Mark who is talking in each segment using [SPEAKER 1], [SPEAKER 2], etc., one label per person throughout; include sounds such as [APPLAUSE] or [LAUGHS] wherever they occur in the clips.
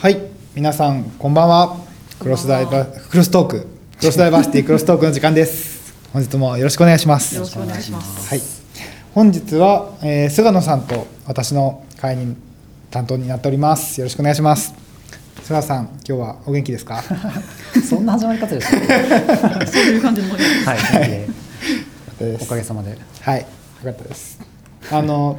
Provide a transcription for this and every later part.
[SPEAKER 1] はい、皆さんこんばんは。クロスダイバクロストーク、クロスダイバーシティクロストークの時間です。本日もよろしくお願いします。
[SPEAKER 2] よろしくお願いします。
[SPEAKER 1] はい、本日は、えー菅野さんと私の会に担当になっております。よろしくお願いします。菅野さん、今日はお元気ですか？[LAUGHS]
[SPEAKER 3] そんな始まり方でした。[LAUGHS]
[SPEAKER 2] そういう感じの。
[SPEAKER 3] はい、元気で
[SPEAKER 1] です
[SPEAKER 3] おかげさまで。
[SPEAKER 1] はい、よかったです。あの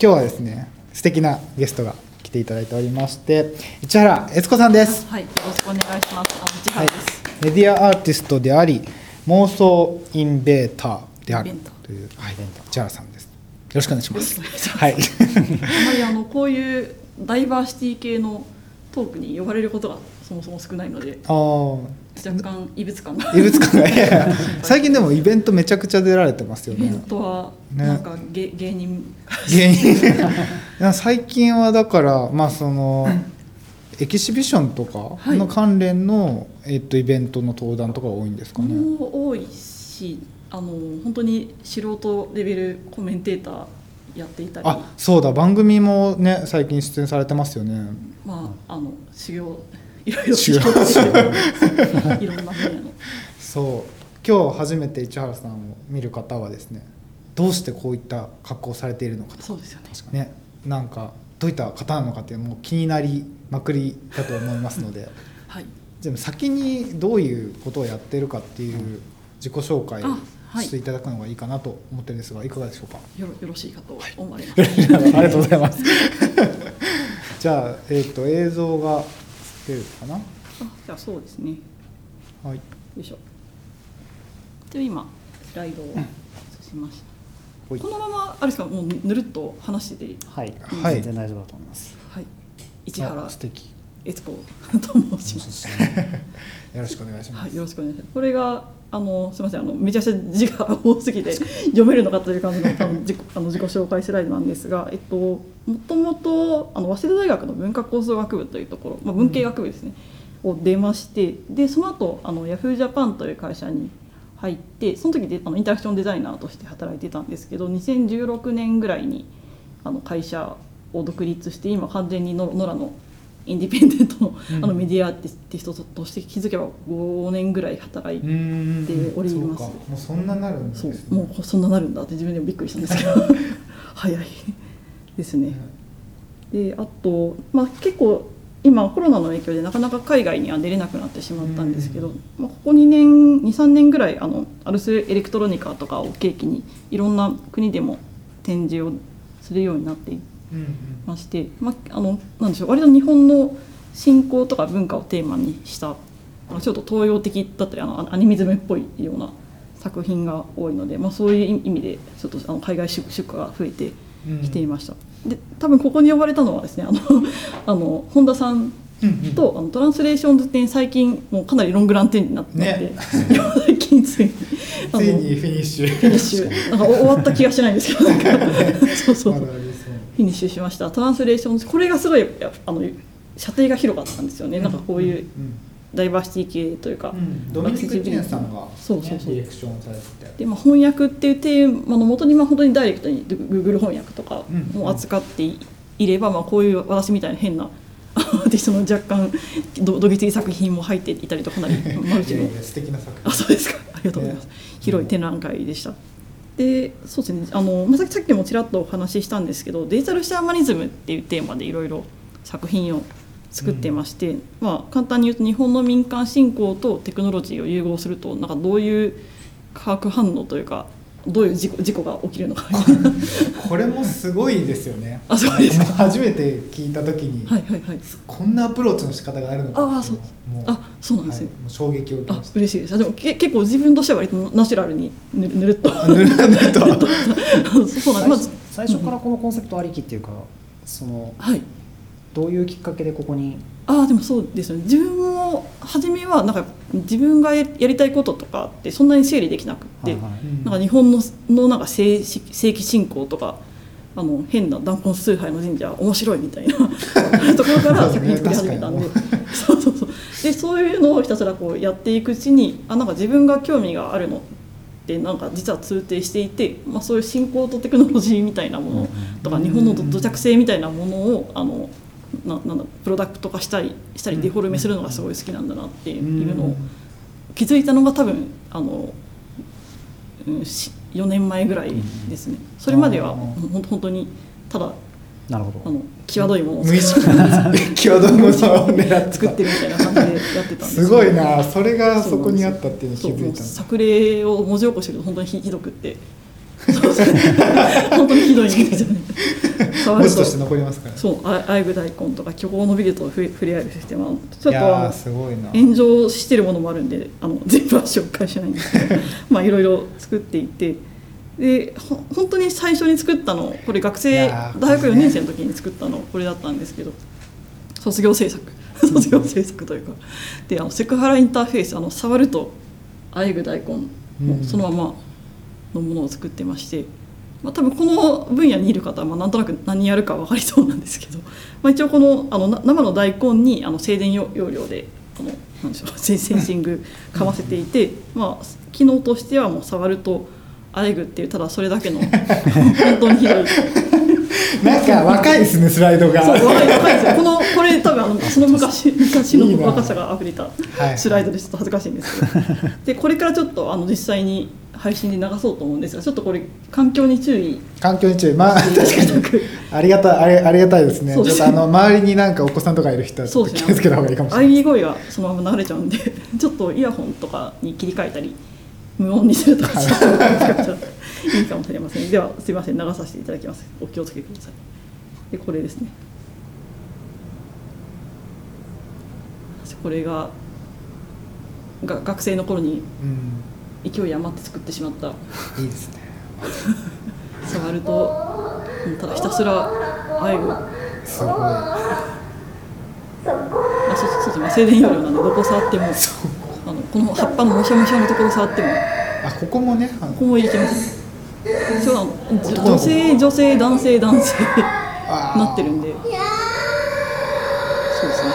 [SPEAKER 1] 今日はですね、素敵なゲストが来ていただいておりまして、市原悦子さんです。
[SPEAKER 2] はい、よろしくお願いします。あの、千
[SPEAKER 1] はい
[SPEAKER 2] 原です。、
[SPEAKER 1] メディアアーティストであり妄想インベーターであるという、はい、市原さんです。よろしくお願いします。はい。
[SPEAKER 2] あまりあのこういうダイバーシティ系のトークに呼ばれることがそもそも少ないので、
[SPEAKER 1] ああ、
[SPEAKER 2] 若干異物感が。
[SPEAKER 1] 異物感が [LAUGHS] 最近でもイベントめちゃくちゃ出られてますよ
[SPEAKER 2] イベン
[SPEAKER 1] ね。
[SPEAKER 2] トは
[SPEAKER 1] ね
[SPEAKER 2] なんか芸芸人
[SPEAKER 1] 芸人最近はだからまあそのエキシビションとか
[SPEAKER 2] はい
[SPEAKER 1] の関連の、えっとイベントの登壇とかが多いんですかね。
[SPEAKER 2] も多いし、あの本当に素人レベルコメンテーターやっていたり、
[SPEAKER 1] あ、そうだ番組もね最近出演されてますよね。
[SPEAKER 2] まああの修行いろいろ
[SPEAKER 1] 修行
[SPEAKER 2] いろんな分野の。
[SPEAKER 1] そう。今日初めて市原さんを見る方はですねどうしてこういった格好をされているのか
[SPEAKER 2] そうですよね。
[SPEAKER 1] とね。なんかどういった方なのかっていうのも気になりまくりだと思いますので。[LAUGHS]
[SPEAKER 2] はい。
[SPEAKER 1] じゃあ先にどういうことをやっているかっていう自己紹介していただくのがいいかなと思ってるんですがいかがでしょうか？
[SPEAKER 2] よろよろしいかと思われます。[LAUGHS]
[SPEAKER 1] ありがとうございます。[LAUGHS] じゃあ、えー、と映像が出るかな？
[SPEAKER 2] あじゃあそうですね。
[SPEAKER 1] はい
[SPEAKER 2] よいしょ。で今スライドを映しました。
[SPEAKER 1] ほい
[SPEAKER 2] このままあれですかもうぬるっと話してて、
[SPEAKER 3] はい、
[SPEAKER 1] はい
[SPEAKER 3] 全然大丈夫だと思います。
[SPEAKER 2] はい。市原
[SPEAKER 1] あ素敵
[SPEAKER 2] 悦子と申します。
[SPEAKER 1] よろしくお願いします、
[SPEAKER 2] はい、よろしくお願いします。これがあのすみませんあのめちゃくちゃ字が多すぎて [LAUGHS] 読めるのかという感じのあの自己あの自己紹介スライドなんですが、[LAUGHS] えっともともとあの早稲田大学の文化構造学部というところ、まあ文系学部ですね、を出まして、でその後あのヤフージャパンという会社に入って、その時であのインタラクションデザイナーとして働いてたんですけど、2016年ぐらいにあの会社を独立して今完全にの野良のインディペンデントの,、
[SPEAKER 1] うん。
[SPEAKER 2] あのメディアアーティストとして気づけば5年ぐらい働いて、おります。
[SPEAKER 1] そうか。もうそんななるんです
[SPEAKER 2] そう。
[SPEAKER 1] ね
[SPEAKER 2] もうそんななるんだって自分でもびっくりしたんですけど。[LAUGHS] 早いですね。であと、まあ、結構今コロナの影響でなかなか海外には出れなくなってしまったんですけど、まあ、ここ2年23年ぐらいあのアルス・エレクトロニカとかを契機にいろんな国でも展示をするようになってい
[SPEAKER 1] うんうん
[SPEAKER 2] まして、まあ、あのなんでしょう割と日本の信仰とか文化をテーマにしたちょっと東洋的だったりあのアニミズムっぽいような作品が多いので、まあ、そういう意味でちょっとあの海外出出荷が増えてきていました。で多分ここに呼ばれたのはですねあの [LAUGHS] あの本田さん
[SPEAKER 1] うんうん
[SPEAKER 2] と、あのトランスレーションズ展最近もうかなりロングラン展になって、
[SPEAKER 1] ね。[LAUGHS]
[SPEAKER 2] 最近ついにあの
[SPEAKER 1] ついにフィニッシュ。
[SPEAKER 2] フィニッシュ。なんか終わった気がしないんですけど。[LAUGHS] そうそう。
[SPEAKER 1] ま
[SPEAKER 2] そうフィニッシュしました。トランスレーションズこれがすごいやあの射程が広かったんですよね、なんかこういうダイバーシティ系というか、
[SPEAKER 1] うん。ドミニク・チェンさんが、ね、
[SPEAKER 2] そうそうそう。
[SPEAKER 1] ディレクションされてて
[SPEAKER 2] で、まあ、翻訳っていうテーマのもとに、まあ、本当にダイレクトに Google 翻訳とか
[SPEAKER 1] うん
[SPEAKER 2] を扱っていいれば、まあ、こういう私みたいな変なアーティストの若干どどぎつい作品も入っていたりとかなりマルチの
[SPEAKER 1] 素敵な作
[SPEAKER 2] あ
[SPEAKER 1] 品
[SPEAKER 2] そうですか。ありがとうございます、
[SPEAKER 1] ね。
[SPEAKER 2] 広い展覧会でしたでそうですね。あの、まあ、さっきさっきもちらっとお話ししたんですけどデジタルシャーマニズムっていうテーマでいろいろ作品を作ってまして、まあ、簡単に言うと日本の民間信仰とテクノロジーを融合するとなんかどういう化学反応というかどういう事故事故が起きるのか。[LAUGHS]
[SPEAKER 1] これもすごいですよね。
[SPEAKER 2] あそうですか。
[SPEAKER 1] 初めて聞いた時に、
[SPEAKER 2] はいはいはい。
[SPEAKER 1] こんなアプローチの仕方があるのか
[SPEAKER 2] ああそう。
[SPEAKER 1] もう
[SPEAKER 2] あそうなんですね。
[SPEAKER 1] はい衝撃を受け
[SPEAKER 2] あ
[SPEAKER 1] ました。
[SPEAKER 2] 嬉しいです。あでもけ結構自分としては割とナチュラルにぬるぬるっと。
[SPEAKER 1] あ [LAUGHS] ぬる [LAUGHS] ぬると。
[SPEAKER 2] そうなんです、まあ
[SPEAKER 3] 最初からこのコンセプトありきっていうか、その
[SPEAKER 2] はい。
[SPEAKER 3] どういうきっかけでここに。
[SPEAKER 2] ああでもそうですよね。自分も初めはなんか自分がややりたいこととかってそんなに整理できなくって、
[SPEAKER 3] はいはい。
[SPEAKER 2] なんか日本ののなんか正規信仰とかあの変な弾痕崇拝の神社面白いみたいな [LAUGHS] ところから作品作り始めたんで。そうそうそう。でそういうのをひたすらこうやっていくうちにあなんか自分が興味があるのってなんか実は通底していて、まあ、そういう信仰とテクノロジーみたいなものとか日本の土着性みたいなものをあのななんだプロダクト化したりしたりデフォルメするのがすごい好きなんだなっていうのを気づいたのが多分あの、うん、し4年前ぐらいですね。それまでは本当にただ
[SPEAKER 3] なるほど。
[SPEAKER 2] あの際どいものを
[SPEAKER 1] 無意識に際どいものを狙ってた
[SPEAKER 2] 作ってるみたいな感じでやってたんです
[SPEAKER 1] すごいな。それがそこにあったっていうのに気づいうた
[SPEAKER 2] 作例を文字起こしすると本当にひひどくってそうそう本当にひどいんですよね。触る
[SPEAKER 1] 文字として残りますから。ね
[SPEAKER 2] そうああえぐ大根とか虚構のビルと触れ触れ合えるシステムはちょっとあの
[SPEAKER 1] すごいな。
[SPEAKER 2] 炎上してるものもあるんであの [LAUGHS] 全部は紹介しないんですけど。[LAUGHS] まあいろいろ作っていて。でほ本当に最初に作ったのこれ学
[SPEAKER 1] い
[SPEAKER 2] 生大学4年生の時に作ったのこれだったんですけど。卒業制作。[LAUGHS] 卒業制作というか。であのセクハラインターフェースあの触るとあえぐ大根そのままのものを作ってまして、まあ、多分この分野にいる方はまあなんとなく何やるか分かりそうなんですけど、まあ、一応このあのな生の大根にあの静電容量であのなんでしょうセンシングかませていて、[LAUGHS] まあ、機能としてはもう触るとあえぐっていうただそれだけの本当にひどい。[LAUGHS]
[SPEAKER 1] なんか若いですねスライドが。
[SPEAKER 2] そう若い若いですよ。[LAUGHS] このこれ多分あのその昔昔の若さが溢れた
[SPEAKER 1] はい。
[SPEAKER 2] スライドでちょっと恥ずかしいんですけど。でこれからちょっとあの実際に配信で流そうと思うんですがちょっとこれ環境に注意。
[SPEAKER 1] 環境に注意。まあ [LAUGHS] 確かに。ありがたいありがたいですね。
[SPEAKER 2] そうです
[SPEAKER 1] ちょっとあの周りになんかお子さんとかいる人は気をつけた方がいいかもしれない。
[SPEAKER 2] IB 声がそのまま流れちゃうんで [LAUGHS] ちょっとイヤホンとかに切り替えたり無音にするとかいいかもしれません。ではすいません。流させていただきます。お気をつけください。でこれですね。これがが学生の頃に
[SPEAKER 1] うん
[SPEAKER 2] 勢い余って作ってしまった。
[SPEAKER 1] いいですね。
[SPEAKER 2] 触るとただひたすらあえぐ
[SPEAKER 1] すごい。
[SPEAKER 2] あそうそうそうですね静電容量なんでどこ触ってもあのこの葉っぱのもしゃもしゃのところ触っても。
[SPEAKER 1] あここもねあの
[SPEAKER 2] ここもいけます。そうあの女性女性男性男性。なってるんで。そうですね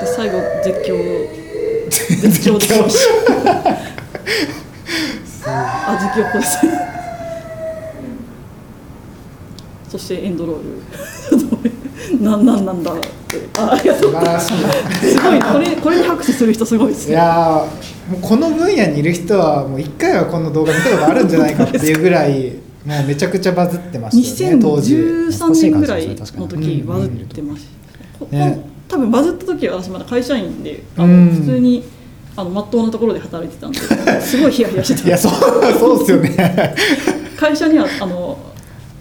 [SPEAKER 2] で最後絶叫絶叫です。あ絶叫ここです。そしてエンドロール。なんなんなんだって。あありがとう。
[SPEAKER 1] い
[SPEAKER 2] すごい。これこれに拍手する人すごいです
[SPEAKER 1] い
[SPEAKER 2] ね
[SPEAKER 1] やーもうこの分野にいる人はもう一回はこの動画見たことあるんじゃないかっていうぐらいもうめちゃくちゃバズってましたよね当時。
[SPEAKER 2] 2013年ぐらいの
[SPEAKER 3] 懐
[SPEAKER 2] 時バズってました、こ
[SPEAKER 1] ね。
[SPEAKER 2] こ多分バズった時は私まだ会社員であ
[SPEAKER 1] うん。
[SPEAKER 2] の普通にあの真っ当なところで働いてたんですごいヒヤヒヤしてた
[SPEAKER 1] いやそうそうですよね。
[SPEAKER 2] 会社にはあの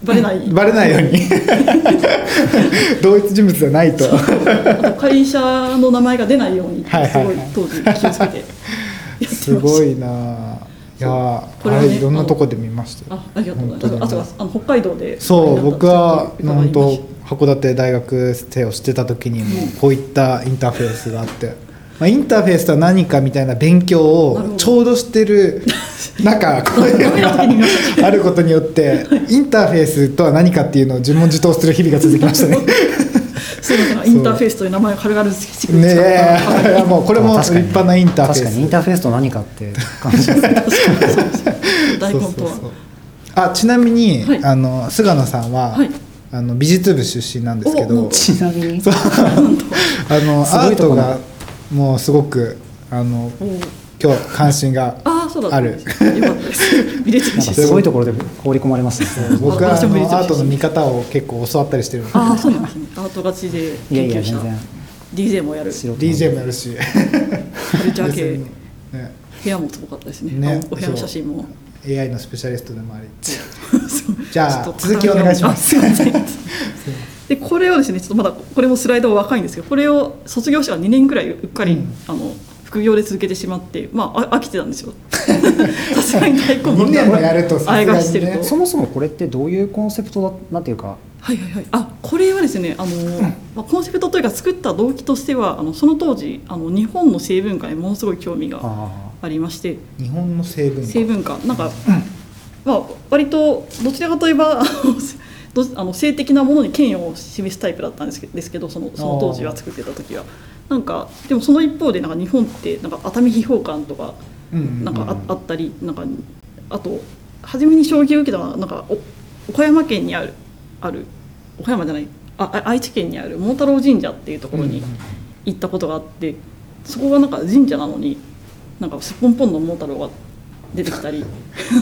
[SPEAKER 2] バレない。
[SPEAKER 1] バレないように。同一人物じゃないと。
[SPEAKER 2] あと会社の名前が出ないようにすごい当時気をつけてやってました。
[SPEAKER 1] すごいなあいやー
[SPEAKER 2] これはね
[SPEAKER 1] あれいろんなとこで見ましたよ。
[SPEAKER 2] あありがとうございます。あ、そうかあの北海道で。
[SPEAKER 1] そう僕は本当
[SPEAKER 2] し
[SPEAKER 1] 函館大学生をしてた時にもこういったインターフェースがあって、まあ、インターフェースとは何かみたいな勉強を
[SPEAKER 2] ど。
[SPEAKER 1] ちょうどしてる [LAUGHS] 中こういうのがあることによってインターフェースとは何かっていうのを自問自答する日々が続きましたね。[LAUGHS]
[SPEAKER 2] すみません、インターフェースという名前を軽々しく使
[SPEAKER 1] ねえ。いやもうこれも立派なインターフェース。
[SPEAKER 3] 確かに。インターフェースと何かって感じですね
[SPEAKER 2] 大根とは。
[SPEAKER 1] そうそうそうあちなみに、
[SPEAKER 2] はい。
[SPEAKER 1] あの菅野さんは、
[SPEAKER 2] はい。
[SPEAKER 1] あの美術部出身なんですけど。
[SPEAKER 3] ちなみに。
[SPEAKER 1] そう。あの
[SPEAKER 3] す
[SPEAKER 1] アートがもうすごくあの今日関心が
[SPEAKER 2] そうだ
[SPEAKER 1] ある
[SPEAKER 2] んです。よかったです。美術
[SPEAKER 3] なんか
[SPEAKER 2] 部です。
[SPEAKER 3] すごいところで放り込まれますね
[SPEAKER 1] 僕はアートの見方を結構教わったりしてるので
[SPEAKER 2] ああ、そうなんですね。アートガチで
[SPEAKER 3] いや
[SPEAKER 2] 研究者
[SPEAKER 3] いや全然。
[SPEAKER 2] DJ もやる。
[SPEAKER 1] DJ もやるし
[SPEAKER 2] カルチャー系 [LAUGHS]
[SPEAKER 1] ね
[SPEAKER 2] 部屋もすごかったですね。
[SPEAKER 1] ね
[SPEAKER 2] お部屋の写真も。
[SPEAKER 1] AI のスペシャリストでもありじゃあ
[SPEAKER 2] ちょっと
[SPEAKER 1] 続きお願いします
[SPEAKER 2] あすいません。でこれをですねちょっとまだこれもスライドは若いんですけどこれを卒業してから2年ぐらいうっかり、
[SPEAKER 1] うん
[SPEAKER 2] あの副業で続けてしまってまああ飽きてたんですよ。[LAUGHS] さすがに大根
[SPEAKER 1] 2年もやるとさすが
[SPEAKER 2] あえ
[SPEAKER 1] にね
[SPEAKER 2] がしてると。
[SPEAKER 3] そもそもこれってどういうコンセプトだなんていうか？
[SPEAKER 2] はいはいはい。あこれはですねあの、まあ、コンセプトというか作った動機としてはあのその当時あの日本の成文化にものすごい興味が
[SPEAKER 3] あ
[SPEAKER 2] ありまして。
[SPEAKER 1] 日本の成分
[SPEAKER 2] 成文化。なんか、まあ、割とどちらかといえばどあの性的なものに権威を示すタイプだったんですけですけどそのその当時は作ってた時は。なんかでもその一方でなんか日本ってなんか熱海秘宝館とかなんかあ,、あったりなんかあと初めに衝撃を受けたのはなんかお岡山県にあるある岡山じゃないああ愛知県にある桃太郎神社っていうところに行ったことがあってそこがなんか神社なのになんかすっぽんぽんの桃太郎が出てきたり。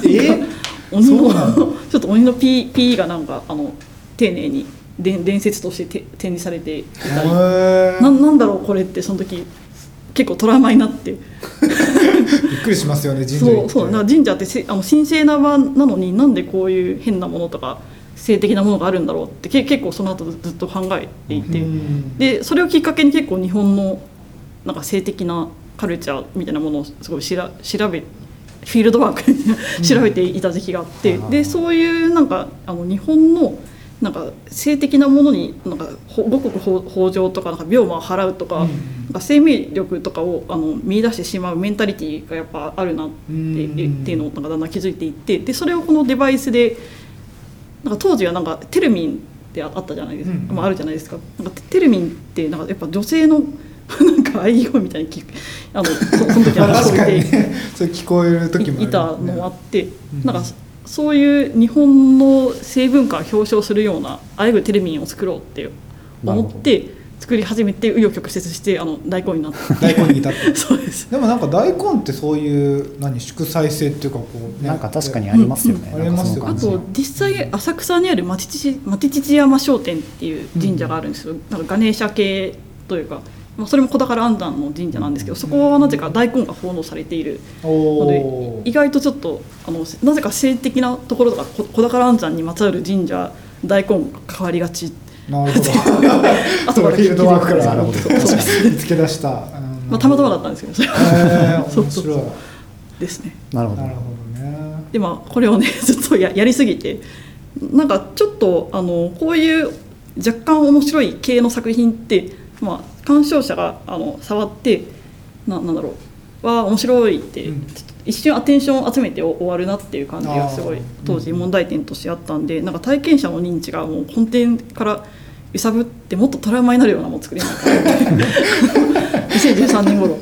[SPEAKER 1] え？[LAUGHS]
[SPEAKER 2] 鬼の [LAUGHS] ちょっと鬼の P, P がなんかあの丁寧に伝伝説としてて展示されていたり。
[SPEAKER 1] へ
[SPEAKER 2] ななんだろうこれってその時結構トラウマになって。[LAUGHS]
[SPEAKER 1] びっくりしますよね神社行って。
[SPEAKER 2] そうそう。だから神社ってせあの神聖な場なのになんでこういう変なものとか性的なものがあるんだろうってけ結構その後ずっと考えていて、
[SPEAKER 1] うん。
[SPEAKER 2] でそれをきっかけに結構日本のなんか性的なカルチャーみたいなものをすごいしら調べフィールドワークで調べていた時期があって、
[SPEAKER 3] うん。
[SPEAKER 2] でそういうなんかあの日本のなんか性的なものになんかほ五穀豊穣とかなんか病魔を払うとか,、
[SPEAKER 1] うん。
[SPEAKER 2] なんか生命力とかをあの見出してしまうメンタリティーがやっぱあるなって,、
[SPEAKER 1] うん。
[SPEAKER 2] っていうのをなんかだんだん気づいていってでそれをこのデバイスでなんか当時はなんかテルミンってあったじゃないですか、
[SPEAKER 1] うん。
[SPEAKER 2] まあ、あるじゃないですか。なんかテテルミンってなんかやっぱ女性のなんか愛用みたいに聞く。あのそその時
[SPEAKER 1] まあ
[SPEAKER 2] 話を聞いて
[SPEAKER 1] ね。それ聞こえる時もある
[SPEAKER 2] いたのもあって、
[SPEAKER 1] うん。
[SPEAKER 2] なんかそういう日本の性文化を表彰するようなあらゆるテレビを作ろうって思って作り始めて紆余曲折してあの大根になった
[SPEAKER 1] 大根に至って。[LAUGHS]
[SPEAKER 2] そうです。
[SPEAKER 1] でもなんか大根ってそういう何祝祭性っていうかこう、ね、
[SPEAKER 3] なんか確かにありますよね、
[SPEAKER 1] うん。うん
[SPEAKER 3] なんかその
[SPEAKER 2] あ
[SPEAKER 3] 感じ
[SPEAKER 2] と実際浅草にある町父町父山商店っていう神社があるんですよ、なんかガネーシャ系というか、まあ、それも小宝安山の神社なんですけどそこはなぜか大根が奉納されている。
[SPEAKER 1] お
[SPEAKER 2] ので
[SPEAKER 1] お
[SPEAKER 2] 意外とちょっとあのなぜか性的なところとかこ小宝安山にまつわる神社大根が変わりがち、
[SPEAKER 1] なるほど。
[SPEAKER 2] 後から
[SPEAKER 1] そうフィールドワークから
[SPEAKER 3] なる
[SPEAKER 1] け出した、う [LAUGHS] ん
[SPEAKER 2] まあ、たまたまだったんですけど。それ
[SPEAKER 1] へー [LAUGHS]
[SPEAKER 2] そう。
[SPEAKER 1] 面白い。
[SPEAKER 2] ですね。
[SPEAKER 3] なるほど。
[SPEAKER 1] なるほどね
[SPEAKER 2] でまあこれをね [LAUGHS] ずっとややりすぎてなんかちょっとあのこういう若干面白い系の作品って、まあ、鑑賞者があの触ってななんだろうわあ面白いって、
[SPEAKER 1] うん。
[SPEAKER 2] 一瞬アテンションを集めて終わるなっていう感じがすごい当時問題点としてあったんで、なんか体験者の認知がもう根底から揺さぶってもっとトラウマになるようなものを作りなかった2013 [LAUGHS] 年頃思っ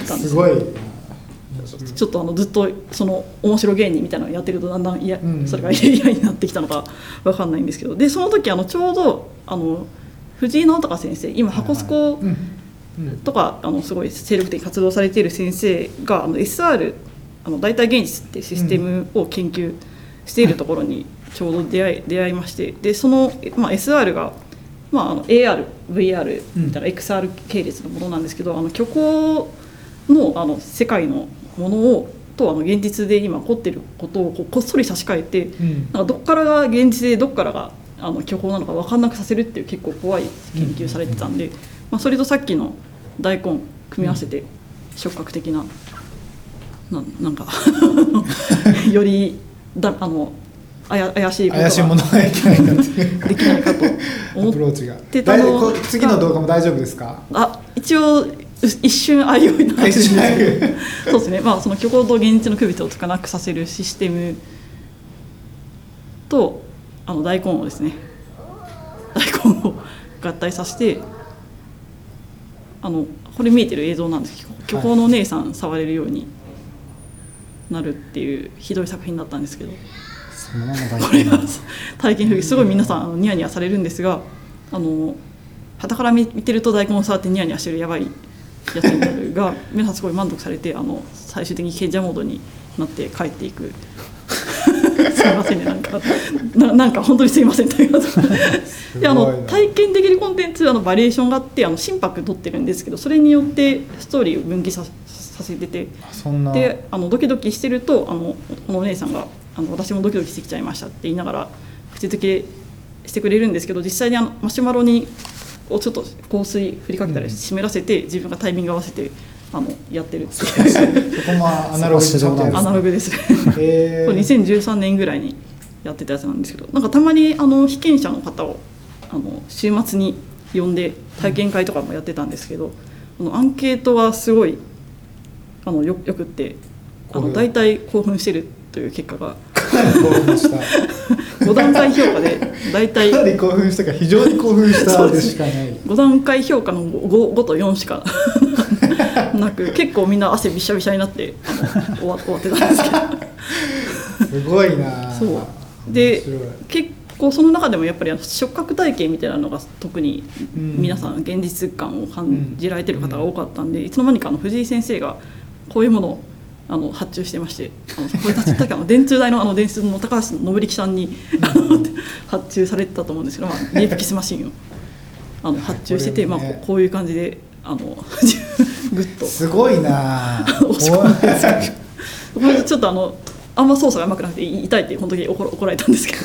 [SPEAKER 2] てたんです
[SPEAKER 1] すごい。
[SPEAKER 2] ちょっとあのずっとその面白芸人みたいなのをやってるとだんだん嫌
[SPEAKER 1] うん。
[SPEAKER 2] それが嫌になってきたのかわかんないんですけど。でその時あのちょうどあの藤井直隆先生今箱スコ
[SPEAKER 1] うん。うん。
[SPEAKER 2] とかあのすごい精力的に活動されている先生があの SR あの大体現実ってシステムを研究しているところにちょうど出会い出会いましてでその、まあ、SR が、まあ、あの ARVR みたいな XR 系列のものなんですけど、あの虚構のあの世界のものをとあの現実で今起こっていることをこっそり差し替えて
[SPEAKER 1] うん。
[SPEAKER 2] なんかどっからが現実でどっからがあの虚構なのか分かんなくさせるっていう結構怖い研究されてたんで、まあ、それとさっきの大根組み合わせて触覚的なななんか [LAUGHS] よりだあのあや怪しい
[SPEAKER 1] 怪しいもの
[SPEAKER 2] が
[SPEAKER 1] がいけないかっていう
[SPEAKER 2] できないかと [LAUGHS]
[SPEAKER 1] ア
[SPEAKER 2] 思っ
[SPEAKER 1] プローチが。
[SPEAKER 2] てたの
[SPEAKER 1] 大次の動画も大丈夫ですか？
[SPEAKER 2] あ一応う一瞬ああいうようにな [LAUGHS] そうですね。まあその虚構と現実の区別をつかなくさせるシステムとあの大根をですね大根を [LAUGHS] 合体させてあのこれ見えてる映像なんですけど虚構のお姉さん触れるようになるっていうひどい作品だったんですけど。
[SPEAKER 3] そのまま大
[SPEAKER 2] これが体験不義すごい皆さんニヤニヤされるんですがあの傍から見見てると大根を触ってニヤニヤしてるやばいやつになるが皆さんすごい満足されてあの最終的に賢者モードになって帰っていく [LAUGHS] すいませんねなんかななんか本当にすいませんというかであの体験できるコンテンツあのバリエーションがあってあの心拍取ってるんですけどそれによってストーリーを分岐ささせててであのドキドキしてるとあのこのお姉さんがあの「私もドキドキしてきちゃいました」って言いながら口づけしてくれるんですけど実際にあのマシュマロにをちょっと香水振りかけたり湿らせて自分がタイミング合わせてあのやってるっていう。
[SPEAKER 1] そこもアナログにちゃんとやる
[SPEAKER 2] アナログですね。
[SPEAKER 1] へ
[SPEAKER 2] これ
[SPEAKER 1] ー
[SPEAKER 2] 2013年ぐらいにやってたやつなんですけどなんかたまにあの被験者の方をあの週末に呼んで体験会とかもやってたんですけど、あのアンケートはすごいあのよよくってあの大体興奮してるという結果が
[SPEAKER 1] 興奮した
[SPEAKER 2] 5段階評価で大体。
[SPEAKER 1] かなり興奮したか非常に興奮したでしかない。
[SPEAKER 2] 5段階評価の 5, 5と4しか [LAUGHS] なく結構みんな汗びしゃびしゃになって終わってたんですけど。
[SPEAKER 1] すごいな。
[SPEAKER 2] そう。で結構その中でもやっぱり触覚体験みたいなのが特に
[SPEAKER 1] うん。
[SPEAKER 2] 皆さん現実感を感じられてる方が多かったんで、いつの間にかあの藤井先生がこういうものをあの発注してましてあのこれ確か電通大のあの電通の高橋信力さんにあの [LAUGHS] 発注されてたと思うんですけど、まあ、リープキスマシンをあの発注してて、
[SPEAKER 1] ね。
[SPEAKER 2] まあ、こういう感じであの [LAUGHS] グッと。
[SPEAKER 1] すごいな。[LAUGHS]
[SPEAKER 2] 押し込んでこれちょっとあのあんま操作がうまくなくて痛いって本当に怒ら怒られたんですけど。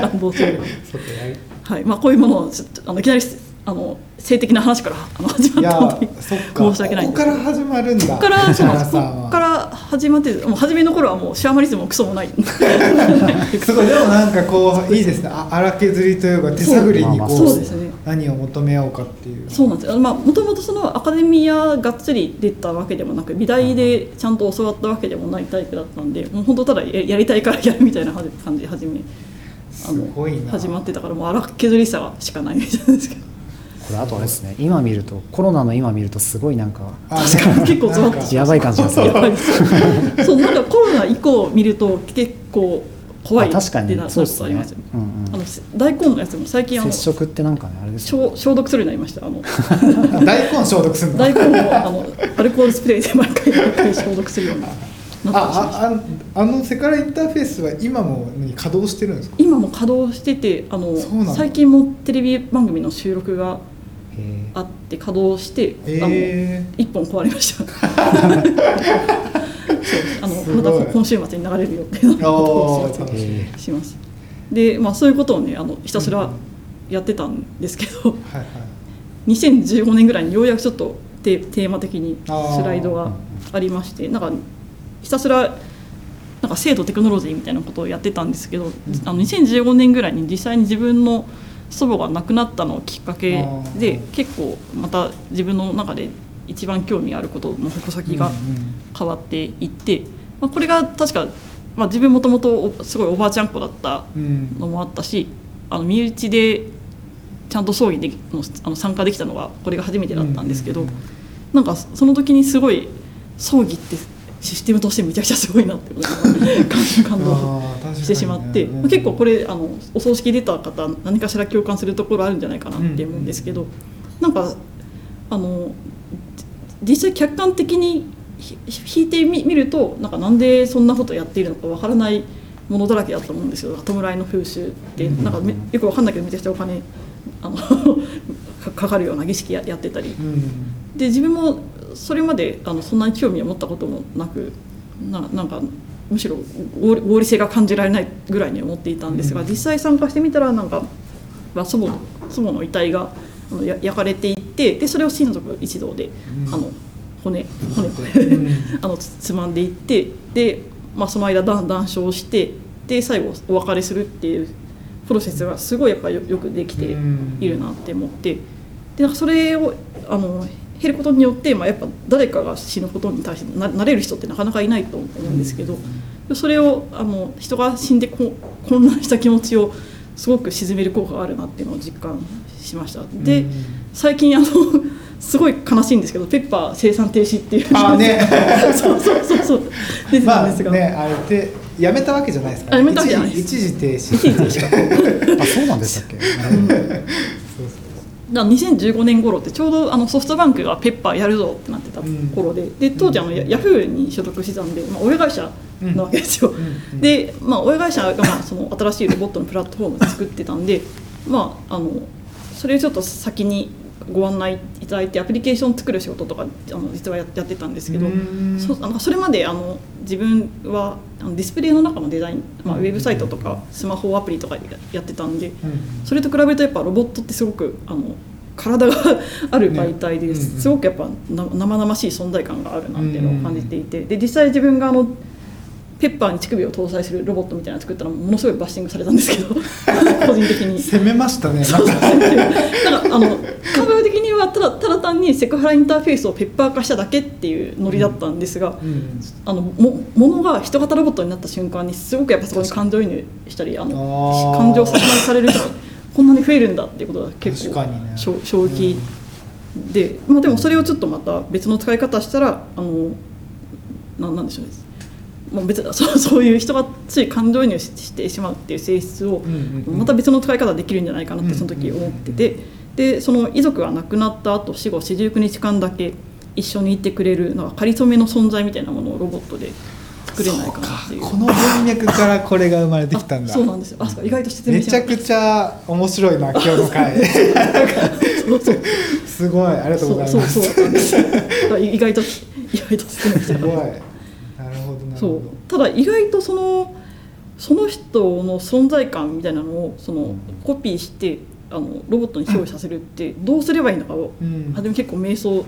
[SPEAKER 2] 乱暴すぎる。
[SPEAKER 1] そうか。やり
[SPEAKER 2] はい。まあ、こういうものをあのいきなりあの性的な話からあの始まったので申し訳ないんです。
[SPEAKER 1] ここから始まるんだ
[SPEAKER 2] ここからそうなんですこから始まってもう初めの頃はもうシャーマリズムもクソもない。[LAUGHS]
[SPEAKER 1] すごいでもなんかこういいですね。あ荒削りというか手探りにこ
[SPEAKER 3] そう
[SPEAKER 2] そうですね。
[SPEAKER 1] 何を求めようかっていう。
[SPEAKER 2] そうなんですよ。まあもともとそのアカデミアがっつり出たわけでもなく美大でちゃんと教わったわけでもないタイプだったんでもう本当ただややりたいからやるみたいな感じで始めあ
[SPEAKER 1] すごいな。
[SPEAKER 2] 始まってたからもう荒削りさしかないみたいですけど
[SPEAKER 3] これあとあれですね今見るとコロナの今見るとすごいなんか
[SPEAKER 1] あ
[SPEAKER 2] 結構詰まって
[SPEAKER 1] なんか
[SPEAKER 3] やばい感じがする。
[SPEAKER 2] やばいですそう。なんかコロナ以降見ると結構怖い
[SPEAKER 3] あ確かに
[SPEAKER 2] ってな
[SPEAKER 3] そうですね。
[SPEAKER 2] なることありますよ
[SPEAKER 3] うんうん。
[SPEAKER 2] あの大根のやつも最近あの
[SPEAKER 3] 接触ってなんかねあれですよね
[SPEAKER 2] 消消毒するようになりました。あの [LAUGHS]
[SPEAKER 1] 大根消毒するの？
[SPEAKER 2] 大根をあのアルコールスプレーで毎回毎回消毒するようにな
[SPEAKER 1] ああああのセカラインターフェースは今も何稼働してるんですか？
[SPEAKER 2] 今も稼働しててあの最近もテレビ番組の収録が
[SPEAKER 3] へ
[SPEAKER 2] あって稼働して、あの
[SPEAKER 1] え
[SPEAKER 2] 一本壊れました。[LAUGHS] あのまた今週末に流れる予定なので
[SPEAKER 1] し
[SPEAKER 2] ます。で、まあ、そういうことをねあのひたすらやってたんですけど、
[SPEAKER 1] はいはい。
[SPEAKER 2] 2015年ぐらいにようやくちょっとテテーマ的にスライドがありましてなんかひたすらなんか制度テクノロジーみたいなことをやってたんですけど、あの2015年ぐらいに実際に自分の祖母が亡くなったのをきっかけで
[SPEAKER 1] あ
[SPEAKER 2] 結構また自分の中で一番興味あることの矛先が変わっていって、まあ、これが確か、まあ、自分もともとすごいおばあちゃん子だった
[SPEAKER 1] うん
[SPEAKER 2] のもあったしあの身内でちゃんと葬儀でのあの参加できたのがこれが初めてだったんですけど、
[SPEAKER 1] う
[SPEAKER 2] なんかその時にすごい葬儀ってシステムとしてめちゃくちゃすごいなって感感動。してしまって、
[SPEAKER 1] うん。
[SPEAKER 2] 結構これあのお葬式出た方何かしら共感するところあるんじゃないかなって思うんですけど、なんかあの実際客観的にひ引いてみ見るとなんかなんでそんなことやっているのかわからないものだらけだと思うんですよ。弔いの風習って。
[SPEAKER 1] うん。
[SPEAKER 2] なんかめよくわかんないけどめちゃくちゃお金あの [LAUGHS] かかかるような儀式ややってたり。
[SPEAKER 1] うん。
[SPEAKER 2] で自分もそれまであのそんなに興味を持ったこともなくななんかむしろ合理性が感じられないぐらいに思っていたんですが、
[SPEAKER 1] うん。
[SPEAKER 2] 実際参加してみたらなんか、まあ、祖母の祖母の遺体が焼かれていってでそれを親族一同で、
[SPEAKER 1] うん。
[SPEAKER 2] あの骨骨
[SPEAKER 1] うん [LAUGHS]
[SPEAKER 2] あのつつまんでいってで、まあ、その間談談笑してで最後お別れするっていうプロセスがすごいやっぱよよくできているなって思ってでなんかそれをあの減ることによって、まあ、やっぱ誰かが死ぬことに対してななれる人ってなかなかいないと思うんですけど、それをあの人が死んでこ混乱した気持ちをすごく鎮める効果があるなっていうのを実感しました。で、
[SPEAKER 1] うん。
[SPEAKER 2] 最近あのすごい悲しいんですけどペッパー生産停止っていう。
[SPEAKER 1] あーね。[LAUGHS]
[SPEAKER 2] そうそうそうそう。[LAUGHS] 出てた
[SPEAKER 1] まあ
[SPEAKER 2] んですが、
[SPEAKER 1] ねあれでやめたわけじゃないですか
[SPEAKER 2] あやめたわけじゃない
[SPEAKER 1] 一時停止。
[SPEAKER 2] 一時停止 [LAUGHS]
[SPEAKER 3] あそうなんでしたっけ？
[SPEAKER 2] だから2015年頃ってちょうどあのソフトバンクがペッパーやるぞってなってた頃で,、で当時あのヤヤフーに所属してたんで、まあ、親会社なわけですよ、
[SPEAKER 1] うん。
[SPEAKER 2] で、まあ、親会社がまあその新しいロボットのプラットフォームを作ってたんで、まあ、あのそれをちょっと先にご案内いただいてアプリケーション作る仕事とかあの実はややってたんですけど、
[SPEAKER 1] うん。
[SPEAKER 2] そあのそれまであの自分はあのディスプレイの中のデザイン、まあ、ウェブサイトとかスマホアプリとかややってたんで、
[SPEAKER 1] うん。
[SPEAKER 2] それと比べるとやっぱロボットってすごくあの体がある媒体で
[SPEAKER 1] ねうん。うん。
[SPEAKER 2] すごくやっぱな生々しい存在感があるなっていうのを感じていてで実際自分があのペッパーに乳首を搭載するロボットみたいなの作ったらものすごいバッシングされたんですけど [LAUGHS] 個人的に。
[SPEAKER 1] 攻めましたねなんか
[SPEAKER 2] だからあの感覚的にはただただ単にセクハラインターフェースをペッパー化しただけっていうノリだったんですが、
[SPEAKER 1] うん
[SPEAKER 2] あのもものが人型ロボットになった瞬間にすごくやっぱそこに感情移入したりあの感情を説明される人がこんなに増えるんだっていうことが結構
[SPEAKER 1] ね。
[SPEAKER 2] 衝衝撃で、まあ、でもそれをちょっとまた別の使い方したらあのななんでしょうね、まあ、別に [LAUGHS] そうそういう人がつい感情移入してしまうっていう性質をまた別の使い方できるんじゃないかなってその時思っててでその遺族が亡くなった後死後四十九日間だけ一緒にいてくれるなんか仮初めの存在みたいなものをロボットで作れないかなっていう。
[SPEAKER 1] この文脈からこれが生まれてきたんだ。
[SPEAKER 2] あそうなんですよ。あ、意外と説明
[SPEAKER 1] めちゃくちゃ面白いな今日の回。[LAUGHS] すごい。ありがとうございます。
[SPEAKER 2] 意外と意外と説明して
[SPEAKER 1] すごい
[SPEAKER 2] そう。ただ意外とそのその人の存在感みたいなのをそのコピーしてあのロボットに表示させるって [LAUGHS] どうすればいいのかを
[SPEAKER 1] うん
[SPEAKER 2] 初め結構迷走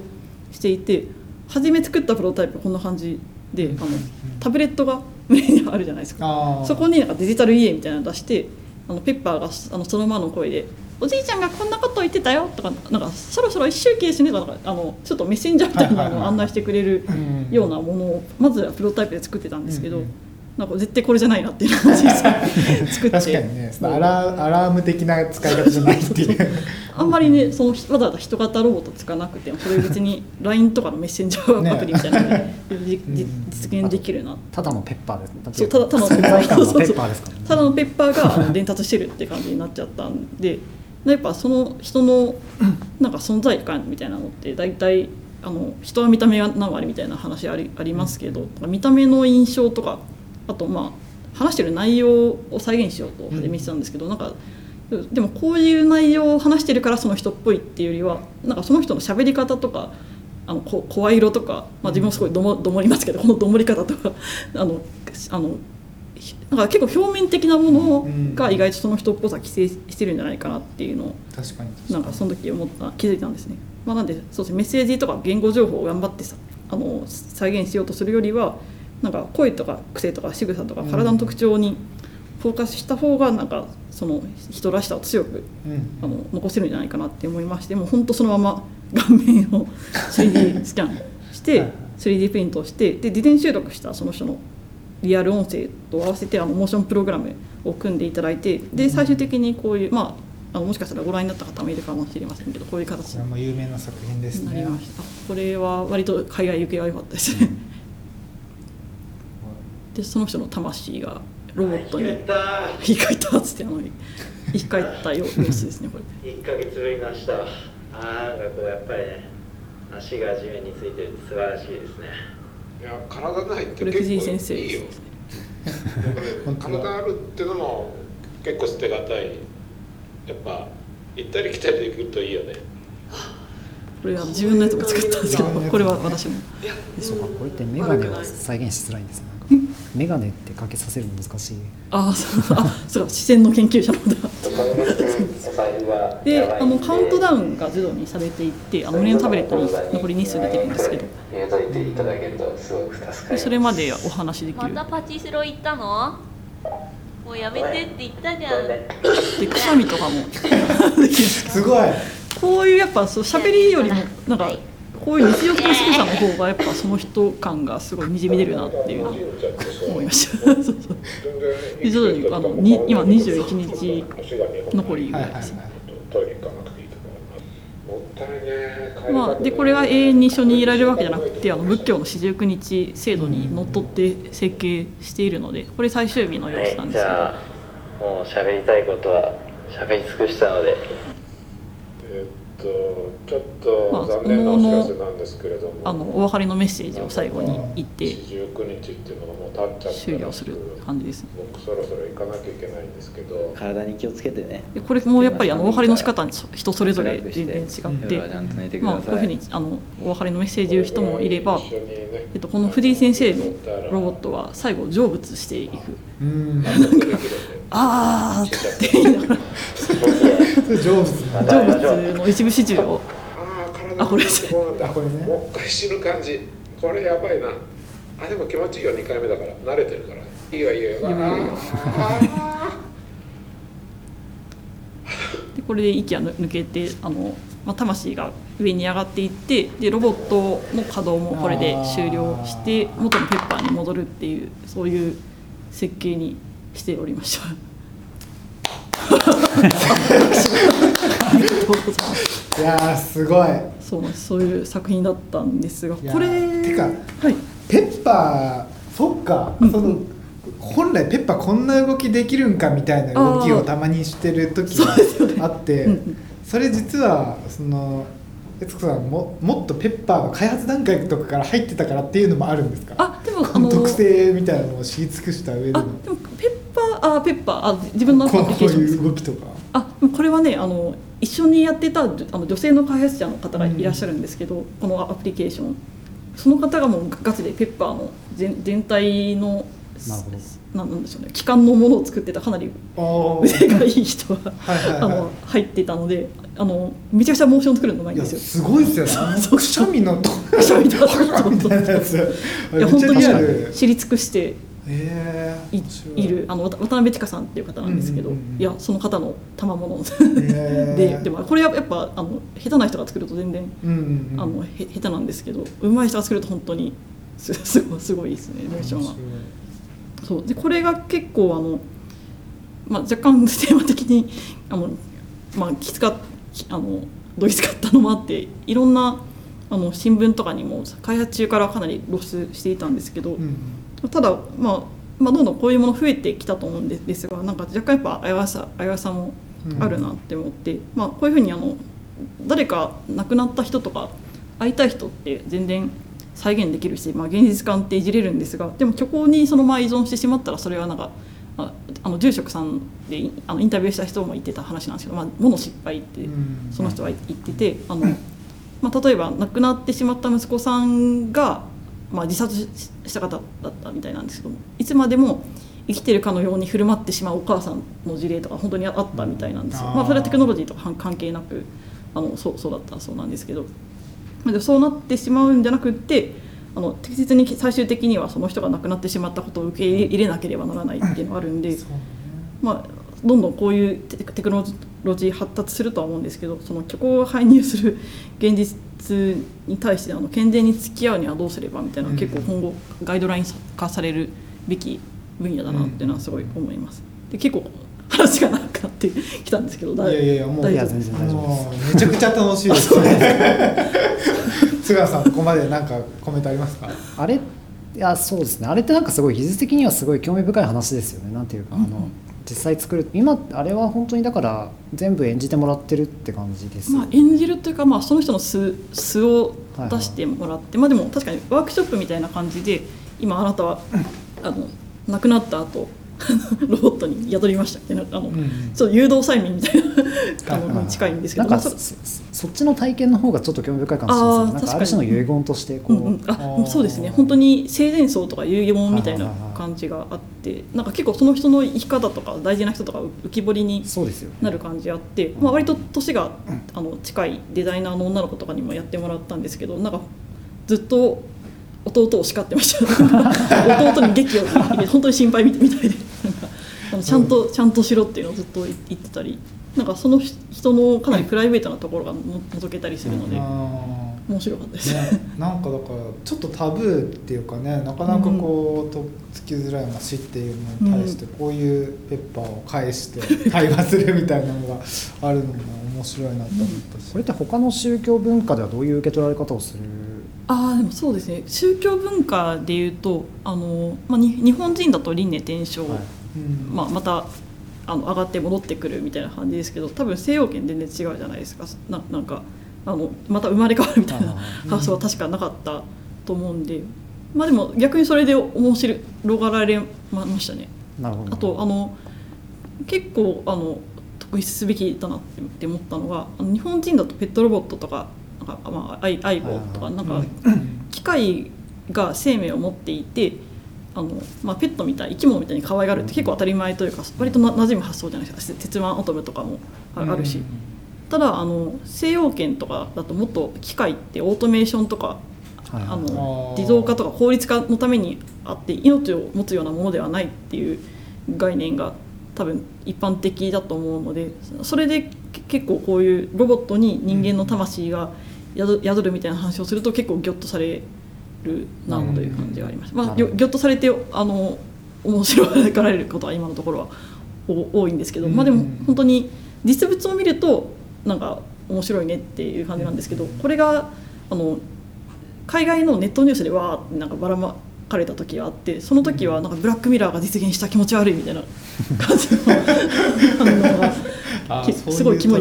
[SPEAKER 2] していて初め作ったプロトタイプはこんな感じであのタブレットが目にあるじゃないですか。そこになんかデジタル家みたいなの出してあのペッパーがあのそのままの声で「おじいちゃんがこんなこと言ってたよ」とかなんかそろそろ一周期しねとかあのちょっとメッセンジャーみたいなのを案内してくれる
[SPEAKER 1] うん
[SPEAKER 2] ようなものをまずはプロトタイプで作ってたんですけど、なんか絶対これじゃないなっていうのを実際 [LAUGHS] 作って。
[SPEAKER 1] 確かにねアラアラーム的な使い方じゃないっていう。
[SPEAKER 2] あんまりねそのわざわざ人型ロボット使わなくてもそれ別に LINE とかのメッセンジャーアプリみたいなので、じじ実現できるな
[SPEAKER 3] ただのペッパーです
[SPEAKER 2] ただただの
[SPEAKER 3] ペッパー。です
[SPEAKER 2] ただのペッパーが伝達してるって感じになっちゃったんでやっぱその人の [LAUGHS] なんか存在感みたいなのって大体あの人は見た目が何割みたいな話ありありますけど見た目の印象とかあとまあ話してる内容を再現しようと始めてたんですけど、なんかでもこういう内容を話してるからその人っぽいっていうよりはなんかその人の喋り方とかあのこ声色とか、まあ、自分もすごいどもどもりますけどこのどもり方とか [LAUGHS] あのあのひなんか結構表面的なものが意外とその人っぽさ規制してるんじゃないかなっていうのを
[SPEAKER 1] 確かに
[SPEAKER 2] なんかその時思った気づいたんですね。まあ、なんでそうですねメッセージとか言語情報を頑張ってさあの再現しようとするよりはなんか声とか癖とか仕草とか体の特徴にフォーカスした方がなんかその人らしさを強く
[SPEAKER 1] うん。
[SPEAKER 2] あの残せるんじゃないかなって思いましてもう本当そのまま [LAUGHS] 顔面を 3D スキャンして
[SPEAKER 1] はいはい。
[SPEAKER 2] 3D プリントをしてで事前収録したその人のリアル音声と合わせてあのモーションプログラムを組んでいただいてで最終的にこういうまああのもしかしたらご覧になった方もいるかもしれませんけどこういう形
[SPEAKER 1] それも。有名な作品ですね
[SPEAKER 2] りました、これは割と海外行きが良かったですね。[LAUGHS] でその人の魂がロボットに生き返った。っつってあの生き返ったよ様子ですねこれ。
[SPEAKER 4] 1ヶ月ぶりの明日。はあーなんかこうやっぱりね足が地面についてるって素晴らしいですね
[SPEAKER 5] いや体ないって結構
[SPEAKER 2] 藤井先生
[SPEAKER 5] いいよ。
[SPEAKER 2] ですね。[LAUGHS]
[SPEAKER 5] 体あるってのも結構捨てがたい。やっぱ行ったり来たりできるといいよね。
[SPEAKER 2] これは自分のやつも作ったんですけどこれは私も。
[SPEAKER 3] そうかこれってメガネは再現しづらいんですねなんかメガネってかけさせるの難しい。
[SPEAKER 2] ああそう。あそうか視線の研究者のだ。
[SPEAKER 4] お財布は
[SPEAKER 2] であのカウントダウンが自動にされていってあの胸のタブレットに残り日数出てるんですけど。
[SPEAKER 4] 入れといていただけるとすごく助かります。
[SPEAKER 2] でそれまでお話しできる
[SPEAKER 6] またパチスロ行ったの？もうやめてって言ったじゃん。
[SPEAKER 2] でくしゃみとかも。できる
[SPEAKER 1] すごい。
[SPEAKER 2] こういうやっぱそう喋りよりもなんかこういう日常的な仕草の方がやっぱその人感がすごいにじみ出るなっていうのを思いました。[LAUGHS] そうそう。で徐々にあのに今21日残りぐらいです、
[SPEAKER 5] ね。
[SPEAKER 2] まあ、でこれは永遠に一緒にい。られるわけじゃなくてあの仏教の四十九日制度にのっとって設計してい。るのでこれ最終日の様子なん
[SPEAKER 4] じ
[SPEAKER 2] ですけど、
[SPEAKER 4] ゃあもう喋りたい。ことは喋り尽くしたので
[SPEAKER 5] えっとちょっと残念なお知らせなんですけれども、
[SPEAKER 2] あのお別れのメッセージを最後に言って。
[SPEAKER 5] 19日っていうのがもう経っちゃって
[SPEAKER 2] 終了する感じですね。
[SPEAKER 5] 僕そろそろ行かなきゃいけないんですけど。
[SPEAKER 4] 体に気をつけてね。
[SPEAKER 2] でこれもやっぱりあのお別れの仕方に人それぞれ全然違って、
[SPEAKER 4] 夜はちゃんと寝てく
[SPEAKER 2] まあ、こういうふうにあのお別れのメッセージを言う人もいれば、
[SPEAKER 5] ね。
[SPEAKER 2] えっと、この藤井先生のロボットは最後成仏していく
[SPEAKER 1] うん「
[SPEAKER 2] あー」って言いながら。[LAUGHS] 成仏の一部始終を。
[SPEAKER 5] ああ体
[SPEAKER 2] あこれ
[SPEAKER 5] こうなんだ
[SPEAKER 1] あこれね。
[SPEAKER 5] もう一回死ぬ感じ。これやばいな。あでも気持ちいいよ。2回目だから。慣れてるから。いいよいいよ
[SPEAKER 2] いいよいいよ
[SPEAKER 5] あ [LAUGHS]
[SPEAKER 2] でこれで息が抜けてあの、まあ、魂が上に上がっていってでロボットの稼働もこれで終了して元のペッパーに戻るっていうそういう設計にしておりました。[LAUGHS] い
[SPEAKER 1] やーすごい。
[SPEAKER 2] そうそういう作品だったんですがこれ
[SPEAKER 1] てか
[SPEAKER 2] はい。
[SPEAKER 1] ペッパーそっか、
[SPEAKER 2] うん
[SPEAKER 1] その本来ペッパーこんな動きできるんかみたいな動きをたまにしてる時があってそれ実はその悦子さんももっとペッパーの開発段階とかから入ってたからっていうのもあるんですか？
[SPEAKER 2] あでも
[SPEAKER 1] この特性みたいなのを知り尽くした上で
[SPEAKER 2] あ
[SPEAKER 1] の
[SPEAKER 2] でもペッパーあペッパーあ自分のアプ
[SPEAKER 1] こうこう
[SPEAKER 2] リケーション。です
[SPEAKER 1] いう動きとか。
[SPEAKER 2] あこれはねあの一緒にやってたあの女性の開発者の方がいらっしゃるんですけど、このアプリケーション。その方がもうガチでペッパーの全全体の
[SPEAKER 3] なるほど。
[SPEAKER 2] ななんでしょうね。機関のものを作ってたかなり
[SPEAKER 1] お
[SPEAKER 2] 腕がいい人が
[SPEAKER 1] はいはいはい。
[SPEAKER 2] あの入ってたのであのめちゃくちゃモーション作るのうまいんですよ。
[SPEAKER 1] すごいですよね。くしゃみのと
[SPEAKER 2] くしゃみとか
[SPEAKER 1] みたいなやつ。
[SPEAKER 2] いや本当に知り尽くして
[SPEAKER 1] えー
[SPEAKER 2] いい。る。あの渡渡辺千佳さんっていう方なんですけど、いやその方の賜物。ででもこれはやっぱあの下手な人が作ると全然あのへ下手なんですけど上手い人が作ると本当にすすごいすごいですねモーションは。そう。でこれが結構あの、まあ、若干テーマ的にあの、まあ、きつかきあのどぎつかったのもあっていろんなあの新聞とかにも開発中からかなり露出していたんですけど、
[SPEAKER 1] うん
[SPEAKER 2] ただ、まあまあ、どんどんこういうもの増えてきたと思うんでですがなんか若干やっぱ危うさ危うさもあるなって思って、まあ、こういうふうにあの誰か亡くなった人とか会いたい人って全然再現できるし、まあ、現実感っていじれるんですがでも虚構にそのまま依存してしまったらそれはなんかああの住職さんでいあのインタビューした人も言ってた話なんですけど、まあ、もの失敗って
[SPEAKER 1] うん。
[SPEAKER 2] その人は言っててあの、まあ、例えば亡くなってしまった息子さんが、まあ、自殺しした方だったみたいなんですけどもいつまでも生きてるかのように振る舞ってしまうお母さんの事例とか本当にあったみたいなんですよ。
[SPEAKER 1] うん。
[SPEAKER 2] まあ、それはテクノロジーとか関関係なくあのそうそうだったそうなんですけど。そうなってしまうんじゃなくってあの適切に最終的にはその人が亡くなってしまったことを受け入れなければならないっていうのがあるんで。まあ、どんどんこういうテテクノロジー発達するとは思うんですけどその虚構を介入する現実に対してあの健全に付き合うにはどうすればみたいな結構今後ガイドライン化されるべき分野だなっていうのはすごい思います。で結構話が長くなってきたんですけどだ
[SPEAKER 1] いやいやいやもう
[SPEAKER 2] 大
[SPEAKER 3] いや
[SPEAKER 2] 丈夫。です
[SPEAKER 3] 全然大丈夫です。
[SPEAKER 1] めちゃくちゃ楽しいです。ね菅野さんここまで何かコメントありますか？
[SPEAKER 3] あれいやそうですね。あれってなんかすごい技術的にはすごい興味深い話ですよね。なんていうか、あの
[SPEAKER 2] うん。うん
[SPEAKER 3] 実際作る今あれは本当にだから全部演じてもらってるって感じですよ。
[SPEAKER 2] まあ、演じるというか、まあ、その人の素素を
[SPEAKER 3] はいはい
[SPEAKER 2] 出してもらって、まあ、でも確かにワークショップみたいな感じで今あなたはあの亡くなった後ロボットに宿りました。ってなあの、
[SPEAKER 1] んうん。
[SPEAKER 2] ちょっと誘導催眠みたいなあ
[SPEAKER 1] はいはいはい
[SPEAKER 2] のに近いんですけ
[SPEAKER 3] なんか
[SPEAKER 2] そ
[SPEAKER 3] っちの体験の方がちょっと興味深いかもしれないですね。
[SPEAKER 2] あ
[SPEAKER 3] る種の遺言としてこう、
[SPEAKER 2] うんうん、あそうですね。本当に生前葬とか遺言みたいな感じがあってなんか結構その人の生き方とか大事な人とか浮き彫りになる感じあって、まあ、割と年があの近いデザイナーの女の子とかにもやってもらったんですけどなんかずっと弟を叱ってました。[LAUGHS] 弟に劇を本当に心配みみたいでちゃんと、ちゃんとしろっていうのをずっと言ってたり。なんかその人のかなりプライベートなところがの覗けたりするので
[SPEAKER 1] あ
[SPEAKER 2] 面白かったです。
[SPEAKER 1] ーね、なんかだからちょっとタブーっていうかねなかなかこうとっつきづらい話っていうのに対してこういうペッパーを返して [LAUGHS] 対話するみたいなのがあるのも面白いなと思ったし、
[SPEAKER 3] これって他の宗教文化ではどういう受け取られ方をする？
[SPEAKER 2] あーでもそうですね。宗教文化でいうとあの、まあ、に日本人だと輪廻転生、まあ、またあの上がって戻ってくるみたいな感じですけど多分西洋圏全然違うじゃないですか。ななんかあのまた生まれ変わるみたいな
[SPEAKER 3] あ [LAUGHS]
[SPEAKER 2] 発想は確かなかったと思うんで、まあ、でも逆にそれで面白がられましたね。
[SPEAKER 3] なるほど。
[SPEAKER 2] あとあの結構あの特筆すべきだなって思ったのが日本人だとペットロボットとかなんか、まあ、アイアイボとかなんか機械が生命を持っていてあの、まあ、ペットみたい生き物みたいに可愛がるって結構当たり前というか割とな馴染む発想じゃないですか。鉄腕アトムとかもああるし。ただあの西洋圏とかだともっと機械ってオートメーションとか
[SPEAKER 3] はい
[SPEAKER 2] あの自動化とか効率化のためにあって命を持つようなものではないっていう概念が多分一般的だと思うのでそれでけ結構こういうロボットに人間の魂が宿宿るみたいな話をすると結構ギョッとされるなという感じがありました。まあ、
[SPEAKER 3] なるほど
[SPEAKER 2] ギョギョッとされてあの面白がられることは今のところはお多いんですけど、まあ、でも本当に実物を見るとなんか面白いねっていう感じなんですけどこれがあの海外のネットニュースでわーってなんかばらまかれた時があってその時はなんかブラックミラーが実現した気持ち悪いみたいな感じの [LAUGHS]
[SPEAKER 1] あそういう
[SPEAKER 2] すごいキモい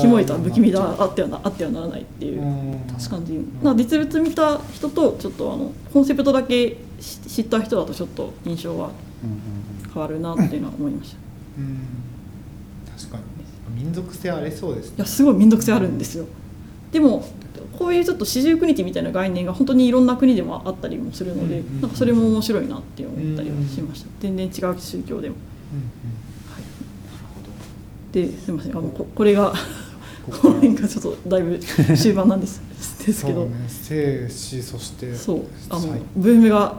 [SPEAKER 2] キモいとは不気味だあってはなあってはならないっていう
[SPEAKER 1] うん。
[SPEAKER 2] 感じな実物見た人とちょっとあのコンセプトだけ知知った人だとちょっと印象が
[SPEAKER 3] うんうん
[SPEAKER 2] 変わるなっていうのは思いました。い
[SPEAKER 1] うん。確かに。民族性ありそうですね。
[SPEAKER 2] やすごい民族性あるんですよ。でもこういうちょっと四十九日みたいな概念が本当にいろんな国でもあったりもするので、
[SPEAKER 1] うんうん
[SPEAKER 2] なんかそれも面白いなって思ったりはしました、全然違う宗教でも、はい、ですみませんあのここれがこの辺がちょっとだいぶ終盤なんです。[LAUGHS] ですけど。
[SPEAKER 1] そうね生死そして
[SPEAKER 2] そうあの
[SPEAKER 1] 最
[SPEAKER 2] ブームが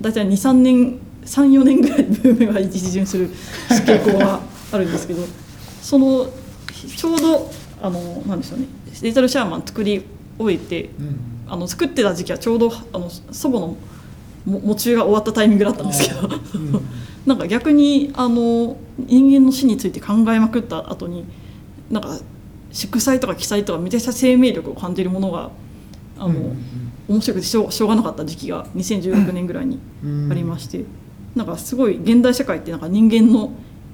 [SPEAKER 2] 大体23年34年ぐらい [LAUGHS] ブームが一巡する傾向があるんですけどそのちょうどあのなんでしょうね。デジタルシャーマン作り終えて
[SPEAKER 1] うん。
[SPEAKER 2] あの作ってた時期はちょうどあの祖母のも喪中が終わったタイミングだったんですけど、なんか逆にあの人間の死について考えまくった後になんか祝祭とか記載とかめちゃくちゃ生命力を感じるものがあの、
[SPEAKER 1] うんうん
[SPEAKER 2] 面白くてしょうしょうがなかった時期が2016年ぐらいに
[SPEAKER 1] うん。
[SPEAKER 2] ありまして、なんかすごい現代社会ってなんか人間の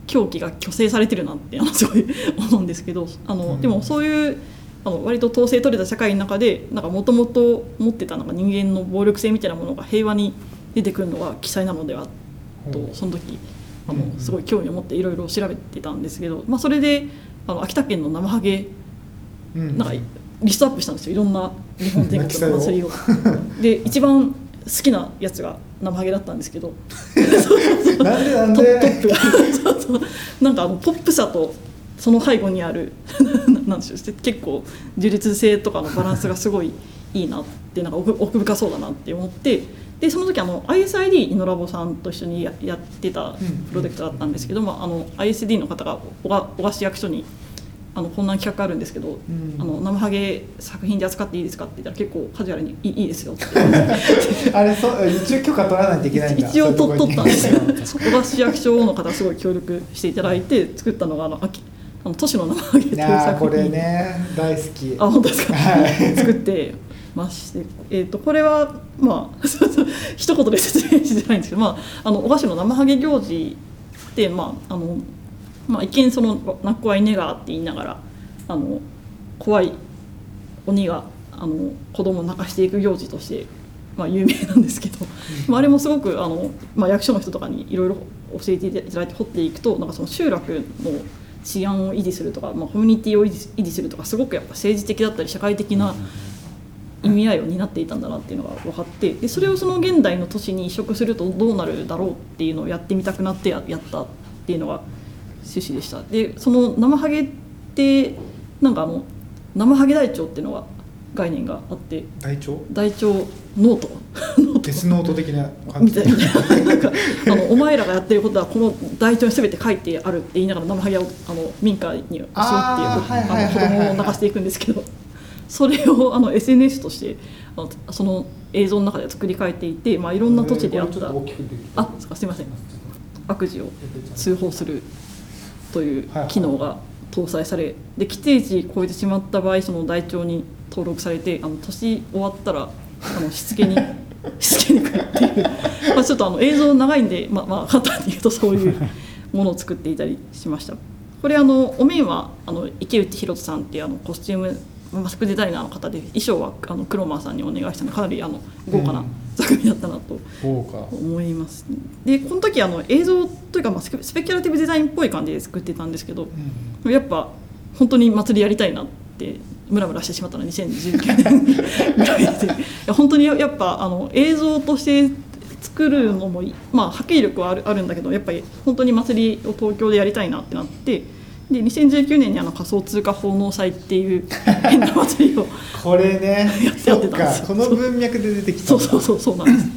[SPEAKER 2] 狂気が虚勢されてるなってあのすごい [LAUGHS] 思うんですけどあの、
[SPEAKER 1] うん。
[SPEAKER 2] でもそういうあの割と統制取れた社会の中でなんかもともと持ってたなんか人間の暴力性みたいなものが平和に出てくるのが記載なのではとその時あの
[SPEAKER 1] うん
[SPEAKER 2] すごい興味を持っていろいろ調べてたんですけど、まあ、それであの秋田県の生ハゲ
[SPEAKER 1] うん。
[SPEAKER 2] なんかリストアップしたんですよ。いろんな日本全国の祭りを。[LAUGHS] で一番好きなやつが生ハゲだったんですけど。[LAUGHS]
[SPEAKER 1] なんでなん [LAUGHS]
[SPEAKER 2] トットッ
[SPEAKER 1] で
[SPEAKER 2] プが。そうそうなんかあのポップさとその背後にあるなんでしょう。結構自立性とかのバランスがすごいいいなってなんか奥奥深そうだなって思ってでその時あの ISID イノラボさんと一緒にややってたプロジェクトだったんですけど、まあ、あの ISD の方が小賀市役所にあのこんな企画あるんですけど、
[SPEAKER 1] うん。
[SPEAKER 2] あの生ハゲ作品で扱っていいですかって言ったら結構カジュアルにいいですよって。[LAUGHS]
[SPEAKER 1] あれそう一応許可取らないといけないんだ。[LAUGHS]
[SPEAKER 2] 一応
[SPEAKER 1] と
[SPEAKER 2] 取取ったんですよ。小賀市役所の方すごい協力していただいて作ったのがあの秋あの都市の生ハゲっていう作品。
[SPEAKER 1] これね大好き。
[SPEAKER 2] あ本当ですか、
[SPEAKER 1] はい。[LAUGHS]
[SPEAKER 2] 作ってまして、えー、とこれはまあ [LAUGHS] 一言で説明しづらいんですけど、まあ、あの小菓子の生ハゲ行事って、まああのまあ、一見その「泣く子はいねが」って言いながらあの怖い鬼があの子供を泣かしていく行事として、まあ、有名なんですけど、まあ、あれもすごくあの、まあ、役所の人とかにいろいろ教えていただいて掘っていくとなんかその集落の治安を維持するとか、まあ、コミュニティを維持維持するとかすごくやっぱ政治的だったり社会的な意味合いを担っていたんだなっていうのが分かってでそれをその現代の都市に移植するとどうなるだろうっていうのをやってみたくなってややったっていうのが趣旨でした。でそのなまはげってなんかあのなまはげ台帳っていうのが概念があって
[SPEAKER 1] 台帳？
[SPEAKER 2] 台帳ノート。[LAUGHS]
[SPEAKER 1] デスノート的な感じ
[SPEAKER 2] みたいな。なんかあのお前らがやってることはこの台帳に全て書いてあるって言いながらなまはげをあの民家に襲うっていう
[SPEAKER 1] あ
[SPEAKER 2] の子供を泣かしていくんですけどそれをあの SNS としてあのその映像の中で作り変えていて、まあ、いろんな土地であった。あすいません。悪事を通報するという機能が搭載されで規定値超えてしまった場合その台帳に登録されてあの年終わったらあのしつけに [LAUGHS] しつけに来るっていう、[LAUGHS] まあ、ちょっとあの映像長いんで、まあまあ、簡単に言うとそういうものを作っていたりしました。これあのお面はあの池内宏人さんっていうあのコスチュームマスクデザイナーの方で衣装はあの黒間さんにお願いしたのでかなりあの豪華な
[SPEAKER 1] うん。
[SPEAKER 2] 作品だったなと思います。でこの時あの映像というか、まあ、スペキュラティブデザインっぽい感じで作ってたんですけどやっぱ本当に祭りやりたいなってムラムラしてしまったのは2019年ぐらいで。い [LAUGHS] や本当にやっぱあの映像として作るのもまあ破壊力はあるあるんだけどやっぱり本当に祭りを東京でやりたいなってなってで2019年にあの仮想通貨奉納祭っていう変な祭りを [LAUGHS]
[SPEAKER 1] これね
[SPEAKER 2] やってたんですよ
[SPEAKER 1] かこの文脈で出てきた
[SPEAKER 2] そうそうそうそうなんです。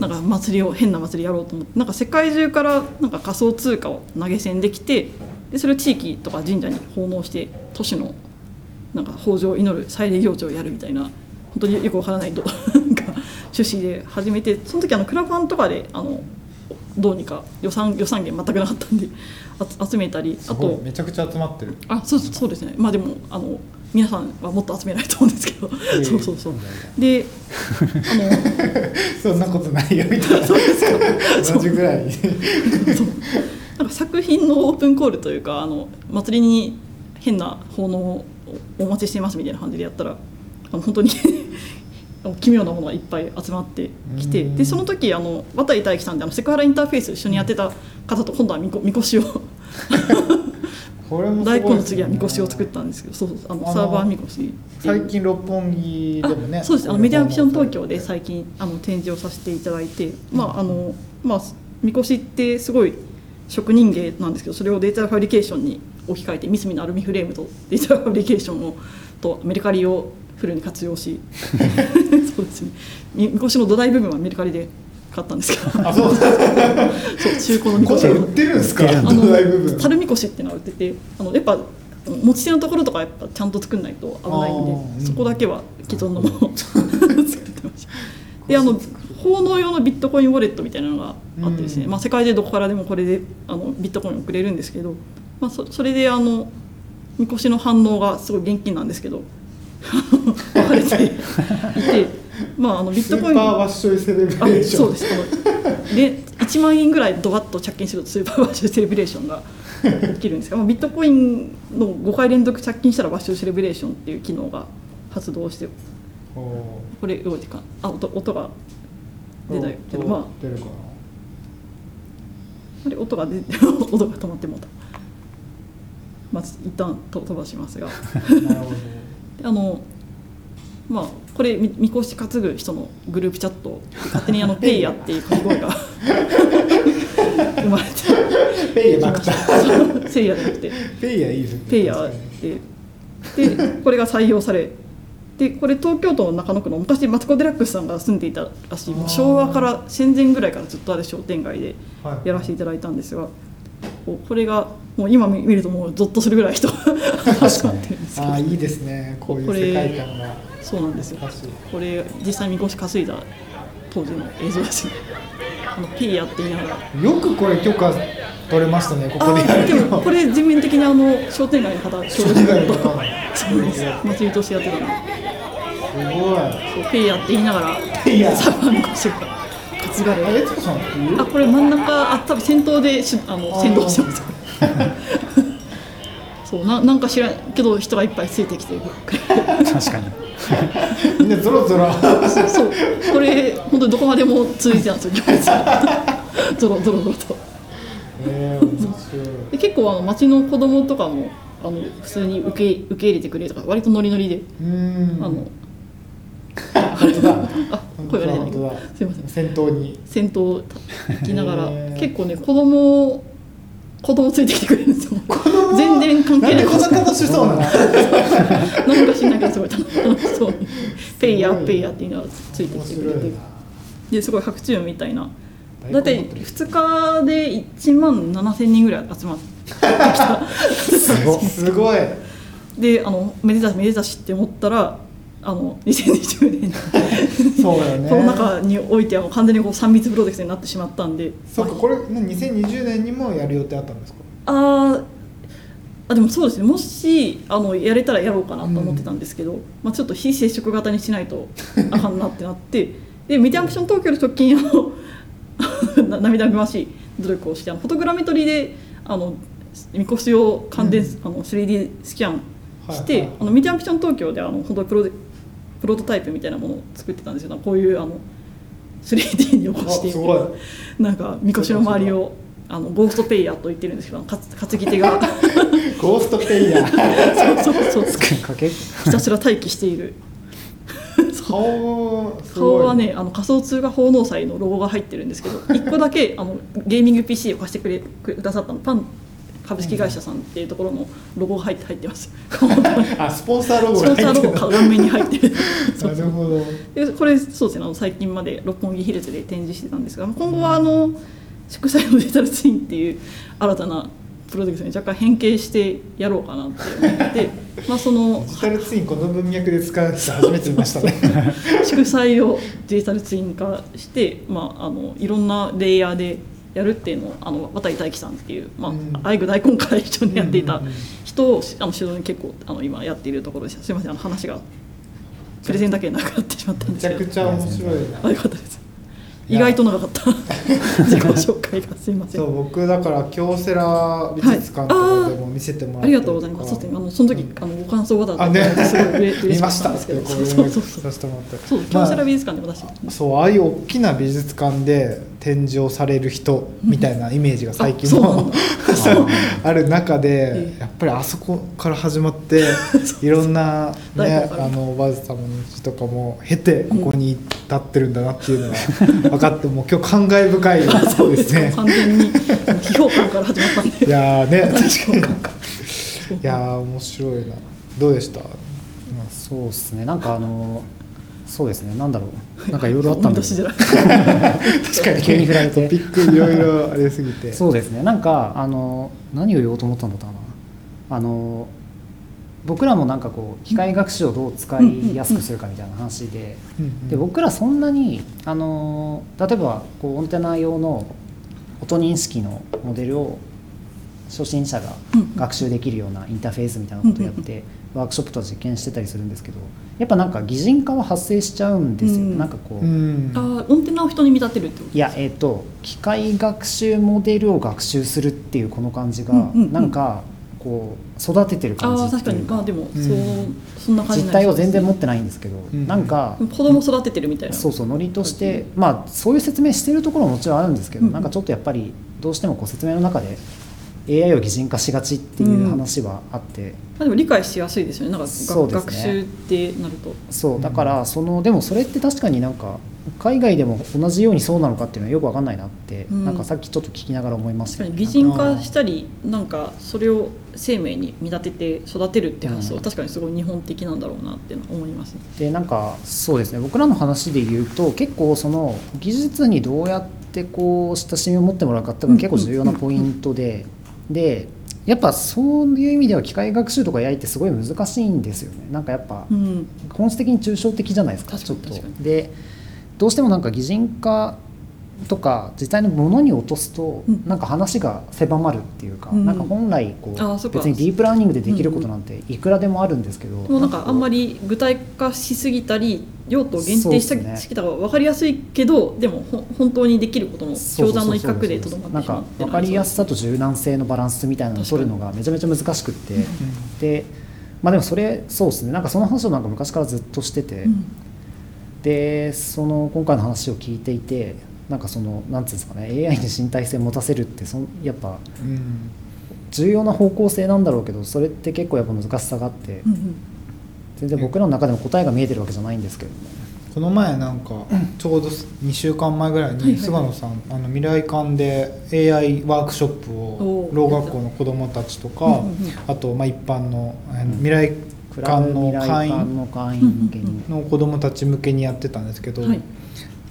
[SPEAKER 1] な
[SPEAKER 2] んか祭りを変な祭りやろうと思って。なんか世界中からなんか仮想通貨を投げ銭できてでそれを地域とか神社に奉納して都市のなんか豊穣を祈る祭礼行事をやるみたいな本当によくわからないとなんか趣旨で始めてその時あのクラファンとかであのどうにか予算予算源全くなかったんで集めたりあと
[SPEAKER 1] めちゃくちゃ集まってる。
[SPEAKER 2] あそうそうですね。まあでもあの皆さんはもっと集めないと思うんですけど、
[SPEAKER 1] え
[SPEAKER 2] そうそうそう。で [LAUGHS] あの
[SPEAKER 1] そんなことないよみたいな。同じぐらい。
[SPEAKER 2] そう。なんか作品のオープンコールというかあの祭りに変な奉納をお待ちしていますみたいな感じでやったらあの本当に [LAUGHS] 奇妙なものがいっぱい集まってきて
[SPEAKER 1] うん。
[SPEAKER 2] でその時あの渡井大樹さんであのセクハラインターフェース一緒にやってた方と今度はみこみこしを。大根の次はみこしを作ったんですけどそうそうあのサーバーみこし。
[SPEAKER 1] 最近六本木でもね
[SPEAKER 2] あそうです。あのメディアビジョン東京で
[SPEAKER 1] 最
[SPEAKER 2] 最近あの展示をさせていただいて、まああのまあ、みこしってすごい職人芸なんですけどそれをデータファブリケーションに置き換えてミスミのアルミフレームとデータファブリケーションをとメルカリをフルに活用し。[LAUGHS] そうですね。みみこしの土台部分はメルカリで買ったんですけど。
[SPEAKER 1] あそう。
[SPEAKER 2] そう中古のみこし。
[SPEAKER 1] 売ってるんですか？
[SPEAKER 2] みこしっていうのが売っててあのやっぱ持ち手のところとかやっぱちゃんと作んないと危ないんでそこだけは既存のものを作ってました。であの奉納用のビットコインウォレットみたいなのがあってですね、
[SPEAKER 1] うん。
[SPEAKER 2] まあ、世界中どこからでもこれであのビットコイン送れるんですけど、まあ、そそれであのみこしの反応がすごい現金なんですけど [LAUGHS] 分かれていて、まあ、あのビッ
[SPEAKER 1] ス
[SPEAKER 2] トコイン
[SPEAKER 1] ーパーワッショイセレブレ
[SPEAKER 2] あ
[SPEAKER 1] ーション。
[SPEAKER 2] そうですで1万円ぐらいドバッと着金するとスーパーワッシュセレブレーションが起きるんですが、まあ、ビットコインの5回連続着金したらワッシュセレブレーションっていう機能が発動して
[SPEAKER 1] お
[SPEAKER 2] これ動いてかあ音音が
[SPEAKER 1] ー
[SPEAKER 2] 出ないけどまあ
[SPEAKER 1] 出るか。
[SPEAKER 2] あれ音が出て [LAUGHS] 音が止まってもうた。まず一旦と飛ばしますが。[LAUGHS] あのまあこれみみこし担ぐ人のグループチャット勝手にあの「ペイヤ」っていう掛け声が生まれて。
[SPEAKER 1] ペイヤなくた
[SPEAKER 2] せいやじゃなくて。
[SPEAKER 1] ペイヤいいですね。
[SPEAKER 2] ペイヤーで。でこれが採用されでこれ東京都の中野区の昔マツコ・デラックスさんが住んでいたらしい。もう昭和から戦前ぐらいからずっとある商店街で
[SPEAKER 1] はい。
[SPEAKER 2] やらせていただいたんですがこれがもう今見見るともうゾッとするぐらい人が集まってるんですけど。
[SPEAKER 1] ああいいですね。こういう世界観が
[SPEAKER 2] そうなんですよ。これ実際みこし担いだ当時の映像ですね。[LAUGHS] あのピーヤって言いながら。
[SPEAKER 1] よくこれ許可取れましたねここでやるの。
[SPEAKER 2] もこれ全面的にあの商店街の方商
[SPEAKER 1] 店街の方。
[SPEAKER 2] そうです。祭りとしてやってたの。
[SPEAKER 1] すごい。
[SPEAKER 2] そうペイヤって言いながらサーバーのこしが担がれ
[SPEAKER 1] あれつこさんっていう？
[SPEAKER 2] あこれ真ん中あ多分先頭でしあの先導してます。[LAUGHS] そうななんか知らんけど人がいっぱいついてきてる。
[SPEAKER 3] 確かに [LAUGHS]
[SPEAKER 1] みんなゾロゾロ。
[SPEAKER 2] そうそう。これ本当にどこまでも続いてたんですよ。行 [LAUGHS] 列ゾロゾロゾロと。で結構あの町の子供とかもあの普通に受け受け入れてくれるとか割とノリノリで
[SPEAKER 1] うーん。
[SPEAKER 2] あの
[SPEAKER 1] 本当だ。
[SPEAKER 2] あ声が出ないすいません。
[SPEAKER 1] 先頭に。
[SPEAKER 2] 先頭を行きながら。結構ね子供子供ついてきてくれるんですよ。全然関係ない。
[SPEAKER 1] なんでこんな楽しそうなの？[LAUGHS]
[SPEAKER 2] なんか知んないけどすごい楽しそう。にペイヤーペイヤーっていうのがついて
[SPEAKER 1] 面
[SPEAKER 2] きてくれて。ですごい白昼みたいな。
[SPEAKER 1] 大
[SPEAKER 2] だって
[SPEAKER 1] 根持ってる
[SPEAKER 2] 2日で1万7000人ぐらい集まってきた。[LAUGHS] [LAUGHS]
[SPEAKER 3] すご
[SPEAKER 1] い。
[SPEAKER 2] であのめでたしめでたしって思ったらあの2020年 [LAUGHS]
[SPEAKER 1] そうだよね。
[SPEAKER 2] コロナ禍においてはもう完全にこう3密プロジェクトになってしまったんで。
[SPEAKER 1] そっかこれね2020年にもやる予定あったんですか？
[SPEAKER 2] あーあでもそうですね。もしあのやれたらやろうかなと思ってたんですけど、まあ、ちょっと非接触型にしないとあかんなってなって。[LAUGHS] でメディアアクション東京の直近あの [LAUGHS] な涙ぐましい努力をしてあのフォトグラメトリであのみこしを感電、あの 3D スキャンして、
[SPEAKER 1] はいはい
[SPEAKER 2] あのメディアアクション東京であの本当にプロデプロトタイプみたいなものを作ってたんですよ。こういうあの 3D に起こして
[SPEAKER 1] い
[SPEAKER 2] なんかみこしの周りをあのゴーストペイヤーと言ってるんですけどか担ぎ手が。[LAUGHS]
[SPEAKER 1] ゴーストペイヤー。
[SPEAKER 2] そうそうそう。
[SPEAKER 3] かけ？
[SPEAKER 2] ひたすら待機している。
[SPEAKER 1] 顔
[SPEAKER 2] 顔はねあの仮想通貨奉納祭のロゴが入ってるんですけど一個だけあのゲーミング PC を貸してくれくださったの。パン株式会社さんっていうところのロゴが入って入ってます。[LAUGHS]
[SPEAKER 1] あスポンサーロゴ
[SPEAKER 2] スポンサーロゴ顔面に入ってる
[SPEAKER 1] なるほど。
[SPEAKER 2] でこれそうですね。あの最近まで六本木ヒルズで展示してたんですが今後はあの祝祭のデジタルツインっていう新たなプロジェクトに若干変形してやろうかなって思って [LAUGHS] まあその
[SPEAKER 1] デジタルツインこの文脈で使う人初めて見ましたね。[LAUGHS]
[SPEAKER 2] 祝祭をデジタルツイン化して、まあ、あのいろんなレイヤーでやるっていうのをあの渡大樹さんっていう、まあ
[SPEAKER 1] うん。
[SPEAKER 2] アイグ大根から一緒にやっていた人をあの指導に結構あの今やっているところです。すいませんあの話がプレゼンだけなくなってしまったん
[SPEAKER 1] めち
[SPEAKER 2] ですけど。
[SPEAKER 1] ゃくちゃ面白いな。
[SPEAKER 2] あよかったです意外と長かった。[LAUGHS] 自己紹介がすいません。
[SPEAKER 1] そう僕だから京セラ美術館とかでも見せてもらったりとか。
[SPEAKER 2] ありがとうございます。あのその時、あのご感想がだったすごい嬉嬉しかっ
[SPEAKER 1] 見ましたた
[SPEAKER 2] んですけど。そうそうそう
[SPEAKER 1] さ
[SPEAKER 2] そう。そう京セラ美術館でも出して。
[SPEAKER 1] そうああいう大きな美術館で展示をされる人みたいなイメージが最近の
[SPEAKER 2] あ
[SPEAKER 1] る中
[SPEAKER 2] え
[SPEAKER 1] で
[SPEAKER 2] え
[SPEAKER 1] やっぱりあそこから始まって [LAUGHS] いろんなねあのバズ様の日とかも経てここに立ってるんだなっていうのが [LAUGHS] 分かってもう今日感慨深い [LAUGHS]
[SPEAKER 2] そうで
[SPEAKER 1] すすね。
[SPEAKER 2] 完全に批評感から始まったんで。
[SPEAKER 1] いやーね確かに。いやー面白いな。どうでした？
[SPEAKER 3] そうですね。なんかあのそうですね。なんだろう。なんかいろいろあったんで。[LAUGHS]
[SPEAKER 1] 確かに
[SPEAKER 3] 急に振られて
[SPEAKER 1] トピックいろいろありすぎて。
[SPEAKER 3] そうですね。なんかあの何を言おうと思ったんだったかな。あの僕らもなんかこう機械学習をどう使いやすくするかみたいな話で。で僕らそんなにあの例えばこうオンテナ用の音認識のモデルを初心者が学習できるようなインターフェースみたいなことをやってワークショップとか実験してたりするんですけどやっぱなんか擬人化は発生しちゃうんですよ、
[SPEAKER 2] うん。
[SPEAKER 3] なんかこう、
[SPEAKER 1] うん。
[SPEAKER 2] あーオンテナを人に見立てるってこと。
[SPEAKER 3] いやえっ、と機械学習モデルを学習するっていうこの感じが、
[SPEAKER 2] うんうんうん。
[SPEAKER 3] なんかこう育ててる感
[SPEAKER 2] ああ
[SPEAKER 3] じっていうか
[SPEAKER 2] 確かに。まあでも
[SPEAKER 1] うん。
[SPEAKER 2] そうそんな感じ
[SPEAKER 3] 実態を全然持っ
[SPEAKER 2] って
[SPEAKER 3] てないんですけど、
[SPEAKER 1] ん。
[SPEAKER 3] なんか、
[SPEAKER 2] 子供育ててるみたいな。
[SPEAKER 3] そうそうノリとしてまあそういう説明してるところももちろんあるんですけど、
[SPEAKER 2] うん。
[SPEAKER 3] なんかちょっとやっぱりどうしてもこう説明の中で AI を擬人化しがちっていう話はあって、
[SPEAKER 2] まあでも理解しやすいですよね。なんか
[SPEAKER 3] ね。
[SPEAKER 2] 学習ってなると。
[SPEAKER 3] そう。だからそのでもそれって確かになんか海外でも同じようにそうなのかっていうのはよくわかんないなって、
[SPEAKER 2] うん。
[SPEAKER 3] なんかさっきちょっと聞きながら思いました
[SPEAKER 2] 確かに擬人化したりなんかそれを生命に見立てて育てるって発想、
[SPEAKER 3] うん。
[SPEAKER 2] 確かにすごい日本的なんだろうなっていうのは思いますね。
[SPEAKER 3] でなんかそうですね。僕らの話で言うと結構その技術にどうやってこう親しみを持ってもらうかっていうのが結構重要なポイントで、でやっぱそういう意味では機械学習とか AI ってすごい難しいんですよね。なんかやっぱ
[SPEAKER 2] うん、
[SPEAKER 3] 本質的に抽象的じゃないですか
[SPEAKER 2] 確
[SPEAKER 3] ちょっと。でどうしてもなんか擬人化とか実際のものに落とすと、
[SPEAKER 2] うん。
[SPEAKER 3] なんか話が狭まるっていうか、
[SPEAKER 2] うん。
[SPEAKER 3] なんか本来こ
[SPEAKER 2] あーそう
[SPEAKER 3] 別にディープラーニングでできることなんていくらでもあるんですけど、
[SPEAKER 2] もうなんかあんま
[SPEAKER 3] り
[SPEAKER 2] り具体化しすぎたり用途を限定し
[SPEAKER 3] そうっすね
[SPEAKER 2] しきた方が分かりやすいけどでも本当にできることの氷山の一角でとどま
[SPEAKER 3] なんか
[SPEAKER 2] ってしまうっていう
[SPEAKER 3] 分か
[SPEAKER 2] り
[SPEAKER 3] やすさと柔軟性のバランスみたいなのを取るのがめちゃめちゃ難しくって、
[SPEAKER 2] うん。
[SPEAKER 3] でまあでもそれそうですね。なんかその話をなんか昔からずっとしてて、
[SPEAKER 2] うん。
[SPEAKER 3] でその今回の話を聞いていてなんかそのなんていうんですかね AI に身体性持たせるってそんやっぱ
[SPEAKER 1] うん。
[SPEAKER 3] 重要な方向性なんだろうけどそれって結構やっぱ難しさがあって
[SPEAKER 2] うんうん。
[SPEAKER 3] 全然僕らの中でも答えが見えてるわけじゃないんですけど。も
[SPEAKER 1] この前なんかちょうど2週間前ぐらいに菅野さんあの未来館で AI ワークショップをろう学校の子どもたちとかあとまあ一般の未来館の会員
[SPEAKER 3] 館の
[SPEAKER 1] 子どもたち向けにやってたんですけど、
[SPEAKER 2] はい。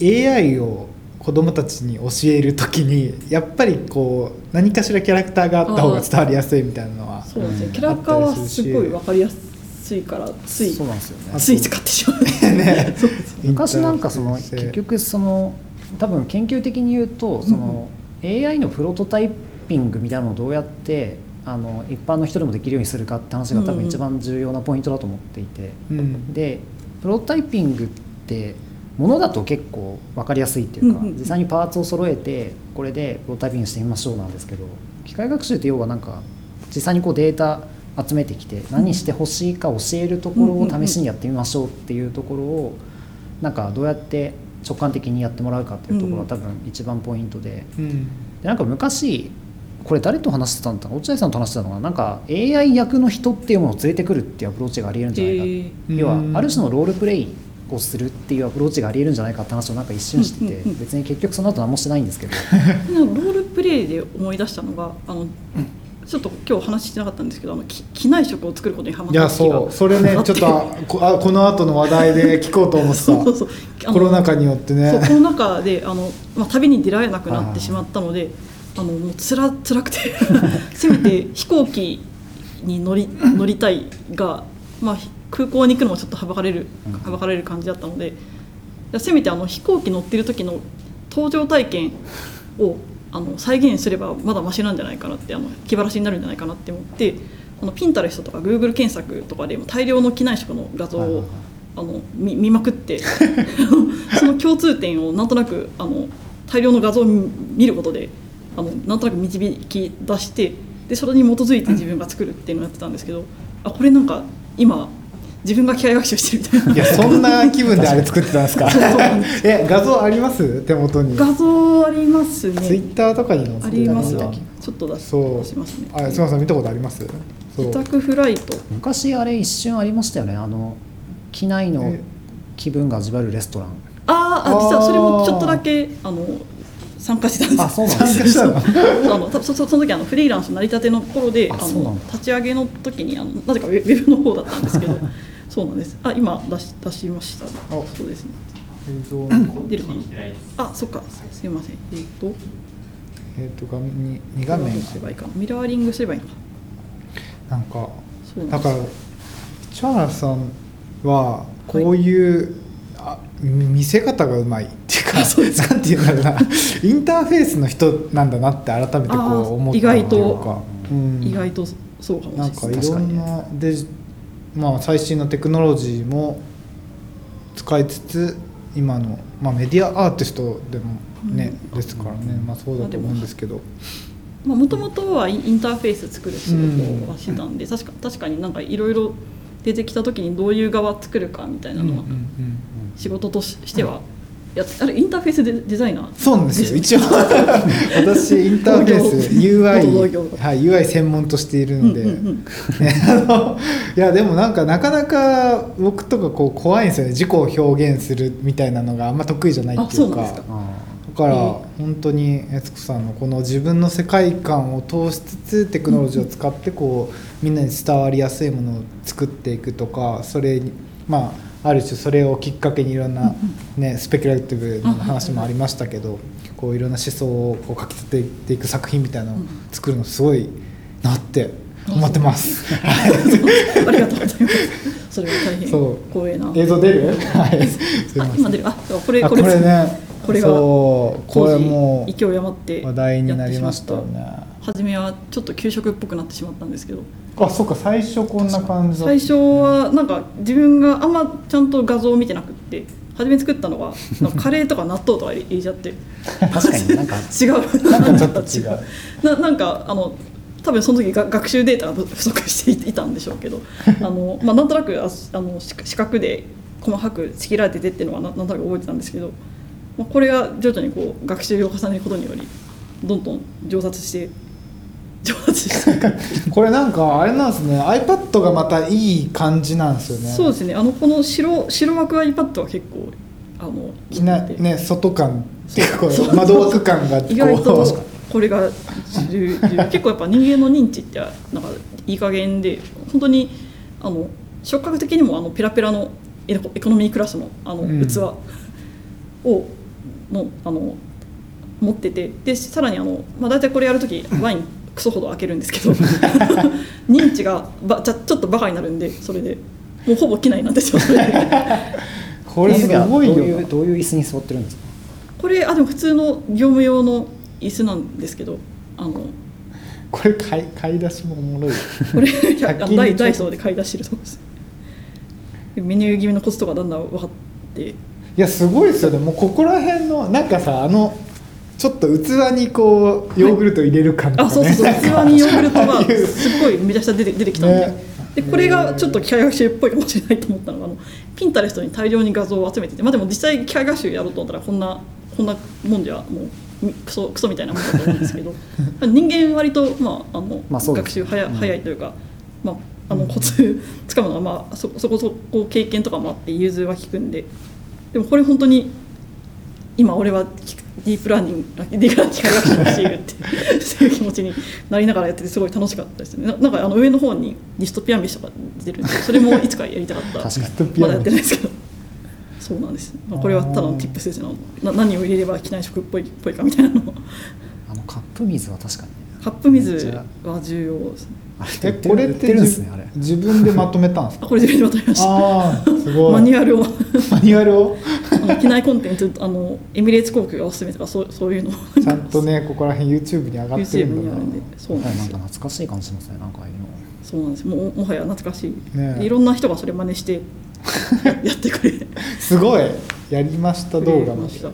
[SPEAKER 1] AI を子どもたちに教える時にやっぱりこう何かしらキャラクターがあった方が伝わりやすいみたいなのは
[SPEAKER 2] そうですね、
[SPEAKER 3] うん
[SPEAKER 2] キャラクターはすごい分かりやすいからつい
[SPEAKER 3] そうなんですよね。
[SPEAKER 2] つい使ってしまう。
[SPEAKER 1] ね
[SPEAKER 2] そう。ですね
[SPEAKER 3] 昔なんかその結局その多分研究的に言うとその AI のプロトタイピングみたいなのをどうやってあの一般の人でもできるようにするかって話が多分一番重要なポイントだと思っていて。
[SPEAKER 1] うん。
[SPEAKER 3] でプロトタイピングってものだと結構分かりやすいっていうか
[SPEAKER 2] うんうんうん。
[SPEAKER 3] 実際にパーツを揃えてこれでプロトタイピングしてみましょうなんですけど機械学習って要はなんか実際にこうデータ集めてきて何してほしいか教えるところを試しにやってみましょうっていうところをなんかどうやって直感的にやってもらうかっていうところが多分一番ポイントで。
[SPEAKER 1] うん。
[SPEAKER 3] でなんか昔これ誰と話してたんだ落合さんと話してたのがなんか AI 役の人っていうものを連れてくるっていうアプローチがありえるんじゃないか
[SPEAKER 2] へー
[SPEAKER 3] 要は
[SPEAKER 1] うん。
[SPEAKER 3] ある種のロールプレイをするっていうアプローチがありえるんじゃないかって話をなんか一瞬してて
[SPEAKER 2] うんうんうん。
[SPEAKER 3] 別に結局その後何もしてないんですけど。
[SPEAKER 2] ロールプレイで思い出したのがあのちょっと今日話してなかったんですけどあのき機内食を作ることにハマ
[SPEAKER 1] いや
[SPEAKER 2] った時が
[SPEAKER 1] そうそれねちょっとあこあこの後の話題で聞こうと思ってた。[LAUGHS]
[SPEAKER 2] そうそう
[SPEAKER 1] コロナ禍によってね。
[SPEAKER 2] そうコロナ禍であの、まあ、旅に出られなくなってしまったのであのもうつら辛くて [LAUGHS] せめて飛行機に乗り乗りたいが、まあ、ひ空港に行くのもちょっとはばかれる
[SPEAKER 3] うん。
[SPEAKER 2] はばかれる感じだったのでせめてあの飛行機乗ってる時の搭乗体験をあの再現すればまだマシなんじゃないかなってあの気晴らしになるんじゃないかなって思ってあのピンタレストとかグーグル検索とかでも大量の機内食の画像をあの見見まくって [LAUGHS] その共通点をなんとなくあの大量の画像を見ることであのなんとなく導き出してでそれに基づいて自分が作るっていうのをやってたんですけどあこれなんか今自分が機械学習してるみたいな。い
[SPEAKER 1] やそんな気分であれ作ってたんですか？[LAUGHS] え画像あります？手元に。
[SPEAKER 2] 画像ありますね。
[SPEAKER 1] ツイッターとかに載せ
[SPEAKER 2] あ
[SPEAKER 1] て
[SPEAKER 2] りますちょっと出し
[SPEAKER 1] そう。
[SPEAKER 2] 出しますね。
[SPEAKER 1] あすみません。見たことあります？
[SPEAKER 2] 自宅フライト。
[SPEAKER 3] 昔あれ一瞬ありましたよね。あの機内の
[SPEAKER 1] え。
[SPEAKER 3] 気分が味わえるレストラン。
[SPEAKER 2] あーあ実はそれもちょっとだけあの参加してたんです。
[SPEAKER 3] あそうなんです
[SPEAKER 1] 参加したの
[SPEAKER 2] あのたそそその時あのフリーランス成り立ての頃であの立ち上げの時にあのなぜかウェウェブの方だったんですけどそうなんです。あ今出し出しました。そうですね。
[SPEAKER 1] 映像の
[SPEAKER 2] 出るかな？あそっか。すいません。えっ、と。
[SPEAKER 1] えっと画面に2画面
[SPEAKER 2] すればいいかな。ミラーリングすればいいのか。
[SPEAKER 1] なんか
[SPEAKER 2] そうなんです。
[SPEAKER 1] だから市原さんはこういう、あ見せ方がうまいっていうかなんていうんだろうな。インターフェースの人なんだなって改めてこ
[SPEAKER 2] あー
[SPEAKER 1] う思った
[SPEAKER 2] 意外と
[SPEAKER 1] いうか。うん。
[SPEAKER 2] 意外とそうかも
[SPEAKER 1] なんかい
[SPEAKER 2] しれないです
[SPEAKER 1] ろんなで、まあ、最新のテクノロジーも使いつつ今の、まあ、メディアアーティストでもね、ですからね、まあ、そうだと思うんですけど、
[SPEAKER 2] もともとはインターフェース作る仕事はしてたんで、確か確かになんかいろいろ出てきた時にどういう側作るかみたいなのは仕事とししてはやっあれインターフェースデデザイナー？
[SPEAKER 1] そうなんですよ。一応。[LAUGHS] 私インターフェース [LAUGHS] UI,、はい、UI 専門としているので、
[SPEAKER 2] うんうんうん。[LAUGHS]
[SPEAKER 1] ねあのいやでもなんかなかなか僕とかこう怖いんですよね。自己を表現するみたいなのがあんま得意じゃないっていう
[SPEAKER 2] あそうなん
[SPEAKER 1] か
[SPEAKER 2] ですか。
[SPEAKER 3] あ
[SPEAKER 1] だから
[SPEAKER 2] えー。
[SPEAKER 1] 本当に悦子さんのこの自分の世界観を通しつつテクノロジーを使ってこうみんなに伝わりやすいものを作っていくとかそれにまあある種それをきっかけにいろんな、ね、スペキュラティブな話もありましたけどこういろんな思想をこう書き立てていく作品みたいなのを作るのすごいなって思ってます。[LAUGHS]
[SPEAKER 2] ありがとうございます。それは大変。光栄な。
[SPEAKER 1] 映像出る？はい。
[SPEAKER 2] あ今出る。あこれ
[SPEAKER 1] あこれ
[SPEAKER 2] です
[SPEAKER 1] ね。
[SPEAKER 2] これが
[SPEAKER 1] そう。これもう
[SPEAKER 2] 勢い余って
[SPEAKER 1] 話題になりましたね。
[SPEAKER 2] た初めはちょっと給食っぽくなってしまったんですけど。
[SPEAKER 1] あ、そうか最初こんな感じ
[SPEAKER 2] 最初はなんか自分があんまちゃんと画像を見てなくって初め作ったのはカレーとか納豆とか入れちゃって。
[SPEAKER 3] 確かになんか。[LAUGHS]
[SPEAKER 2] 違う。
[SPEAKER 1] なんかちょっと違う。[LAUGHS]
[SPEAKER 2] ななんかあの多分その時が学習データが不不足していたんでしょうけど [LAUGHS] あの、まあ、なんとなくああの四四角で細かく仕切られててっていうのはななんとなく覚えてたんですけど、まあ、これが徐々にこう学習を重ねることによりどんどん上達して上達して
[SPEAKER 1] これなんかあれなんですね。iPad がまたいい感じなんですよね。
[SPEAKER 2] そうですね。あのこの白白枠 iPad は結構あの
[SPEAKER 1] きなね外感っていうかこう。
[SPEAKER 2] そう
[SPEAKER 1] 窓枠感が
[SPEAKER 2] 意外とこれが重重結構やっぱ人間の認知ってなんかいい加減で本当にあの触覚的にもあのペラペラのエコエコノミークラスのあの
[SPEAKER 1] うん。
[SPEAKER 2] 器をのあの持ってて。でさらにあの、まあ、大体これやるときワインクソほど開けるんですけど。認知がばちゃちょっとバカになるんでそれで。もうほぼ機内なんですよ。それで
[SPEAKER 1] これすごい
[SPEAKER 3] どう
[SPEAKER 1] よ
[SPEAKER 3] いうどういう椅子に座ってるんですか？
[SPEAKER 2] これあでも普通の業務用の椅子なんですけど。あの。
[SPEAKER 1] これ買い買い出しもおもろい
[SPEAKER 2] これ
[SPEAKER 1] 100均で
[SPEAKER 2] ダイダイソーで買い出してると思うんです。メニュー決めのコツとかだんだん分かって。
[SPEAKER 1] いやすごいですよね。もうここら辺のなんかさあのちょっと器にこうヨーグルト入れる感とかね、
[SPEAKER 2] あそうそうそう。器にヨーグルトが [LAUGHS] すっごいめちゃくちゃ出て出てきたんで,、
[SPEAKER 1] ね。
[SPEAKER 2] でこれがちょっと機械学習っぽいかもしれないと思ったのがあのピンタレストに大量に画像を集めててまあでも実際機械学習やろうと思ったらこんなこんなもんじゃもうみクソクソみたいなもんだと思うんですけど。[LAUGHS] 人間割と、まああの
[SPEAKER 3] まあ
[SPEAKER 2] 学習早,、
[SPEAKER 3] うん。
[SPEAKER 2] 早いというか、まあ、あのコツつかむのは、まあ、そそこそこ経験とかもあって融通は効くんで。でもこれ本当に今俺はデディープラーニングディープラーニング機械学習をしているってそういう気持ちになりながらやっててすごい楽しかったですね。ななんかあの上の方にディストピア飯とか出てるんでそれもいつかやりたかった
[SPEAKER 3] 確かに
[SPEAKER 2] まだやってないですけど。そうなんです、まあ、これはただの tips ですねな何を入れれば機内食っぽいっぽいかみたいなの。を
[SPEAKER 3] あのカップ水は確かにね。
[SPEAKER 2] カップ水は重要ですね。
[SPEAKER 3] れ
[SPEAKER 1] えこれ
[SPEAKER 3] 売っ
[SPEAKER 1] て
[SPEAKER 3] るんですねあれ。
[SPEAKER 1] 自分でまとめたんですか？
[SPEAKER 2] あこれ自分でまとめました。
[SPEAKER 1] ああすごい。
[SPEAKER 2] マニュアルを。[LAUGHS]
[SPEAKER 1] マニュアルを？
[SPEAKER 2] あの機内コンテンツあのエミレーツ航空がおすすめとかそうそういうのを。
[SPEAKER 1] ちゃんとねここら辺 YouTube に上がって
[SPEAKER 2] YouTube
[SPEAKER 1] るんだ。な
[SPEAKER 2] にあるんでそうなんですよ。
[SPEAKER 3] か懐かしい感じしますねなんか
[SPEAKER 2] そうなんですもうもはや懐かしい、
[SPEAKER 1] ねえ。
[SPEAKER 2] いろんな人がそれ真似してや [LAUGHS] やってくれ。
[SPEAKER 1] すごい。やりました動画まで。い
[SPEAKER 2] ました。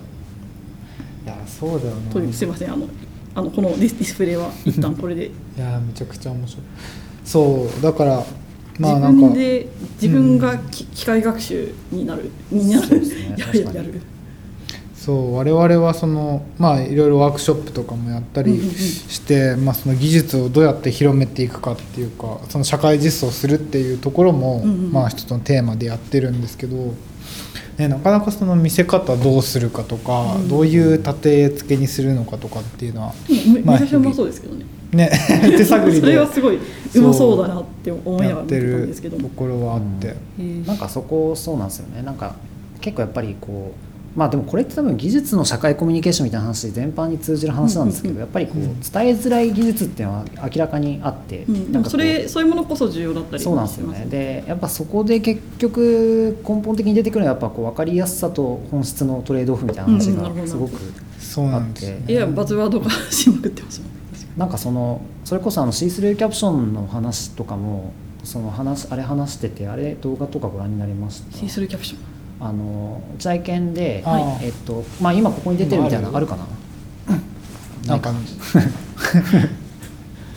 [SPEAKER 1] やそうだよな。
[SPEAKER 2] というすいませんあのあのこのディスプレイは一旦これで。
[SPEAKER 1] いやめちゃくちゃ面白い。そうだからまあ
[SPEAKER 2] 自
[SPEAKER 1] なんか
[SPEAKER 2] 分で自分がき機械学習になるになる。
[SPEAKER 3] ね [LAUGHS]
[SPEAKER 2] やるやる。
[SPEAKER 1] そう我々はそのまあいろいろワークショップとかもやったり
[SPEAKER 2] うんうんうん。
[SPEAKER 1] して、まあ、その技術をどうやって広めていくかっていうかその社会実装するっていうところも、
[SPEAKER 2] うんうん。
[SPEAKER 1] まあ一つのテーマでやってるんですけど、ね、なかなかその見せ方どうするかとか、
[SPEAKER 2] うん。
[SPEAKER 1] どういう立て付けにするのかとかっていうのは
[SPEAKER 2] め
[SPEAKER 1] まあ
[SPEAKER 2] めちゃくちゃうまそうですけどね。
[SPEAKER 1] ね [LAUGHS] 手探り
[SPEAKER 2] それ
[SPEAKER 1] で
[SPEAKER 2] はすごいうまそうだなって思いなが
[SPEAKER 1] やって
[SPEAKER 2] ら見てたん
[SPEAKER 1] る
[SPEAKER 2] ですけど。
[SPEAKER 1] ところはあって。
[SPEAKER 2] へえ
[SPEAKER 3] なんかそこそうなんですよね。なんか結構やっぱりこうまあでもこれって多分技術の社会コミュニケーションみたいな話全般に通じる話なんですけど、
[SPEAKER 2] うんうんうん。
[SPEAKER 3] やっぱりこう
[SPEAKER 1] うん。
[SPEAKER 3] 伝えづらい技術っていうのは明らかにあって、なんかこう
[SPEAKER 2] れそういうものこそ重要だったり
[SPEAKER 3] そうなんですよね。でやっぱそこで結局根本的に出てくるのはやっぱこう分かりやすさと本質のトレードオフみたいな話がすごく
[SPEAKER 1] そう
[SPEAKER 3] あって、
[SPEAKER 2] いやバズワードがしまくってますもん
[SPEAKER 3] なんかそのそれこそあの C3 キャプションの話とかもその話あれ話しててあれ動画とかご覧になりました？
[SPEAKER 2] シースルーキャプション
[SPEAKER 3] あの体験で、
[SPEAKER 1] はい
[SPEAKER 3] えっとまあ、今ここに出てるみたいなのあるかな？
[SPEAKER 1] なんか。
[SPEAKER 3] あ [LAUGHS]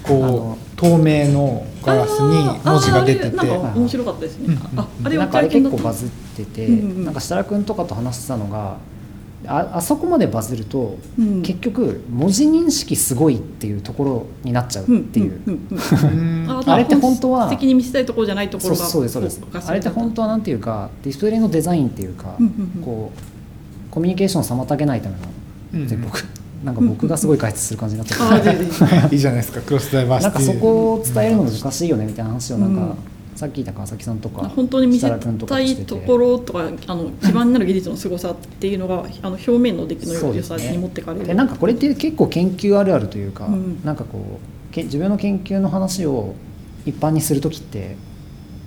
[SPEAKER 1] こ
[SPEAKER 3] の。
[SPEAKER 1] う透明のガラスに文字が出てて。
[SPEAKER 2] 面白かったですね、
[SPEAKER 1] うん。
[SPEAKER 2] ああれは
[SPEAKER 3] なんかあれ結構バズってて、
[SPEAKER 2] うんうんうん。
[SPEAKER 3] なんか設楽君とかと話してたのがああそこまでバズると、
[SPEAKER 2] うん。
[SPEAKER 3] 結局文字認識すごいっていうところになっちゃうっていう。
[SPEAKER 2] あ
[SPEAKER 3] あれって本当は
[SPEAKER 2] 本質的に見せたいところじゃないところが
[SPEAKER 3] そうです。そうですあれって本当はなんていうかディスプレイのデザインっていうか、
[SPEAKER 2] うん
[SPEAKER 3] こうコミュニケーションを妨げないための、
[SPEAKER 1] うん。
[SPEAKER 3] で僕なんか僕がすごい解説する感じになっちゃ [LAUGHS]
[SPEAKER 2] あ
[SPEAKER 3] って、
[SPEAKER 1] いいじゃないですか。クロスダイバーシティ。
[SPEAKER 3] なんかそこを伝えるの難しいよねみたいな話をなんか、
[SPEAKER 2] うん
[SPEAKER 3] さっき言った川崎さんとか
[SPEAKER 2] 本当に見せたいところとかあの基盤になる技術の凄さっていうのがあの表面の出来の良さに持ってかれる。
[SPEAKER 3] でなんかこれって結構研究あるあるというか、
[SPEAKER 2] うん。
[SPEAKER 3] なんかこうけ自分の研究の話を一般にする時って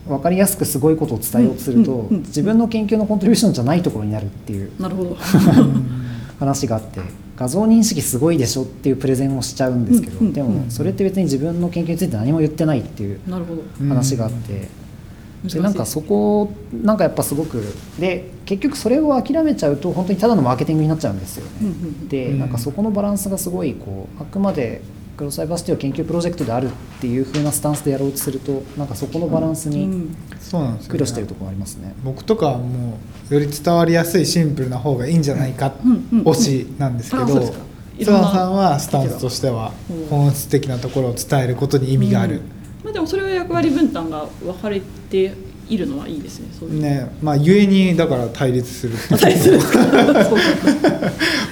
[SPEAKER 3] 分かりやすくすごいことを伝えようとすると、
[SPEAKER 2] うんうん。うん。
[SPEAKER 3] 自分の研究のコントリビューションじゃないところになるっていう
[SPEAKER 2] なるほど。[LAUGHS]
[SPEAKER 3] 話があって画像認識すごいでしょっていうプレゼンをしちゃうんですけど、でもそれって別に自分の研究について何も言ってないっていう話があって。でなんかそこなんかやっぱすごくで結局それを諦めちゃうと本当にただのマーケティングになっちゃうんですよね。で
[SPEAKER 1] うん
[SPEAKER 3] なんかそこのバランスがすごいこうあくまでクロスダイバーシティを研究プロジェクトであるっていう風なスタンスでやろうとするとなんかそこのバランスに
[SPEAKER 2] うん。
[SPEAKER 1] そうなんですよ、
[SPEAKER 3] 苦労してるところありますね。
[SPEAKER 1] 僕とかはもうより伝わりやすいシンプルな方がいいんじゃないか
[SPEAKER 2] うんうんうん。
[SPEAKER 1] 推しなんですけど津田さんはスタンスとしては
[SPEAKER 2] うん。
[SPEAKER 1] 本質的なところを伝えることに意味がある、
[SPEAKER 2] まあ、でもそれは役割分担が分かれているのはいいですね。そういう。
[SPEAKER 1] ねまあゆえにだから対立する [LAUGHS]
[SPEAKER 2] 対する。そ [LAUGHS] う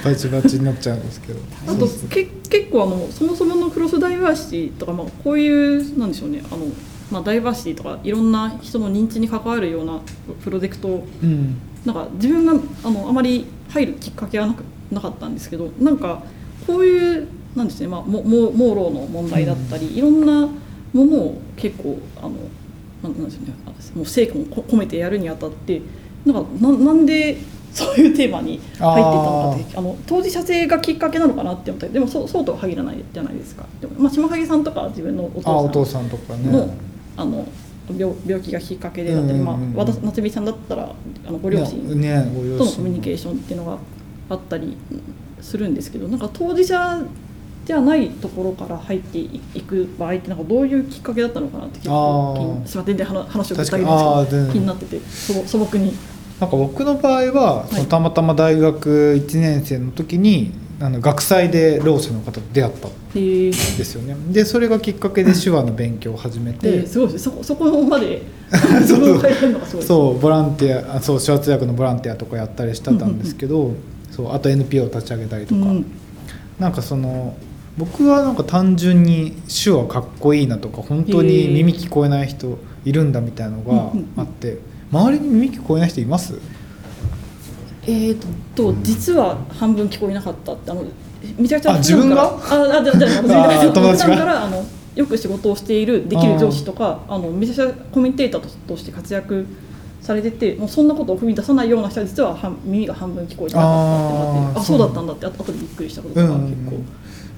[SPEAKER 1] バチバチになっちゃうんですけど。
[SPEAKER 2] あとけ結構あのそもそものクロスダイバーシティとか、まあ、こういうなんでしょうね。あの、まあ、ダイバーシティとかいろんな人の認知に関わるようなプロジェクト。
[SPEAKER 1] うん。
[SPEAKER 2] なんか自分があのあまり入るきっかけはなくなかったんですけどなんかこういうなんですね、まあ、もも盲ろの問題だったり、いろんなものを結構あのなんなんですよねあもう成果もこ込めてやるにあたってなんかななんでそういうテーマに入っていったのかってあの当事者性がきっかけなのかなって思ったでもそうそうとは限らないじゃないですか。でも、まあ、島影さんとかは自分のお
[SPEAKER 1] 父
[SPEAKER 2] 父さん
[SPEAKER 1] とか
[SPEAKER 2] の,、
[SPEAKER 1] ね。
[SPEAKER 2] あの病病気がきっかけでだったり、まあ、和田夏美さんだったらあのご両親
[SPEAKER 1] ねねご両親
[SPEAKER 2] とのコミュニケーションっていうのがあったりするんですけどなんか当事者じゃないところから入っていく場合ってなんかどういうきっかけだったのかなって結構すいません全然話話をぶった切るんです
[SPEAKER 1] あー全然
[SPEAKER 2] けど気になってて素素朴に。
[SPEAKER 1] なんか僕の場合は、そのたまたま大学1年生の時にあの学祭でろう者の方と出会ったんですよね。でそれがきっかけで手話の勉強を始めて、
[SPEAKER 2] ですごいそこそこまで [LAUGHS]
[SPEAKER 1] そう。ボランティアあそう手話通訳のボランティアとかやったりしてたんですけど、そうあと NPO を立ち上げたりとか、
[SPEAKER 2] うん。
[SPEAKER 1] なんかその僕はなんか単純に手話かっこいいなとか本当に耳聞こえない人いるんだみたいなのがあって、周りに耳聞こえない人います？
[SPEAKER 2] えーとと実は半分聞こえなかったってあのめちゃくちゃ
[SPEAKER 1] あ自分が？
[SPEAKER 2] ああ [LAUGHS]
[SPEAKER 1] 友達
[SPEAKER 2] からあのよく仕事をしているできる上司とかあのめちゃくちゃコメンテーターととして活躍されててもうそんなことを踏み出さないような人は実は半耳が半分聞こえてなかったってなって
[SPEAKER 1] あ
[SPEAKER 2] そうだったんだってあ後でびっくりしたことが
[SPEAKER 1] うん
[SPEAKER 2] 結構。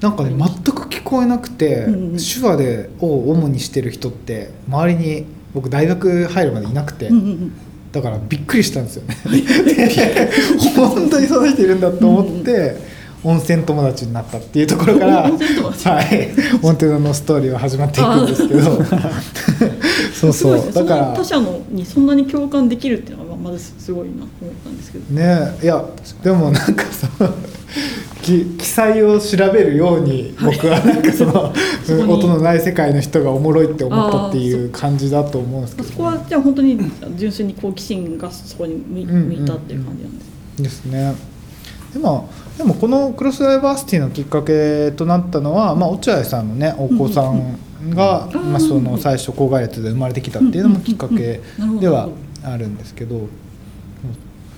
[SPEAKER 1] なんかね全く聞こえなくて、
[SPEAKER 2] うんうん。
[SPEAKER 1] 手話でを主にしてる人って周りに僕大学入るまでいなくて、
[SPEAKER 2] うんうんうん。
[SPEAKER 1] だからびっくりしたんですよね。で [LAUGHS] 本当にその人いるんだと思って、温泉友達になったっていうところから
[SPEAKER 2] 温泉友達。
[SPEAKER 1] はい。オンテナのストーリーは始まっていくんですけど。[LAUGHS] そうそう。だから
[SPEAKER 2] 他者のにそんなに共感できるっていうのがまずすごいなと思ったんですけど。
[SPEAKER 1] ね。いやでもなんかそのき記載を調べるように僕はなんかその音のない世界の人がおもろいって思ったっていう感じだと思うんですけど、
[SPEAKER 2] そこはじゃあ本当に純粋に好奇心がそこに向いたっていう感じなんです。
[SPEAKER 1] ですね。でもでもこのクロスダイバーシティのきっかけとなったのは、まあ、落合さんのねお子さんが、
[SPEAKER 2] うんうんうん。
[SPEAKER 1] まあ、その最初高害列で生まれてきたっていうのもきっかけではあるんですけど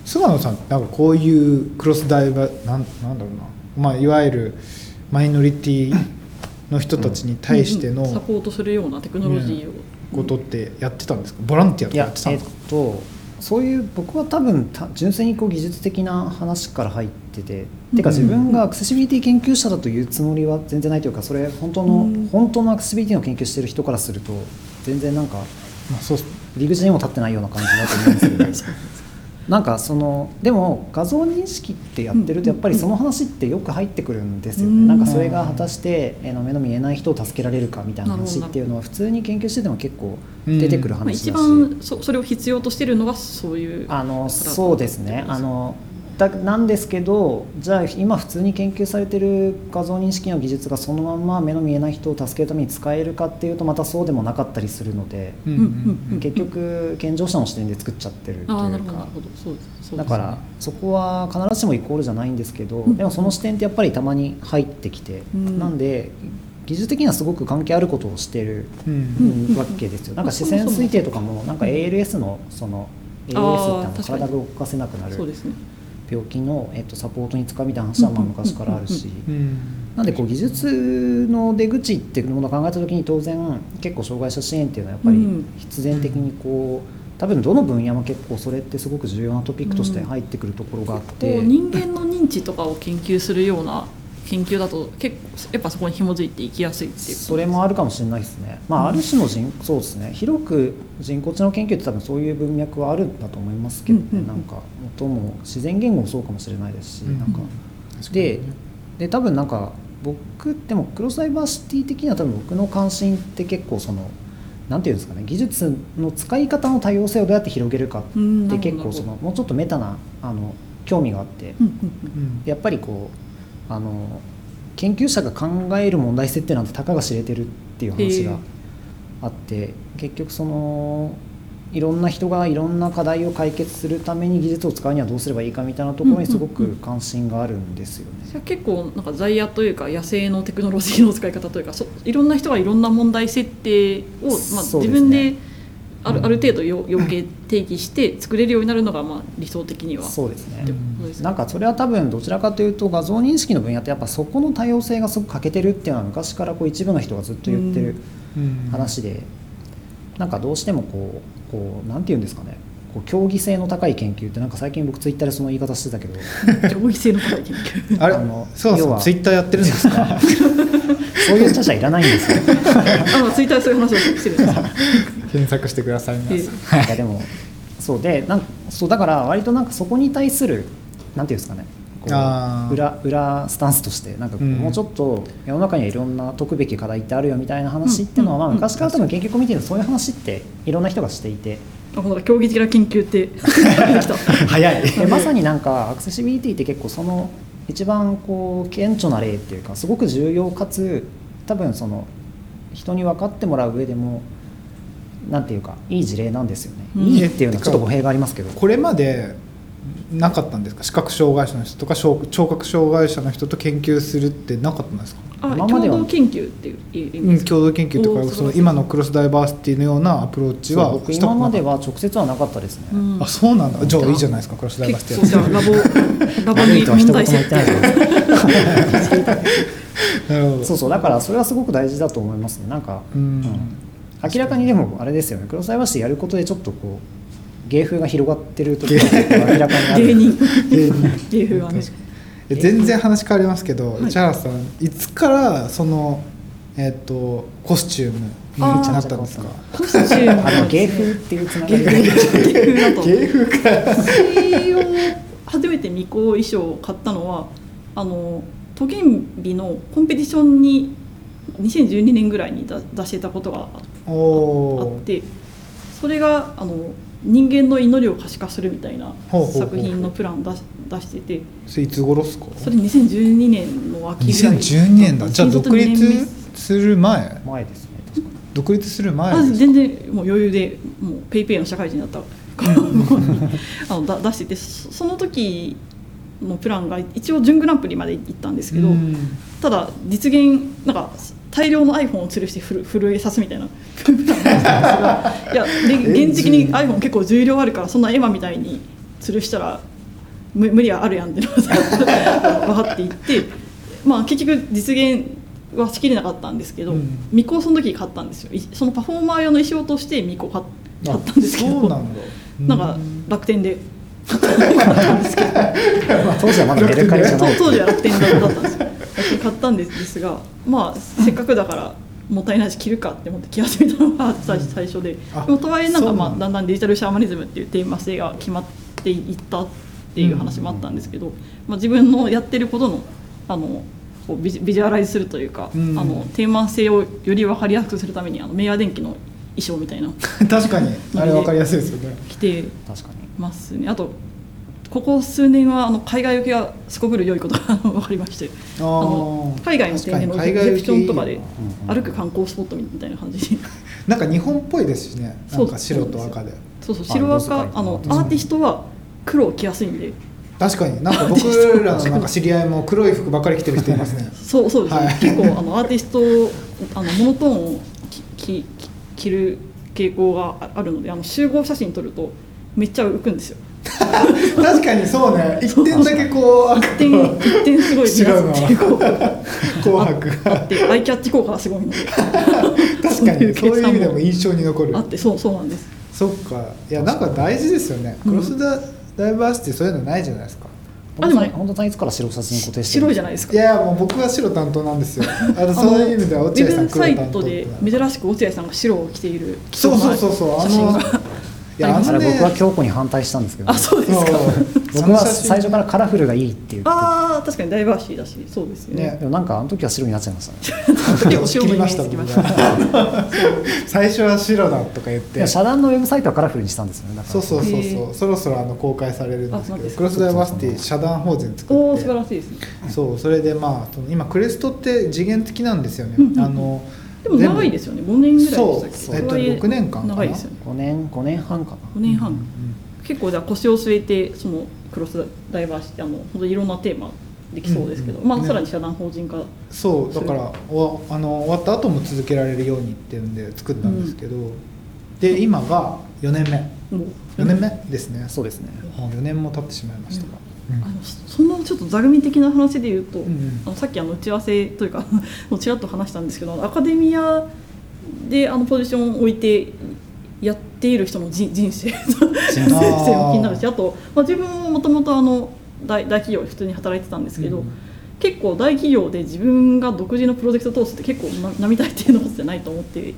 [SPEAKER 1] 菅野さんなんかこういうクロスダイバーなんなんだろうな、まあ、いわゆるマイノリティの人たちに対しての
[SPEAKER 2] うんうんサポートするようなテクノロジーを。
[SPEAKER 1] ことってやってたん。ですかボランティアとかや
[SPEAKER 3] っ
[SPEAKER 1] ってたんですか
[SPEAKER 3] とそういう僕は多分た純粋にこう技術的な話から入ってて、てか
[SPEAKER 1] うん
[SPEAKER 3] 自分がアクセシビリティ研究者だというつもりは全然ないというかそれ本当の、
[SPEAKER 2] うん。
[SPEAKER 3] 本当のアクセシビリティの研究してる人からすると全然なんか
[SPEAKER 1] まあ、そう
[SPEAKER 3] 入り口にも立ってないような感じだと思うんですけど [LAUGHS] なんかそのでも画像認識ってやってるとやっぱりその話ってよく入ってくるんですよね、
[SPEAKER 2] うん。
[SPEAKER 3] なんかそれが果たしてえーの目の見えない人を助けられるかみたいな話っていうのは普通に研究してても結構出てくる
[SPEAKER 2] まあ、
[SPEAKER 3] 話だし、
[SPEAKER 2] 一番そそれを必要としてるのがそういう
[SPEAKER 3] あの
[SPEAKER 2] だ
[SPEAKER 3] そうですね。あのだなんですけどじゃあ今普通に研究されてる画像認識の技術がそのまま目の見えない人を助けるために使えるかっていうとまたそうでもなかったりするので、
[SPEAKER 1] うんうん
[SPEAKER 2] うん
[SPEAKER 3] 結局健常者の視点で作っちゃってる。というかだからそこは必ずしもイコールじゃないんですけど、
[SPEAKER 2] うん。
[SPEAKER 3] でもその視点ってやっぱりたまに入ってきて、
[SPEAKER 2] うん。
[SPEAKER 3] なんで技術的にはすごく関係あることをしてるわけですよ。なんか視線推定とかもなんか ALS のその ALS って体が動かせなくなる。
[SPEAKER 2] そうですね
[SPEAKER 3] 病気のえっとサポートに使うみたいな話はまあ昔からあるし。
[SPEAKER 1] うん。
[SPEAKER 3] なんでこう技術の出口っていうものを考えた時に当然結構障害者支援っていうのはやっぱり
[SPEAKER 2] うん。
[SPEAKER 3] 必然的にこう多分どの分野も結構それってすごく重要なトピックとして入ってくるところがあって、
[SPEAKER 2] 人間の認知とかを研究するような研究だと結構やっぱそこに紐づいていきやすいっていう
[SPEAKER 3] それもあるかもしれないですね、まあ、ある種の人そうですね。広く人工知能研究って多分そういう文脈はあるんだと思いますけどね、
[SPEAKER 2] うんうんうん。
[SPEAKER 3] なんか元も自然言語もそうかもしれないですし、
[SPEAKER 1] うん
[SPEAKER 3] なんか。で
[SPEAKER 1] ね。
[SPEAKER 3] で多分なんか僕でもクロスダイバーシティ的には多分僕の関心って結構そのなんていうんですかね技術の使い方の多様性をどうやって広げるか
[SPEAKER 2] うん
[SPEAKER 3] って結構そのもうちょっとメタなあの興味があって、
[SPEAKER 2] うんうん
[SPEAKER 1] うん。
[SPEAKER 3] やっぱりこうあの研究者が考える問題設定なんてたかが知れてるっていう話があって結局そのいろんな人がいろんな課題を解決するために技術を使うにはどうすればいいかみたいなところにすごく関心があるんですよね。
[SPEAKER 2] じゃあ結構なんか在野というか野生のテクノロジーの使い方というかそいろんな人がいろんな問題設定を、まあ、自分である
[SPEAKER 3] うん。
[SPEAKER 2] ある程度要要件定義して作れるようになるのがまあ理想的には。
[SPEAKER 3] そう
[SPEAKER 2] ですね。
[SPEAKER 3] なんかそれは多分どちらかというと画像認識の分野ってやっぱそこの多様性がすごく欠けてるっていうのは昔からこう一部の人がずっと言ってる
[SPEAKER 1] うん。
[SPEAKER 3] 話で、なんかどうしてもこうこうなんて言うんですかねこう競技性の高い研究ってなんか最近僕ツイッターでその言い方してたけど。[LAUGHS]
[SPEAKER 2] 競技性の高い研究。
[SPEAKER 1] あれ
[SPEAKER 3] あの
[SPEAKER 1] そうそう
[SPEAKER 3] 要は。
[SPEAKER 1] ツイッターやってるんですか？[LAUGHS]
[SPEAKER 3] そういう著者いらないんですよ。[LAUGHS]
[SPEAKER 2] あのツイッターでそういう話をしてるんです。よ
[SPEAKER 1] 検索してください皆
[SPEAKER 2] え
[SPEAKER 1] さん。
[SPEAKER 3] いやでもそうでなんそうだから割となんかそこに対するなんていうんですかね。裏裏スタンスとしてなんかこう
[SPEAKER 1] うん。
[SPEAKER 3] もうちょっと世の中にはいろんな解くべき課題ってあるよみたいな話っていうのは、
[SPEAKER 2] うん。
[SPEAKER 3] まあ、昔から多分研究コミュニティのそういう話っていろんな人がしていて
[SPEAKER 2] あほら競技的な研究って。出てきた
[SPEAKER 1] 早い。
[SPEAKER 3] でまさになんかアクセシビリティって結構その一番こう顕著な例っていうかすごく重要かつ多分その人に分かってもらう上でもなんていうかいい事例なんですよね、
[SPEAKER 2] うん。
[SPEAKER 3] いいっていうのはちょっと語弊がありますけど。
[SPEAKER 1] これまでなかったんですか？視覚障害者の人とか聴聴覚障害者の人と研究するってなかったんですか？
[SPEAKER 2] あ
[SPEAKER 3] 今までは。
[SPEAKER 2] 共同研究っていう意味
[SPEAKER 1] うん、
[SPEAKER 2] ですか？
[SPEAKER 1] 共同研究とかその今のクロスダイバーシティのようなアプローチは
[SPEAKER 3] 今までは直接はなかったですね、
[SPEAKER 2] うん。
[SPEAKER 1] あそうなんだ。じゃあいいじゃないですかクロスダイバーシティ
[SPEAKER 2] 結構じゃあラボラボに問題設定
[SPEAKER 3] です
[SPEAKER 1] なるほど。
[SPEAKER 3] そうそうだからそれはすごく大事だと思いますね。なんか、
[SPEAKER 1] うん。
[SPEAKER 3] 明らかにでもあれですよね。クロスダイバーシティやることでちょっとこう芸風が広がってるところが明らかにある。
[SPEAKER 2] 芸人。
[SPEAKER 1] 芸
[SPEAKER 2] 風はね。
[SPEAKER 1] え全然話変わりますけど、
[SPEAKER 2] はい。
[SPEAKER 1] 市原さんいつからそのえっ、とコスチュームになったんですか？
[SPEAKER 2] コスチューム。
[SPEAKER 3] あの芸風っていうつながりが
[SPEAKER 2] 芸風？芸風だと
[SPEAKER 1] 芸風か。
[SPEAKER 2] 私を初めて巫女衣装を買ったのはあの都銀美のコンペティションに2012年ぐらいに出出してたことが
[SPEAKER 1] お
[SPEAKER 2] あ
[SPEAKER 1] お
[SPEAKER 2] ってそれがあの人間の祈りを可視化するみたいな作品のプラン出し出してて。
[SPEAKER 1] それいつ頃っすか？
[SPEAKER 2] それ2012年の秋ぐらい。
[SPEAKER 1] 2012年だ。じゃあ独立する前？
[SPEAKER 3] 前ですね。確かに
[SPEAKER 1] 独立する前
[SPEAKER 2] あ
[SPEAKER 1] ですか？
[SPEAKER 2] 全然もう余裕でもうぺーぺーの社会人だったから。[LAUGHS] あのだ出しててそその時のプランが一応準グランプリまで行ったんですけど、
[SPEAKER 1] うん。
[SPEAKER 2] ただ実現なんか大量の iPhone を吊るしてふる震えさすみたいな。[LAUGHS] いやで現実に iPhone 結構重量あるからそんな絵馬みたいに吊るしたら無無理はあるやんってのが [LAUGHS] 分かっていって、まあ、結局実現はしきれなかったんですけど、
[SPEAKER 1] うん。
[SPEAKER 2] ミコをその時買ったんですよ。いそのパフォーマー用の衣装としてミコ買買ったんですけど。
[SPEAKER 1] あそうなんだ。
[SPEAKER 2] なんか楽天で。
[SPEAKER 3] まあ当時はまだメルカリじゃない。
[SPEAKER 2] 当当時は楽天だったんですよ楽天買ったんですですがまあせっかくだからもったいないし着るかって思って着始めたのが最最初で、
[SPEAKER 1] あ
[SPEAKER 2] でもとはいえなんかまあだ。んだんデジタルシャーマニズムっていうテーマ性が決まっていったっていう話もあったんですけど、まあ、自分のやってることのあのこうビジビジュアライズするというか、
[SPEAKER 1] うん。
[SPEAKER 2] あのテーマ性をより分かりやすくするためにあの明和電機の衣装みたいな。の [LAUGHS]
[SPEAKER 1] 確かに。あれ分かりやすいですよね。
[SPEAKER 2] 着て
[SPEAKER 3] 確かに
[SPEAKER 2] ますね。あとここ数年はあの海外受けがすこぶる良いことが [LAUGHS] 分かりまして。
[SPEAKER 1] あ
[SPEAKER 2] あの
[SPEAKER 1] ー
[SPEAKER 2] 海外の点でのレクションとかで歩く観光スポットみたいな感じ。で [LAUGHS]
[SPEAKER 1] なんか日本っぽいですしね。な
[SPEAKER 2] そう
[SPEAKER 1] んか白と赤で。
[SPEAKER 2] そうそう。
[SPEAKER 3] あ
[SPEAKER 2] 白赤あの
[SPEAKER 3] うん
[SPEAKER 2] アーティストは黒を着やすいんで。
[SPEAKER 1] 確かに。なんか僕らのなんか知り合いも黒い服ばっかり着てる人いますね。
[SPEAKER 2] そうそうですね、
[SPEAKER 1] はい。
[SPEAKER 2] 結構あのアーティストあのモノトーンをききき着る傾向がああるのであの集合写真撮るとめっちゃ浮くんですよ。[LAUGHS]
[SPEAKER 1] 確かにそうね。一点だけこう赤
[SPEAKER 2] 一点一点すごい目立つっていう。[LAUGHS] こう
[SPEAKER 1] 紅白が。
[SPEAKER 2] あってアイキャッチ効果がすごいので [LAUGHS]
[SPEAKER 1] 確かにそういう意味でも印象に残る。
[SPEAKER 2] あってそうそうなんです。
[SPEAKER 1] そっか。いやなんか大事ですよね。クロスダダイバーシティそういうのないじゃないですか。
[SPEAKER 2] あでも
[SPEAKER 3] 本当さんいつから白シャツに固定してる？
[SPEAKER 2] 白いじゃないですか。
[SPEAKER 1] いやもう僕は白担当なんですよ。あのそういう意味では落合さん
[SPEAKER 2] ウェブサイ
[SPEAKER 1] 黒担当
[SPEAKER 2] トで珍しく落合さんが白を着ている貴
[SPEAKER 1] そうそうそうそう。あ
[SPEAKER 2] 写真が
[SPEAKER 1] のいやあ
[SPEAKER 3] 僕は京子に反対したんですけど
[SPEAKER 2] あそうですか。
[SPEAKER 3] 僕は最初からカラフルがいいって言って。
[SPEAKER 2] ああ確かにダイバーシティだし。そうですよね。
[SPEAKER 1] ね
[SPEAKER 3] でもなんかあの時は白になっちゃいましたね。
[SPEAKER 1] 最初は白だとか言って。
[SPEAKER 3] いや遮断のウェブサイトはカラフルにしたんですよね。だから。
[SPEAKER 1] そうそうそう
[SPEAKER 2] へ
[SPEAKER 1] そう。そろそろあの公開されるんですけど。クロスダイバーシティ社団法人作
[SPEAKER 2] おお素晴
[SPEAKER 1] って
[SPEAKER 2] らしいですね。
[SPEAKER 1] そうそれでまあ今クレストって次元的なんですよね、
[SPEAKER 2] うんうんでも長いですよね。5年ぐらいでしたっけ？
[SPEAKER 1] そうえっと
[SPEAKER 2] とはい
[SPEAKER 1] 6年間かな。
[SPEAKER 2] 長いですよね。
[SPEAKER 3] 5年5年半かな。
[SPEAKER 2] 5年半、
[SPEAKER 1] うん
[SPEAKER 2] 結構じゃあ腰を据えてそのクロスダイバーシティあの本当にいろんなテーマできそうですけど、まあ、
[SPEAKER 1] うん。ね
[SPEAKER 2] さらに社団法人化
[SPEAKER 1] そうだからおあの終わった後も続けられるようにっていうんで作ったんですけど、で今が4年目。
[SPEAKER 2] もう
[SPEAKER 1] 4年目。ですね、
[SPEAKER 3] そうですね。
[SPEAKER 1] もう4年も経ってしまいましたが、うん
[SPEAKER 2] あのそそんなちょっと座組的な話で言うと、あのさっきあの打ち合わせというか [LAUGHS] もうちらっと話したんですけどアカデミアであのポジションを置いてやっている人の人 [LAUGHS] 人生。人生も気になるしあと、まあ、自分ももともとあの大大企業で普通に働いてたんですけど、
[SPEAKER 1] うん
[SPEAKER 2] 結構大企業で自分が独自のプロジェクトを通すって結構な並大抵のことじゃないと思って。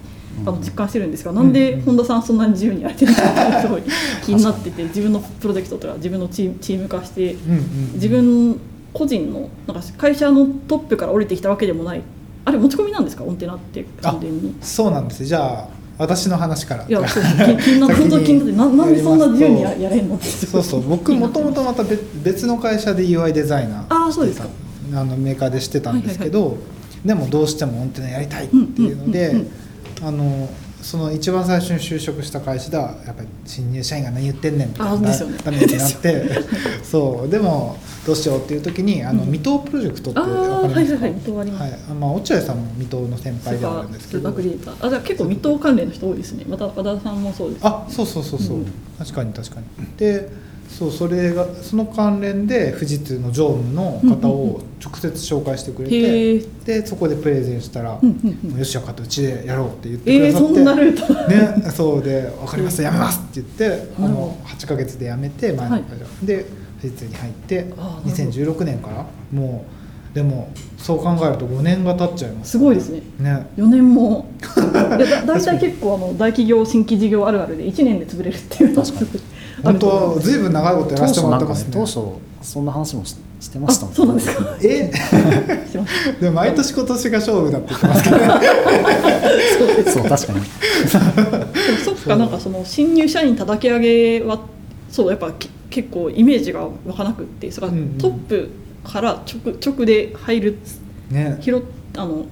[SPEAKER 2] あの実感してるんですが、なんで本田さんそんなに自由にやれてるのかすごい気になってて自分のプロジェクトとか自分のチームチーム化して
[SPEAKER 1] うんうん
[SPEAKER 2] 自分個人のなんか会社のトップから降りてきたわけでもない。あれ持ち込みなんですか？オンテナって完全に。
[SPEAKER 1] そうなんですじゃあ私の話から。
[SPEAKER 2] いやそうなって本当に気になってななんでそんな自由にややれんの？って
[SPEAKER 1] そうそう。僕もともとまた別別の会社で UI デザイナー
[SPEAKER 2] あーそうですか。
[SPEAKER 1] あのメーカーでしてたんですけど、でもどうしてもオンテナやりたいっていうの
[SPEAKER 2] うんうんうん
[SPEAKER 1] で
[SPEAKER 2] うん
[SPEAKER 1] あのその一番最初に就職した会社ではやっぱり新入社員が何言ってんねんとか
[SPEAKER 2] あですよね。
[SPEAKER 1] ダメってなって [LAUGHS] そう。でもどうしようっていう時にあの
[SPEAKER 2] うん。
[SPEAKER 1] 未踏プロジェクトって
[SPEAKER 2] あ
[SPEAKER 1] わかります
[SPEAKER 2] はいはいます、
[SPEAKER 1] はい。あまあ、落合さんも未踏の先
[SPEAKER 2] ス
[SPEAKER 1] 輩ではあるんですけど。
[SPEAKER 2] あじゃあ結構未踏関連の人多いですね。また和田さんもそうです。
[SPEAKER 1] あそうそうそうそう、
[SPEAKER 2] うん。
[SPEAKER 1] 確かに確かに。[LAUGHS] でそうそれがその関連で富士通の常務の方を直接紹介してくれて、
[SPEAKER 2] へえ。
[SPEAKER 1] でそこでプレゼンしたら「
[SPEAKER 2] うんうんうん
[SPEAKER 1] よし分かったうちでやろう」って言って
[SPEAKER 2] えー、
[SPEAKER 1] くださって、
[SPEAKER 2] そんなルート。
[SPEAKER 1] ね、そうで「分かりましたやめます」って言ってあの8ヶ月で辞めて前の会社、で富士通に入って
[SPEAKER 2] あーなるほど。
[SPEAKER 1] 2016年からもうでもそう考えると5年が経っちゃいます
[SPEAKER 2] すごいですね。
[SPEAKER 1] ね。
[SPEAKER 2] 4年も。[LAUGHS] いやだ大体結構あの大企業新規事業あるあるで1年で潰れるっていう
[SPEAKER 3] 確かに
[SPEAKER 1] 本当ずいぶん長いことや
[SPEAKER 3] 当
[SPEAKER 1] らせてもらってますね。
[SPEAKER 3] 当初そんな話もししてま
[SPEAKER 2] あ
[SPEAKER 3] したもん
[SPEAKER 2] そうなんですか？[LAUGHS]
[SPEAKER 1] え？
[SPEAKER 2] してます
[SPEAKER 1] でも毎年今年が勝負だって言ってますけどね。
[SPEAKER 3] そう確かに。
[SPEAKER 2] でもそっかなんかその新入社員叩き上げはそうやっぱけ結構イメージが湧かなくってそれからトップから直直で入る
[SPEAKER 1] ね。
[SPEAKER 2] 拾っあの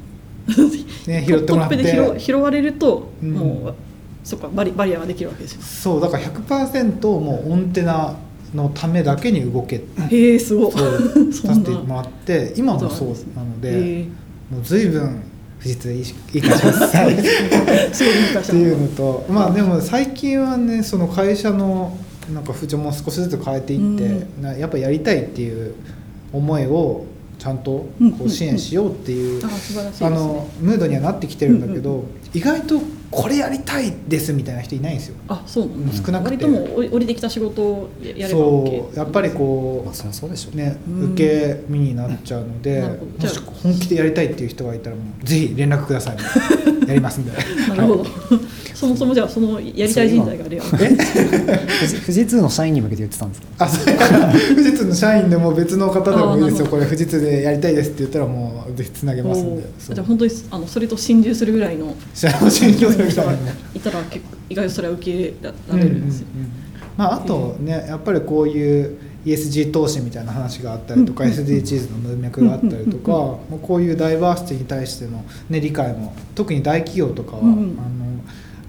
[SPEAKER 1] ね拾ってもらって。
[SPEAKER 2] トップで拾拾われると、
[SPEAKER 1] うん。
[SPEAKER 2] もうそっかバリバリアができるわけですよ
[SPEAKER 1] そうだから100%もうオンテナのためだけに動け。
[SPEAKER 2] へえすごい。
[SPEAKER 1] そう [LAUGHS]
[SPEAKER 2] そ
[SPEAKER 1] させてもらって今もそうなので、
[SPEAKER 2] へ
[SPEAKER 1] もう随分富士通 [LAUGHS] いいしいい会社ですっていうのとまあでも最近はねその会社のなんか風潮も少しずつ変えていって、
[SPEAKER 2] うん。
[SPEAKER 1] なやっぱやりたいっていう思いをちゃんと
[SPEAKER 2] うん
[SPEAKER 1] こう支援しようっていう、ムードにはなってきてるんだけど、
[SPEAKER 2] うん。
[SPEAKER 1] 意外とこれやりたいですみたいな人いないんですよ。
[SPEAKER 2] あそう。
[SPEAKER 1] 少なくて。
[SPEAKER 2] 割ともう降り降りてきた仕事をややれば
[SPEAKER 1] そ
[SPEAKER 2] OK
[SPEAKER 1] うやっぱりこ
[SPEAKER 3] まあそそうでしょ
[SPEAKER 1] う。ね
[SPEAKER 2] うん。
[SPEAKER 1] 受け身になっちゃうので、
[SPEAKER 2] なるほど。
[SPEAKER 1] もし本気でやりたいっていう人がいたらもうぜひ連絡ください [LAUGHS] やりますんで。
[SPEAKER 2] なるほどそもそもじゃあそのやりたい人材がレア
[SPEAKER 3] 富士富士通の社員に向けて言ってたんですか？
[SPEAKER 1] あ、そ富士通の社員でも別の方でもいいですよ。これ富士通でやりたいですって言ったらもうぜひつなげますんで。
[SPEAKER 2] じゃあ本当にあのそれと心中するぐらいの
[SPEAKER 1] 社の信用する
[SPEAKER 2] 人が。いたら結構意外とそれは受け入れら
[SPEAKER 1] うんうんうん
[SPEAKER 2] れるんですよ、
[SPEAKER 1] まああとねやっぱりこういう ESG 投資みたいな話があったりとか、
[SPEAKER 2] うん。
[SPEAKER 1] SDGs の文脈があったりとか、こういうダイバーシティに対してのね理解も特に大企業とかは、あの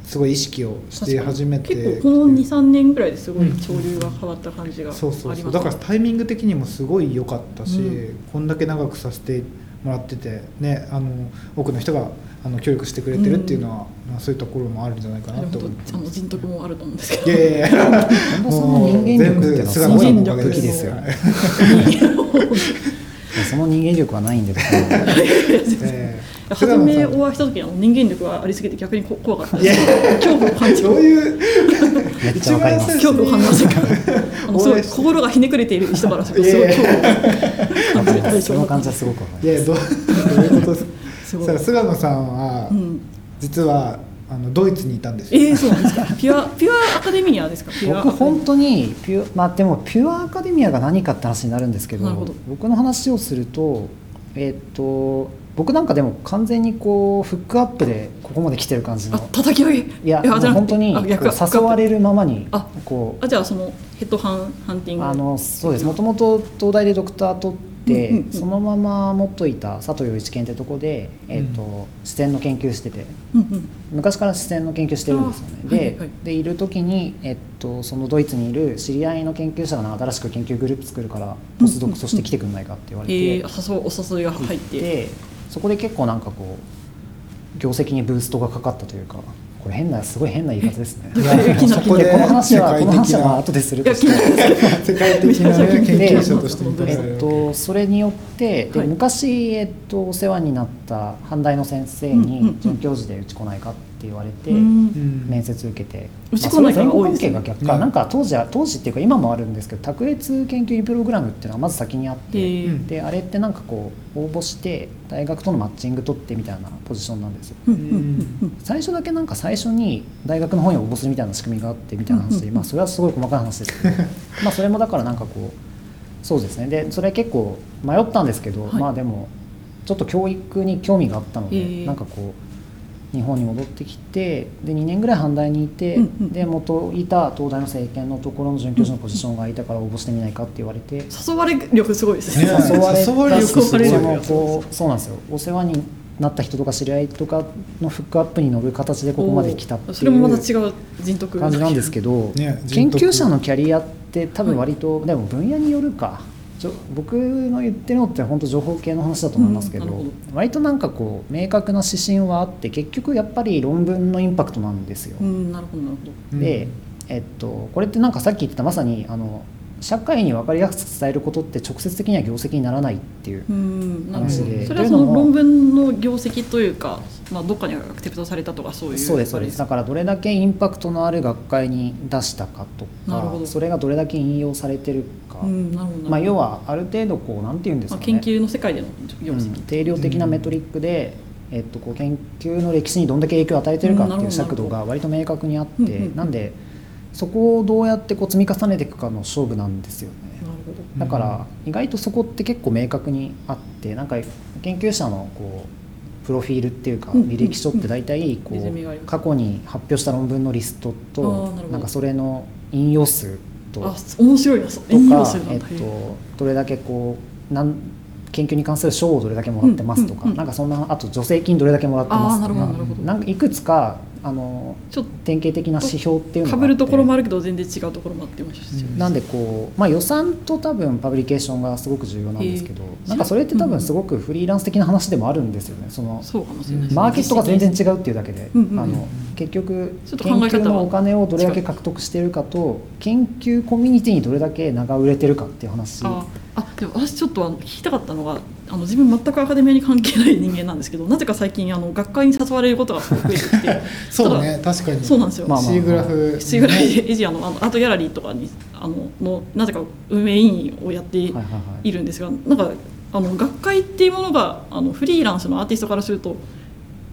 [SPEAKER 1] すごい意識をして始めて。
[SPEAKER 2] 結構この23年ぐらいですごい潮流が変わった感じがあり
[SPEAKER 1] そう
[SPEAKER 2] ます
[SPEAKER 1] そう。そうだからタイミング的にもすごい良かったし、
[SPEAKER 2] うん。
[SPEAKER 1] こんだけ長くさせてもらっててねあの多くの人があの協力してくれてるっていうのは、まあ、そういうところもあるんじゃないかなと思って。
[SPEAKER 2] あの人徳もあると思うんですけど。
[SPEAKER 1] いやいやいや。
[SPEAKER 3] 近藤さんの人間力っていうのはすごい
[SPEAKER 2] 人間力
[SPEAKER 3] 武器ですよ。
[SPEAKER 1] はい [LAUGHS]
[SPEAKER 3] その人間力はないんで僕は。[LAUGHS]
[SPEAKER 1] ええ
[SPEAKER 2] 初めお会いした時あの人間力がありすぎて逆にこ怖かった。
[SPEAKER 1] いや
[SPEAKER 2] です恐怖を感じ
[SPEAKER 1] どういう
[SPEAKER 3] めっちゃわかります。
[SPEAKER 1] 一番最初
[SPEAKER 2] 恐怖を感じましたあのすごい心がひねくれている人からするとすごい恐怖。を感じて
[SPEAKER 3] その感じはすごく
[SPEAKER 1] いやどうどうい。うことです
[SPEAKER 2] すごい
[SPEAKER 1] さあ菅野さんは、
[SPEAKER 2] うん。
[SPEAKER 1] 実はあのドイツにいたんですよ、
[SPEAKER 2] えー、そうなんですか？[LAUGHS] ピュアピュアアカデミアですか？
[SPEAKER 3] 僕本当にピュアまあでもピュアアカデミアが何かって話になるんですけど
[SPEAKER 2] なるほど。
[SPEAKER 3] 僕の話をするとえっと僕なんかでも完全にこうフックアップでここまで来てる感じ
[SPEAKER 2] あ
[SPEAKER 3] の
[SPEAKER 2] 叩き上げ？
[SPEAKER 3] いやもう
[SPEAKER 2] じゃなくて
[SPEAKER 3] 本当に誘われるままに
[SPEAKER 2] あ
[SPEAKER 3] こう
[SPEAKER 2] あじゃあそのヘッドハンハンティング。
[SPEAKER 3] あのそうです。もともと東大でドクター取って、
[SPEAKER 2] うんうんうん
[SPEAKER 3] そのまま持っといた佐藤洋一研ってとこで、えーと視線の研究してて。
[SPEAKER 2] うんうん。
[SPEAKER 3] 昔から視線の研究してるんですよね。で,、
[SPEAKER 2] あはいはい。
[SPEAKER 3] でいる時に、えっと、そのドイツにいる知り合いの研究者が新しく研究グループ作るからポスドクとして来てくんないかって言われて、
[SPEAKER 2] えー、お誘いが入って。
[SPEAKER 3] でそこで結構なんかこう業績にブーストがかかったというかこれ変なすごい変な言い方ですね。
[SPEAKER 2] いやいきなり
[SPEAKER 3] でこの話はこ
[SPEAKER 1] 世界的な
[SPEAKER 3] の話はまあ後でするとして。[LAUGHS]
[SPEAKER 1] 世界的な、ね、研
[SPEAKER 3] で
[SPEAKER 1] 究者として認められる
[SPEAKER 3] えっと、それによってで、
[SPEAKER 2] はい。
[SPEAKER 3] 昔、えっと、お世話になった阪大の先生に准教授でうち来ないかって言われて、面接受けて、
[SPEAKER 2] うち来ないから
[SPEAKER 3] まあそれ
[SPEAKER 2] 多いですね。
[SPEAKER 3] 全国関係が逆か、
[SPEAKER 1] うん。
[SPEAKER 3] なんか当時は当時っていうか今もあるんですけど卓越研究プログラムっていうのがまず先にあって、であれってなんかこう応募して大学とのマッチング取ってみたいなポジションなんですよ。最初だけなんか最初に大学の方に応募するみたいな仕組みがあってみたいな話で、まあそれはすごい細かい話ですけど [LAUGHS] まあそれもだからなんかこうそうですね。でそれ結構迷ったんですけど、
[SPEAKER 2] はい。
[SPEAKER 3] まあでもちょっと教育に興味があったので、
[SPEAKER 2] え。ー
[SPEAKER 3] なんかこう日本に戻ってきてで2年ぐらい阪大にいて、
[SPEAKER 2] うんうん。
[SPEAKER 3] で元いた東大の政権のところの准教授のポジションが空いたから応募してみないかって言われて。
[SPEAKER 2] 誘われ力すごいですね。
[SPEAKER 1] ね
[SPEAKER 3] 誘われ
[SPEAKER 1] 誘われる
[SPEAKER 3] たし
[SPEAKER 2] 誘われる
[SPEAKER 3] そのこうそうなんですよ。お世話になった人とか知り合いとかのフックアップに乗る形でここまで来たっていう
[SPEAKER 2] それもまた違う人徳
[SPEAKER 3] 感じなんですけど、
[SPEAKER 1] ね
[SPEAKER 3] 研究者のキャリアって多分割と、でも分野によるか僕の言ってるのって本当情報系の話だと思いますけど,、割となんかこう明確な指針はあって結局やっぱり論文のインパクトなんですよ。
[SPEAKER 2] うんなるほどなるほど
[SPEAKER 1] うん
[SPEAKER 3] で、えっと、これってなんかさっき言ってたまさにあの社会に分かりやすく伝えることって直接的には業績にならないっていう
[SPEAKER 2] うん。なるほ
[SPEAKER 3] 話で。
[SPEAKER 2] どそれはその論文の業績というか、まあ、どっかにアクセプトされたとかそういう
[SPEAKER 3] そうですそうです。だからどれだけインパクトのある学会に出したかとか
[SPEAKER 2] なるほど。
[SPEAKER 3] それがどれだけ引用されてるか、
[SPEAKER 2] うん
[SPEAKER 3] まあ、要はある程度こうなんていうんです
[SPEAKER 2] まあ、
[SPEAKER 3] かね、
[SPEAKER 2] 研究の世界での業績、
[SPEAKER 3] うん。定量的なメトリックで、えっと、こう研究の歴史にどんだけ影響を与えてるかっていう尺度が割と明確にあって、
[SPEAKER 2] うんうんうん。
[SPEAKER 3] なんでそこをどうやってこう積み重ねていくかの勝負なんですよね。だから意外とそこって結構明確にあってなんか研究者のこうプロフィールっていうか履歴書って大体こう過去に発表した論文のリストと
[SPEAKER 2] な
[SPEAKER 3] んかそれの引用数と
[SPEAKER 2] あ面白いな。そう
[SPEAKER 3] と
[SPEAKER 2] 引用
[SPEAKER 3] かえっと、どれだけこうなん研究に関する賞をどれだけもらってますとか、なんかそんなあと助成金どれだけもらってますとか
[SPEAKER 2] な
[SPEAKER 3] んかいくつかあの
[SPEAKER 2] ちょっ
[SPEAKER 3] 典型的な指標っていうのが
[SPEAKER 2] かぶるところもあるけど全然違うところもあって面白いですよね。
[SPEAKER 3] なんでこう、まあ、予算と多分パブリケーションがすごく重要なんですけど
[SPEAKER 2] へー
[SPEAKER 3] なんかそれって多分すごくフリーランス的な話でもあるんですよね。その
[SPEAKER 2] そうかもしれないですね。
[SPEAKER 3] マーケットが全然違うっていうだけで、
[SPEAKER 2] うんうんうん。
[SPEAKER 3] あの結局研究のお金をどれだけ獲得しているかと研究コミュニティにどれだけ名が売れてるかっていう話
[SPEAKER 2] ああでも私ちょっとあの聞きたかったのがあの自分全くアカデミアに関係ない人間なんですけどなぜか最近あの学会に誘われることがすごく増えてきて [LAUGHS]
[SPEAKER 1] そうね確かに。
[SPEAKER 2] そうなんですよ、
[SPEAKER 3] まあ
[SPEAKER 1] C グラフ。
[SPEAKER 2] シーグラフ。エジアのあのアートギャラリーとかにあののなぜか運営委員をやってい
[SPEAKER 3] はいはいはい
[SPEAKER 2] るんですが、なんかあの学会っていうものがあのフリーランスのアーティストからすると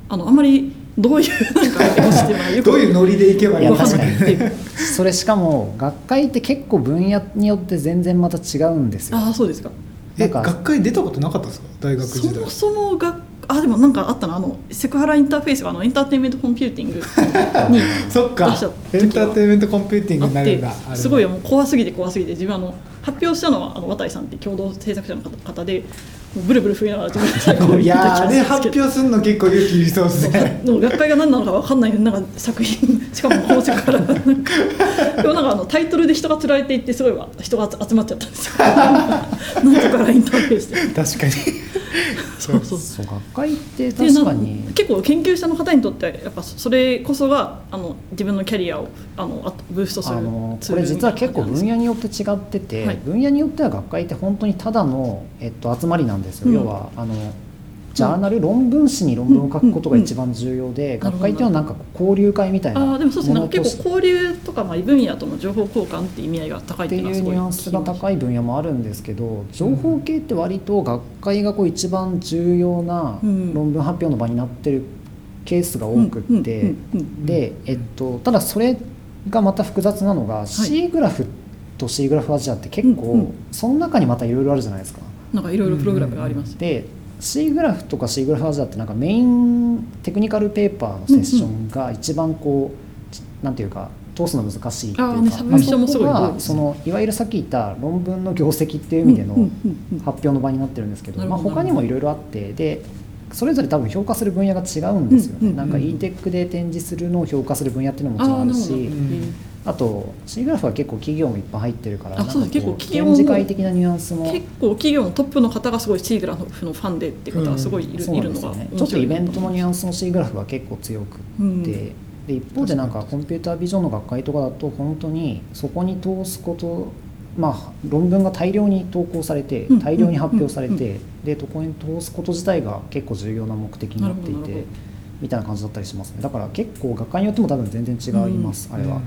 [SPEAKER 2] あのあんまりどういう
[SPEAKER 1] どういうノリでいけばいいの？か
[SPEAKER 2] いっていう
[SPEAKER 3] それしかも学会って結構分野によって全然また違うんですよ。
[SPEAKER 2] ああそうですか。
[SPEAKER 1] え
[SPEAKER 3] なんか
[SPEAKER 1] 学会出たことなかったですか？大学時代。
[SPEAKER 2] そもそもがあでもなんかあったなあのセクハラインターフェースがあのエンターテインメントコンピューティングに [LAUGHS]
[SPEAKER 1] そっか。エンターテインメントコンピューティングになるんだ
[SPEAKER 2] すごいもう怖すぎて怖すぎて自分あの発表したのはあの渡井さんって共同制作者の方方でブルブル震えながら自分で
[SPEAKER 1] 発表するの結構勇気いりそうですね。
[SPEAKER 2] もう学会が何なのか分かんないなんか作品しかも宝石からなんかでもなんかあのタイトルで人がつられていってすごいわ人が集まっちゃったんですよ。[LAUGHS] なんとかラインターフェースで。
[SPEAKER 1] 確かに [LAUGHS]
[SPEAKER 2] そうそう。
[SPEAKER 3] そう。学会って
[SPEAKER 2] で
[SPEAKER 3] 確かに。
[SPEAKER 2] な結構研究者の方にとってはやっぱそれこそがあの自分のキャリアをあのあブーストする
[SPEAKER 3] あのこれ実は結構分野によって違ってて、
[SPEAKER 2] はい。
[SPEAKER 3] 分野によっては学会って本当にただの、えっと、集まりなんですよ、
[SPEAKER 2] うん。
[SPEAKER 3] 要はあのジャーナル、論文誌に論文を書くことが一番重要で、
[SPEAKER 2] ん
[SPEAKER 3] 学会っていうのはなんか交流会みたいな
[SPEAKER 2] あーでもそうですね結構交流とか、まあ、異分野との情報交換っていう意味合いが高いっ
[SPEAKER 3] ってて
[SPEAKER 2] いうのはす
[SPEAKER 3] ニュアンスが高い分野もあるんですけど情報系って割と学会がこう一番重要な
[SPEAKER 2] うん
[SPEAKER 3] 論文発表の場になってるケースが多くって
[SPEAKER 2] うんうんうんうん
[SPEAKER 3] で、えっと、ただそれがまた複雑なのが、C グラフと C グラフアジアって結構、
[SPEAKER 2] うんうん。
[SPEAKER 3] その中にまたいろいろあるじゃないですか。
[SPEAKER 2] なんかいろいろプログラムがあります、
[SPEAKER 3] で C グラフとか C グラフアジアってなんかメインテクニカルペーパーのセッションが一番こう、なんていうか通すの難しいっていうか、
[SPEAKER 2] ね
[SPEAKER 3] まあそこ
[SPEAKER 2] 多いです
[SPEAKER 3] はそのいわゆるさっき言った論文の業績っていう意味での発表の場になってるんですけど、まあ、他にもいろいろあってでそれぞれ多分評価する分野が違うんですよね、
[SPEAKER 2] うんうんうん
[SPEAKER 3] なんか e-tech で展示するのを評価する分野っていうのも
[SPEAKER 2] あ
[SPEAKER 3] もちろんあるし
[SPEAKER 2] あ
[SPEAKER 3] と C グラフは結構企業もいっぱい入ってるから
[SPEAKER 2] 結構企業も
[SPEAKER 3] 展示会的なニュアンスも。
[SPEAKER 2] 結構企業のトップの方がすごいシーグラフのファンでっていう方がすごいいる,、
[SPEAKER 3] そう
[SPEAKER 2] いるの
[SPEAKER 3] なんですよね。
[SPEAKER 2] が面白い
[SPEAKER 3] ちょっとイベントのニュ
[SPEAKER 2] アン
[SPEAKER 3] スの C グラフは結構強くって、
[SPEAKER 2] うん。
[SPEAKER 3] で一方でなんかコンピュータービジョンの学会とかだと本当にそこに通すことまあ論文が大量に投稿されて
[SPEAKER 2] うん
[SPEAKER 3] 大量に発表され
[SPEAKER 2] うんうん
[SPEAKER 3] てでそこに通すこと自体が結構重要な目的になっていてみたいな感じだったりしますね。だから結構学会によっても多分全然違います、あれは。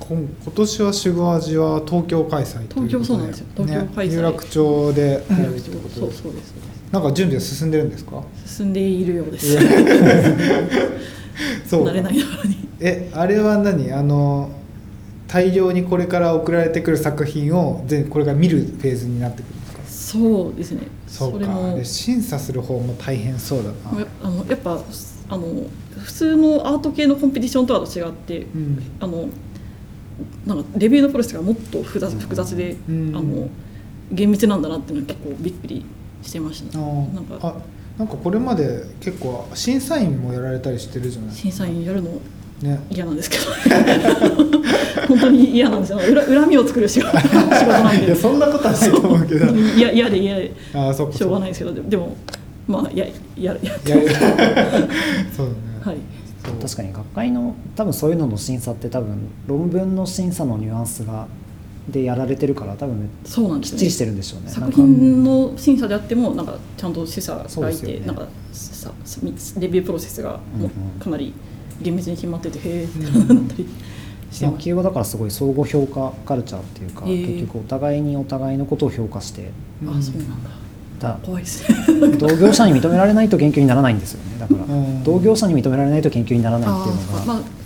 [SPEAKER 1] 今今年はシュガージは東京開催ということ
[SPEAKER 2] 東京そうなんですよ。東京開催。
[SPEAKER 1] ね、有楽町でやるって
[SPEAKER 2] そう
[SPEAKER 1] ことで。
[SPEAKER 2] そうです。
[SPEAKER 1] なんか準備は進んでるんですか？
[SPEAKER 2] 進んでいるようです。[LAUGHS]
[SPEAKER 1] そう
[SPEAKER 2] 慣れないながらに。
[SPEAKER 1] えあれは何？あの大量にこれから送られてくる作品を全これから見るフェーズになってくるんですか？
[SPEAKER 2] そうですね。
[SPEAKER 1] そうか。で審査する方も大変そうだな。
[SPEAKER 2] やあのやっぱあの普通のアート系のコンペティションとは違って、
[SPEAKER 1] うん。
[SPEAKER 2] あのなんかレビューのプロセスがもっと複雑複雑で、
[SPEAKER 1] うん。
[SPEAKER 2] あの厳密なんだなっていうのは結構びっくりしてました。なんか
[SPEAKER 1] あなんかこれまで結構審査員もやられたりしてるじゃない
[SPEAKER 2] 審査員やるの
[SPEAKER 1] ね。
[SPEAKER 2] 嫌なんですけど。本当に嫌なんですよ。恨恨みを作る仕事仕事なんで。
[SPEAKER 1] いやそんなことはないと思うけど。
[SPEAKER 2] いや嫌で嫌で。
[SPEAKER 1] あそ
[SPEAKER 2] しょうがないですけど。ででもまあややや
[SPEAKER 1] や。そうだね。
[SPEAKER 2] はい
[SPEAKER 3] 確かに学会の多分そういうのの審査って多分論文の審査のニュアンスがでやられてるから多分
[SPEAKER 2] そうなんです
[SPEAKER 3] きっちりしてるんでしょうね。
[SPEAKER 2] 作品の審査であってもなんかちゃんと審査がいて、
[SPEAKER 3] ね。
[SPEAKER 2] なんかさレビュープロセスがも
[SPEAKER 3] うんう
[SPEAKER 2] うん。かなり厳密に決まっててへえってなったり
[SPEAKER 3] 研究はだからすごい相互評価カルチャーっていうか、
[SPEAKER 2] へー。
[SPEAKER 3] 結局お互いにお互いのことを評価して。
[SPEAKER 2] あそうなんだ
[SPEAKER 3] だ
[SPEAKER 2] 怖いです。ね
[SPEAKER 3] 同業者に認められないと研究にならないんですよね。だから、
[SPEAKER 1] うん。
[SPEAKER 3] 同業者に認められないと研究にならないっていうのが、
[SPEAKER 2] まあ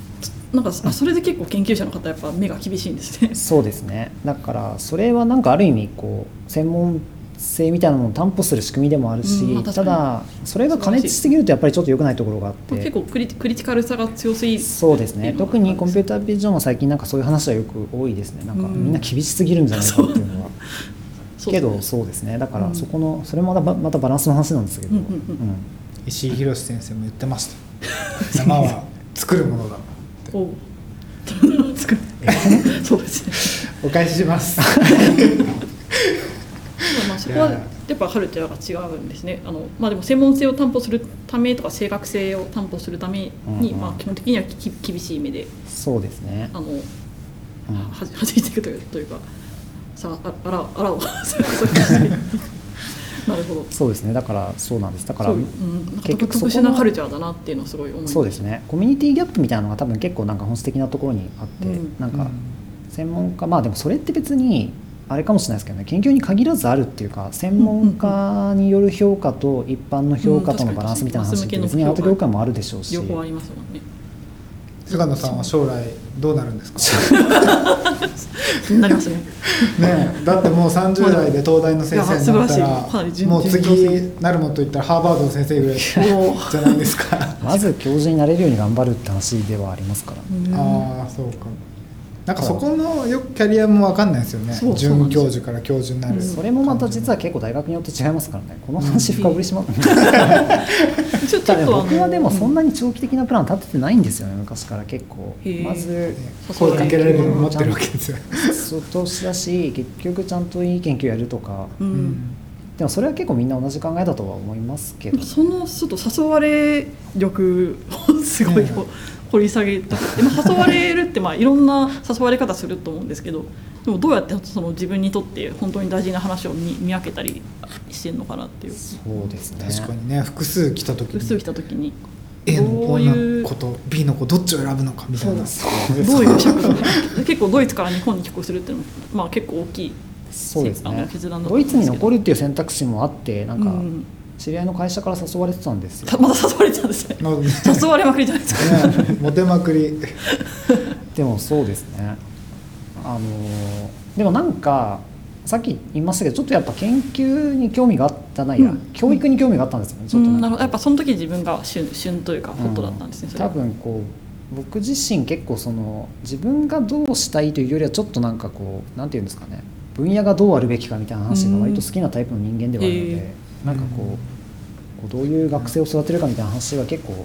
[SPEAKER 2] なんかあそれで結構研究者の方やっぱ目が厳しいんですね。[LAUGHS]
[SPEAKER 3] そうですね。だからそれはなんかある意味こう専門性みたいなものを担保する仕組みでもあるし、
[SPEAKER 2] うんまあ
[SPEAKER 3] ただそれが加熱しすぎるとやっぱりちょっと良くないところがあって。
[SPEAKER 2] 結構クリクリティカルさが強すぎる
[SPEAKER 3] そうですね。特にコンピュー
[SPEAKER 2] ー
[SPEAKER 3] タービジョンは最近なんかそういう話はよく多いですね。なんか
[SPEAKER 2] うん。
[SPEAKER 3] みんな厳しすぎるんじゃないかっていうのは [LAUGHS] けど
[SPEAKER 2] そ
[SPEAKER 3] そうですね。だか
[SPEAKER 2] うん。
[SPEAKER 3] らそこのそれもまたまたバランスの話なんですけど、
[SPEAKER 2] うんうんうん。
[SPEAKER 1] 石井宏先生も言ってました。山は作るものだ。
[SPEAKER 2] おう。作る。[LAUGHS] そうですね。
[SPEAKER 1] お返しします。
[SPEAKER 2] まあそこはやっぱカルチャーが違うんですね。あの、まあ、でも専門性を担保するためとか正確性を担保するために、まあ、基本的にはき厳しい目で
[SPEAKER 3] そうですね。
[SPEAKER 2] あの、
[SPEAKER 3] うん。
[SPEAKER 2] はじ弾いていくというというかさああらあらを [LAUGHS] なるほど。
[SPEAKER 3] そうですね。だからそうなんです。だから
[SPEAKER 2] そう、うん、
[SPEAKER 3] 結局
[SPEAKER 2] 特殊
[SPEAKER 3] の
[SPEAKER 2] なカルチャーだなっていうのはすごい思います。
[SPEAKER 3] そうですね。コミュニティギャップみたいなのが多分結構なんか本質的なところにあって、
[SPEAKER 2] うん。
[SPEAKER 3] なんか専門家まあでもそれって別にあれかもしれないですけどね。研究に限らずあるっていうか専門家による評価と一般の評価とのバランスみたいな話って別にアート業界もあるでしょうし。
[SPEAKER 2] 両方ありますもんね
[SPEAKER 1] 菅野さんは将来どうなるんですか？
[SPEAKER 2] なりますね。
[SPEAKER 1] ねえだってもう30代で東大の先生になった
[SPEAKER 2] ら
[SPEAKER 1] もう次なるもんといったらハーバードの先生ぐらいじゃないですか
[SPEAKER 3] まず教授になれるように頑張るって話ではありますから、
[SPEAKER 2] うん
[SPEAKER 1] ああそうかなんかそこのよくキャリアも分かんないですよね。准教授から教授になる、
[SPEAKER 2] うん。
[SPEAKER 3] それもまた実は結構大学によって違いますからね。この話深掘りします、[LAUGHS]
[SPEAKER 2] ちょちょっと。
[SPEAKER 3] 僕はでもそんなに長期的なプラン立ててないんですよね昔から。結構。まず
[SPEAKER 1] 声かけられるのを持ってるわけですよ、
[SPEAKER 3] そうとだし結局ちゃんといい研究やるとか。
[SPEAKER 2] う
[SPEAKER 1] うん。ん
[SPEAKER 3] でもそれは結構みんな同じ考えだとは思いますけど。
[SPEAKER 2] そのちょっと誘われ力をすごい
[SPEAKER 1] うん
[SPEAKER 2] 掘り下げた。くて、まあ、誘われるってまあいろんな誘われ方すると思うんですけどでもどうやってその自分にとって本当に大事な話を見見分けたりしてるのかなっていう。
[SPEAKER 3] そうですね。
[SPEAKER 1] 確かにね。複数来た時
[SPEAKER 2] 複数
[SPEAKER 1] に
[SPEAKER 2] 来た時に。
[SPEAKER 1] A の
[SPEAKER 2] どう
[SPEAKER 1] 女
[SPEAKER 2] いう
[SPEAKER 1] の子と B の子どっちを選ぶのかみたいな。
[SPEAKER 2] どういう尺度？で結構ドイツから日本に帰国するっていうのも、まあ、結構大きい
[SPEAKER 3] そうですね。
[SPEAKER 2] あの決断だった
[SPEAKER 3] ドイツに残
[SPEAKER 2] る
[SPEAKER 3] るっていう選択肢もあってなんか
[SPEAKER 2] うん
[SPEAKER 3] 知り合いの会社から誘われてたんですよ。
[SPEAKER 2] た [LAUGHS] まだ誘われてたんですね。[LAUGHS] 誘われまくりじゃないですか。
[SPEAKER 1] ねモテまくり。[LAUGHS]
[SPEAKER 3] でもそうですね。あのでもなんかさっき言いましたけどちょっとやっぱ研究に興味があったないや、
[SPEAKER 2] うん
[SPEAKER 3] 教育に興味があったんですよねちょっと
[SPEAKER 2] うんなるほど。やっぱその時自分が旬旬というかホットだったんですね、
[SPEAKER 3] 多
[SPEAKER 2] は
[SPEAKER 3] 分こう僕自身結構その自分がどうしたいというよりはちょっとなんかこうなんていうんですかね。分野がどうあるべきかみたいな話が割と好きなタイプの人間ではあるので、
[SPEAKER 2] へ
[SPEAKER 3] なんかこうどういう学生を育てるかみたいな話が結構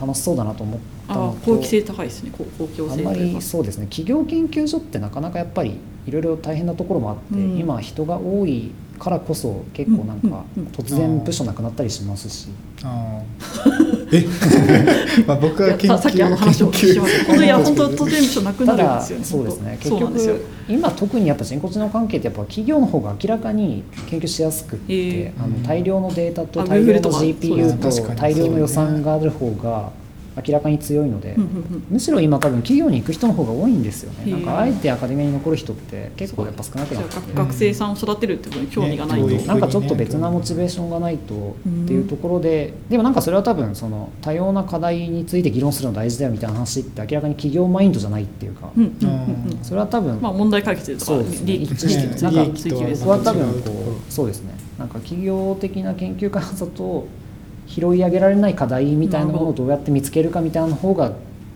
[SPEAKER 3] 楽しそうだなと思った
[SPEAKER 2] あ
[SPEAKER 3] のと
[SPEAKER 2] あ公益性高いですね。公公共
[SPEAKER 3] あんまりそうですね。企業研究所ってなかなかやっぱりいろいろ大変なところもあって、
[SPEAKER 2] うん。
[SPEAKER 3] 今人が多いからこそ結構なんか突然部署なくなったりしますし、
[SPEAKER 1] え？[LAUGHS] まあ僕は研究
[SPEAKER 2] ささっきあの話を
[SPEAKER 1] 研究
[SPEAKER 2] しました本当にいや本当突然部署なくなるんですよね [LAUGHS]
[SPEAKER 3] そうですね。結局今特にやっぱ人工知能関係ってやっぱ企業の方が明らかに研究しやすくって、あの大量のデータと
[SPEAKER 2] あ
[SPEAKER 3] 大量の GPU と大量の予算がある方が明らかに強いので、
[SPEAKER 2] うんうんうん。
[SPEAKER 3] むしろ今多分企業に行く人の方が多いんですよね。なんかあえてアカデミアに残る人って結構やっぱ少なくなって。
[SPEAKER 2] じゃあ
[SPEAKER 3] て
[SPEAKER 2] 学学生さんを育てるってことに興味がないと、
[SPEAKER 1] ね
[SPEAKER 3] なんかちょっと別なモチベーションがないとっていうところで、でもなんかそれは多分その多様な課題について議論するの大事だよみたいな話って明らかに企業マインドじゃないっていうか、
[SPEAKER 2] うんうんうんうん。
[SPEAKER 3] それは多分、
[SPEAKER 2] まあ問題解決とか
[SPEAKER 3] そうですね。
[SPEAKER 2] 利益追
[SPEAKER 3] 致してなんか
[SPEAKER 2] 求追求です
[SPEAKER 3] 僕は多分
[SPEAKER 1] こ
[SPEAKER 3] こうそうですね。なんか企業的な研究開発だと拾い上げられない課題みたいなものをどうやって見つけるかみたいなの方が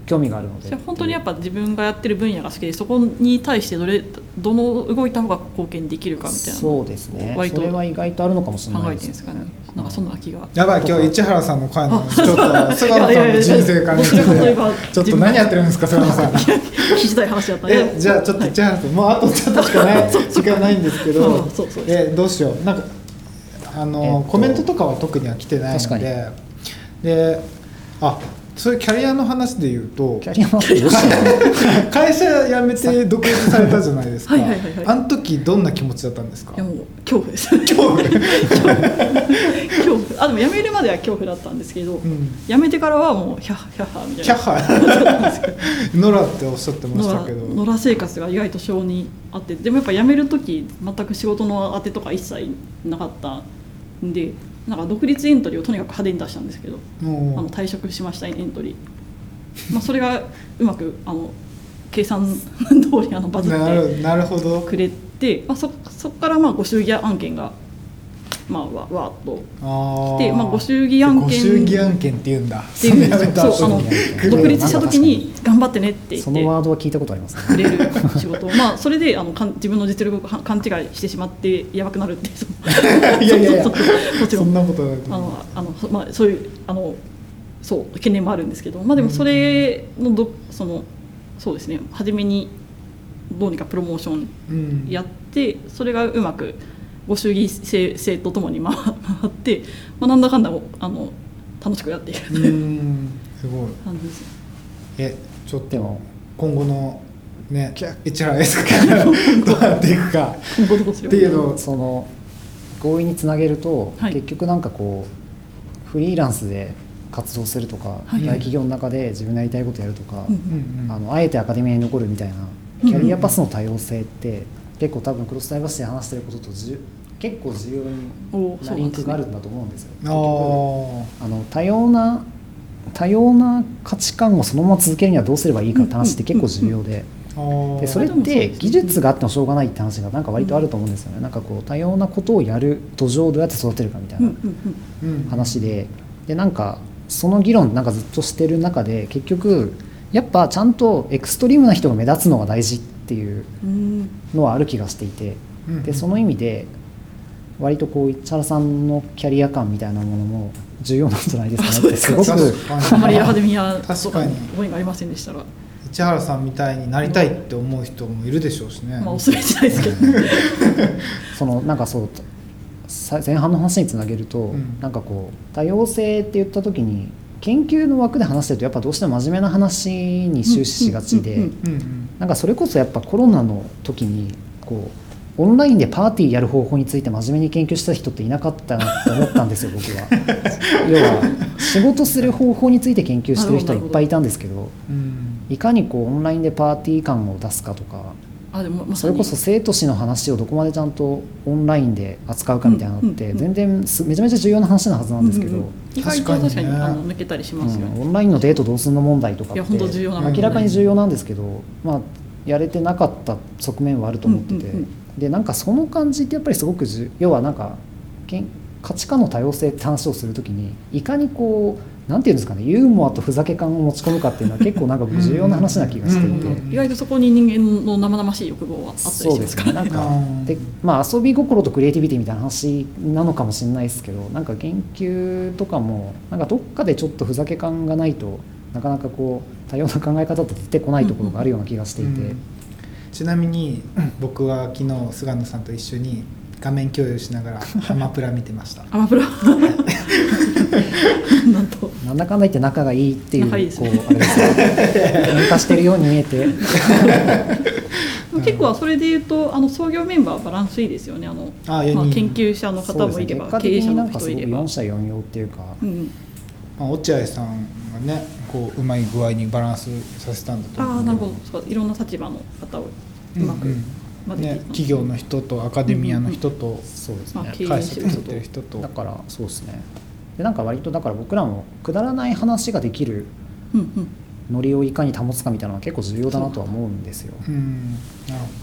[SPEAKER 3] 興味があるので。
[SPEAKER 2] じゃあ本当にやっぱ自分がやってる分野が好きでそこに対してどれどの動いた方が貢献できるかみたいなの。
[SPEAKER 3] そ
[SPEAKER 2] を
[SPEAKER 3] うですね。
[SPEAKER 2] 割と
[SPEAKER 3] それは意外とあるのかもしれ
[SPEAKER 2] 考
[SPEAKER 3] ない
[SPEAKER 2] えてるんですかね。なんかそんな気が。
[SPEAKER 1] やばい今日市原さんの回のちょっと [LAUGHS] 菅野さんの人生から見て
[SPEAKER 2] いやいやいやいや
[SPEAKER 1] ちょっと何やってるんですか菅野さん。[LAUGHS]
[SPEAKER 2] 聞きたい話だったね。
[SPEAKER 1] えじゃあちょっと市原さんもうあとちょっとしかない [LAUGHS] 時間ないんですけど。えどうしよう。なんかあの、
[SPEAKER 3] えっと。
[SPEAKER 1] コメントとかは特には来てないの
[SPEAKER 3] 確かに。
[SPEAKER 1] でであそういうキャリアの話で言うと
[SPEAKER 3] キャリアの
[SPEAKER 1] 会社辞めて独立されたじゃないですか。
[SPEAKER 2] はいはいはいはい。
[SPEAKER 1] あの時どんな気持ちだったんですか？
[SPEAKER 2] いやもう恐怖です。恐怖。恐怖。あでも辞めるまでは恐怖だったんですけど、
[SPEAKER 1] ん。
[SPEAKER 2] 辞めてからはもうヒャッハヒャッハみたい
[SPEAKER 1] キャ
[SPEAKER 2] な
[SPEAKER 1] ハ。野良っておっしゃってましたけど。
[SPEAKER 2] 野良生活が意外と性にあってでもやっぱ辞める時全く仕事の当てとか一切なかったんでなんか独立エントリーをとにかく派手に出したんですけどあの退職しましたエントリー、まあ、それがうまくあの計算通りあのバズ
[SPEAKER 1] な
[SPEAKER 2] って
[SPEAKER 1] るなるほど。
[SPEAKER 2] くれて、まあ、そそこからまあご祝儀案件が、まあ、わわーっと。
[SPEAKER 1] あー。
[SPEAKER 2] でまあご祝儀案件。
[SPEAKER 1] ご祝儀案件って言うんだ。
[SPEAKER 2] っていうそうあの
[SPEAKER 3] そう
[SPEAKER 2] 独立した時に頑張ってねって言
[SPEAKER 3] その
[SPEAKER 2] って
[SPEAKER 3] ワードは聞いたことありますね。
[SPEAKER 2] くれる仕事まあそれであのかん自分の実力をか勘違いしてしまってやばくなるって。[LAUGHS] いうその
[SPEAKER 1] いやいや。いや
[SPEAKER 2] そうそうそう。もちろん。
[SPEAKER 1] そんなことないと
[SPEAKER 2] あのあの、まあ、そういうあのそう懸念もあるんですけど、まあ、でもそれのどそのそうですね。初めにどうにかプロモーション
[SPEAKER 1] うん。
[SPEAKER 2] やってそれがうまくご祝儀制制とともに回回って、まあ、なんだかんだあの楽しくやっている。と
[SPEAKER 1] う
[SPEAKER 2] いうん
[SPEAKER 1] すごい。
[SPEAKER 2] 感じです。
[SPEAKER 1] えちょっと今後のね市原エスカがどうなっていくか。っていうのを
[SPEAKER 3] その合意につなげると、
[SPEAKER 2] はい。
[SPEAKER 3] 結局なんかこうフリーランスで活動するとか、
[SPEAKER 2] はい。
[SPEAKER 3] 大企業の中で自分のやりたいことやるとか、
[SPEAKER 2] うん
[SPEAKER 1] うんうん。
[SPEAKER 3] あのあえてアカデミアに残るみたいなキャリアパスの多様性って、結構多分クロスダイバーシティで話してることとじゅ結構重要
[SPEAKER 2] お
[SPEAKER 3] なリンクがあるんだと思うんですよ。
[SPEAKER 1] あー。
[SPEAKER 3] あの多様な多様な価値観をそのまま続けるにはどうすればいいかって話って結構重要で。でそれって技術があってもしょうがないって話がなんか割とあると思うんですよ。ね、なんかこう多様なことをやる土壌をどうやって育てるかみたい
[SPEAKER 2] うん
[SPEAKER 3] な話で。でなんかその議論なんかずっとしてる中で結局やっぱちゃんとエクストリームな人が目立つのが大事っていう
[SPEAKER 2] うん。
[SPEAKER 3] のはある気がしていて。
[SPEAKER 1] うん。
[SPEAKER 3] でその意味で割とこう市原さんのキャリア感みたいなものも重要なんじゃないですかねってすごく。
[SPEAKER 2] あまりアカデミアとか
[SPEAKER 1] 確かに
[SPEAKER 2] にご縁がありませんでしたら、
[SPEAKER 1] 市原さんみたいになりたいって思う人もいるでしょうしね、
[SPEAKER 2] まあおすすめしないですけど。
[SPEAKER 3] そのなんかそうさ前半の話につなげると、
[SPEAKER 1] ん。
[SPEAKER 3] なんかこう多様性って言った時に研究の枠で話してるとやっぱどうしても真面目な話に終始しがちで、
[SPEAKER 2] うんうんうん
[SPEAKER 1] うんうん。
[SPEAKER 3] なんかそれこそやっぱコロナの時にこうオンラインでパーティーやる方法について真面目に研究した人っていなかったなって思ったんですよ [LAUGHS] 僕は。要は仕事する方法について研究してる人はいっぱいいたんですけど
[SPEAKER 1] うん。
[SPEAKER 3] いかにこうオンラインでパーティー感を出すかとか
[SPEAKER 2] あでもま
[SPEAKER 3] それこそ生と死の話をどこまでちゃんとオンラインで扱うかみたいなのって全然すめちゃめちゃ重要な話なはずなんですけど、
[SPEAKER 2] うん。うん意外と確かにあの抜けたりしますよね、
[SPEAKER 3] うん。オンラインのデートどうすんの問題とかって明らかに重要なんですけど、まあ、やれてなかった側面はあると思ってて、
[SPEAKER 2] うんうんうん
[SPEAKER 3] でなんかその感じってやっぱりすごく要はなんか価値観の多様性って話をするときにいかにこうなんていうんですかねユーモアとふざけ感を持ち込むかっていうのは結構なんか僕重要な話な気がしていて。
[SPEAKER 1] うんうん
[SPEAKER 2] 意外とそこに人間の生々しい欲望はあったり
[SPEAKER 3] そうで
[SPEAKER 2] しますすからね
[SPEAKER 3] ね。なんか
[SPEAKER 1] うん
[SPEAKER 3] で、まあ、遊び心とクリエイティビティみたいな話なのかもしれないですけどなんか研究とかもなんかどっかでちょっとふざけ感がないとなかなかこう多様な考え方って出てこないところがあるような気がしていて、
[SPEAKER 1] うんちなみに僕は昨日菅野さんと一緒に画面共有しながら [LAUGHS] アマプラ見てました。
[SPEAKER 2] アマプラ。[LAUGHS] なんと。
[SPEAKER 3] なんだかんだ言って仲がいいっていう
[SPEAKER 2] ね。
[SPEAKER 3] こうあれですよ。喧嘩してるように見えて。[LAUGHS]
[SPEAKER 2] 結構それで言うとあの創業メンバーバランスいいですよね。あの
[SPEAKER 1] あ4人。
[SPEAKER 2] まあ、研究者の方もいれば、
[SPEAKER 3] 結果的
[SPEAKER 2] 経営者の人いれば。
[SPEAKER 3] 4社4用っていうか、
[SPEAKER 2] うん
[SPEAKER 1] まあ、落合さんがねこううまい具合にバランスさせたんだと思う
[SPEAKER 2] ああなるほど。そういろんな立場の方をうまく
[SPEAKER 1] うんね企業の人とアカデミアの人と
[SPEAKER 3] そうですね。
[SPEAKER 1] 会社作ってる人と。
[SPEAKER 3] だからそうですね。でなんか割とだから僕らもくだらない話ができる
[SPEAKER 2] うんうん。
[SPEAKER 3] ノリをいかに保つかみたいなのは結構重要だなとは思うんですよ。
[SPEAKER 1] う。ん。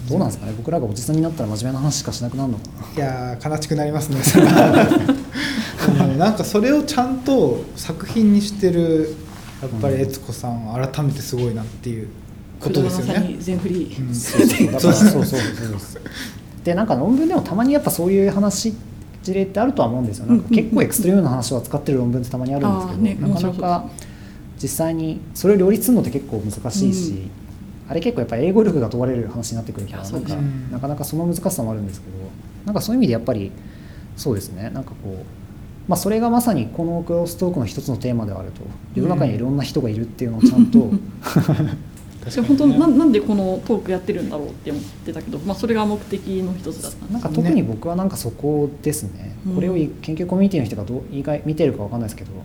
[SPEAKER 3] どうなんですかね？僕らがおじさんになったら真面目な話しかしなくなるのか。ない
[SPEAKER 1] やー悲しくなりますね [LAUGHS] なんかそれをちゃんと作品にしてるやっぱり悦子さんは改めてすごいなっていうことですよね。
[SPEAKER 2] 全振り、
[SPEAKER 1] うん。
[SPEAKER 3] そうそう。そうそう。そうですでなんか論文でもたまにやっぱそういう話事例ってあるとは思うんですよ。なんか結構エクストリームな話を扱ってる論文ってたまにあるんですけど、
[SPEAKER 2] ね
[SPEAKER 3] なかなか実際にそれを両立するのって結構難しいし、
[SPEAKER 2] うん。
[SPEAKER 3] あれ結構やっぱ英語力が問われる話になってくるからなんかなかなかその難しさもあるんですけどなんかそういう意味でやっぱりそうですね。なんかこうまあ、それがまさにこのクロストークの一つのテーマではあると世の中にいろんな人がいるっていうのをちゃんと、[LAUGHS]
[SPEAKER 2] で本当ななんでこのトークやってるんだろうって思ってたけど、まあ、それが目的の一つだった
[SPEAKER 3] なんか特に僕はなんかそこですね。
[SPEAKER 2] うん。
[SPEAKER 3] これを研究コミュニティの人がどう意外見てるかわかんないですけどこ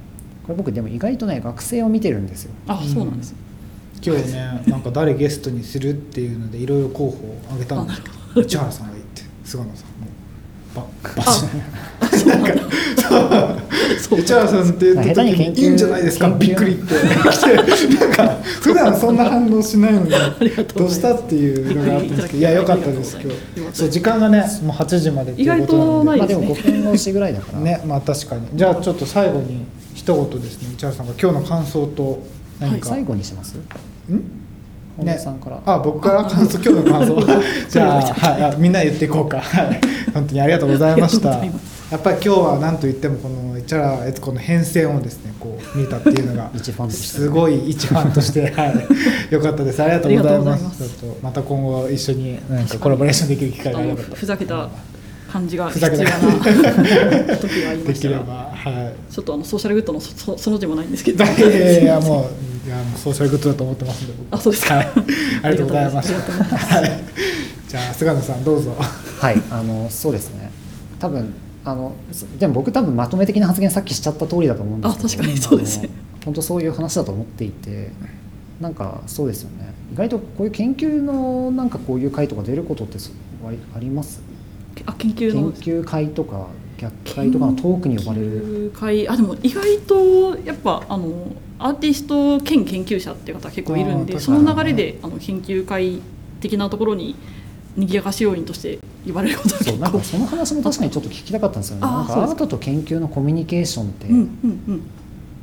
[SPEAKER 3] れ僕でも意外とね学生を見てるんですよ。
[SPEAKER 2] あそうなんです。よ
[SPEAKER 1] 今日ねなんか誰ゲストにするっていうのでいろいろ候補を挙げたんですよ内原さんが言って菅野さんもババシ [LAUGHS]
[SPEAKER 2] あそうなんだ。そう
[SPEAKER 1] 内原さんって言った時
[SPEAKER 3] に
[SPEAKER 1] いいんじゃないですか？びっくりって。来て [LAUGHS] なんか普段そんな反応しないのにどうしたっていうのがあったんですけど。いや良かったです今日。そう時間がねもう8時までっていうことなんで。
[SPEAKER 2] 意外とない
[SPEAKER 3] まあでも5分押しぐらいだから、
[SPEAKER 1] ねまあ確かに。じゃあちょっと最後に一言ですね内原さんが今日の感想と何か、
[SPEAKER 3] 最後にします？
[SPEAKER 1] ん？
[SPEAKER 3] 本田さんから、
[SPEAKER 1] あ僕から感想 [LAUGHS] 今日の感想。[LAUGHS] じゃあ,、はい、あみんな言っていこうか。はい。本当にありがとうございました。[LAUGHS] やっぱり今日は何と言ってもこの市原悦子の変遷をですねこう見たっていうのが
[SPEAKER 3] 一ファンとして。
[SPEAKER 1] すごい一ファンとしてはい。よかったです。ありがとうございます。
[SPEAKER 2] ます。
[SPEAKER 1] ちょっとまた今後一緒になんかコラボレーションできる機会があればと。
[SPEAKER 2] ふざけた感じが必要
[SPEAKER 1] け
[SPEAKER 2] な
[SPEAKER 1] た
[SPEAKER 2] 時がありま
[SPEAKER 1] できれ
[SPEAKER 2] したが
[SPEAKER 1] ばはい。
[SPEAKER 2] ちょっとあのソーシャルグッドのそそその字もないんですけど。
[SPEAKER 1] いやいやもういやもうソーシャルグッドだと思ってますんで僕。
[SPEAKER 2] あそうですか。
[SPEAKER 1] はい、[LAUGHS] ありがとうございましたはい。じゃあ菅野さんどうぞ。
[SPEAKER 3] はい。あのそうですね。多分あのそでも僕多分まとめ的な発言さっきしちゃった通りだと思うんですけど
[SPEAKER 2] あ確かにそうですね。
[SPEAKER 3] 本当そういう話だと思っていてなんかそうですよね。意外とこういう研究のなんかこういう会とか出ることってそありあります？
[SPEAKER 2] あ研究
[SPEAKER 3] 研
[SPEAKER 2] の
[SPEAKER 3] 究会とか逆会とかのトークに呼ばれる。
[SPEAKER 2] 研究会。あでも意外とやっぱあのアーティスト兼研究者っていう方結構いるんでその流れであの研究会的なところに賑やかし要員として呼ばれることが
[SPEAKER 3] そうなんかその話も確かにちょっと聞きたかったんですよね。
[SPEAKER 2] あ
[SPEAKER 3] なんかアートと研究のコミュニケーションって
[SPEAKER 2] うんうんうん。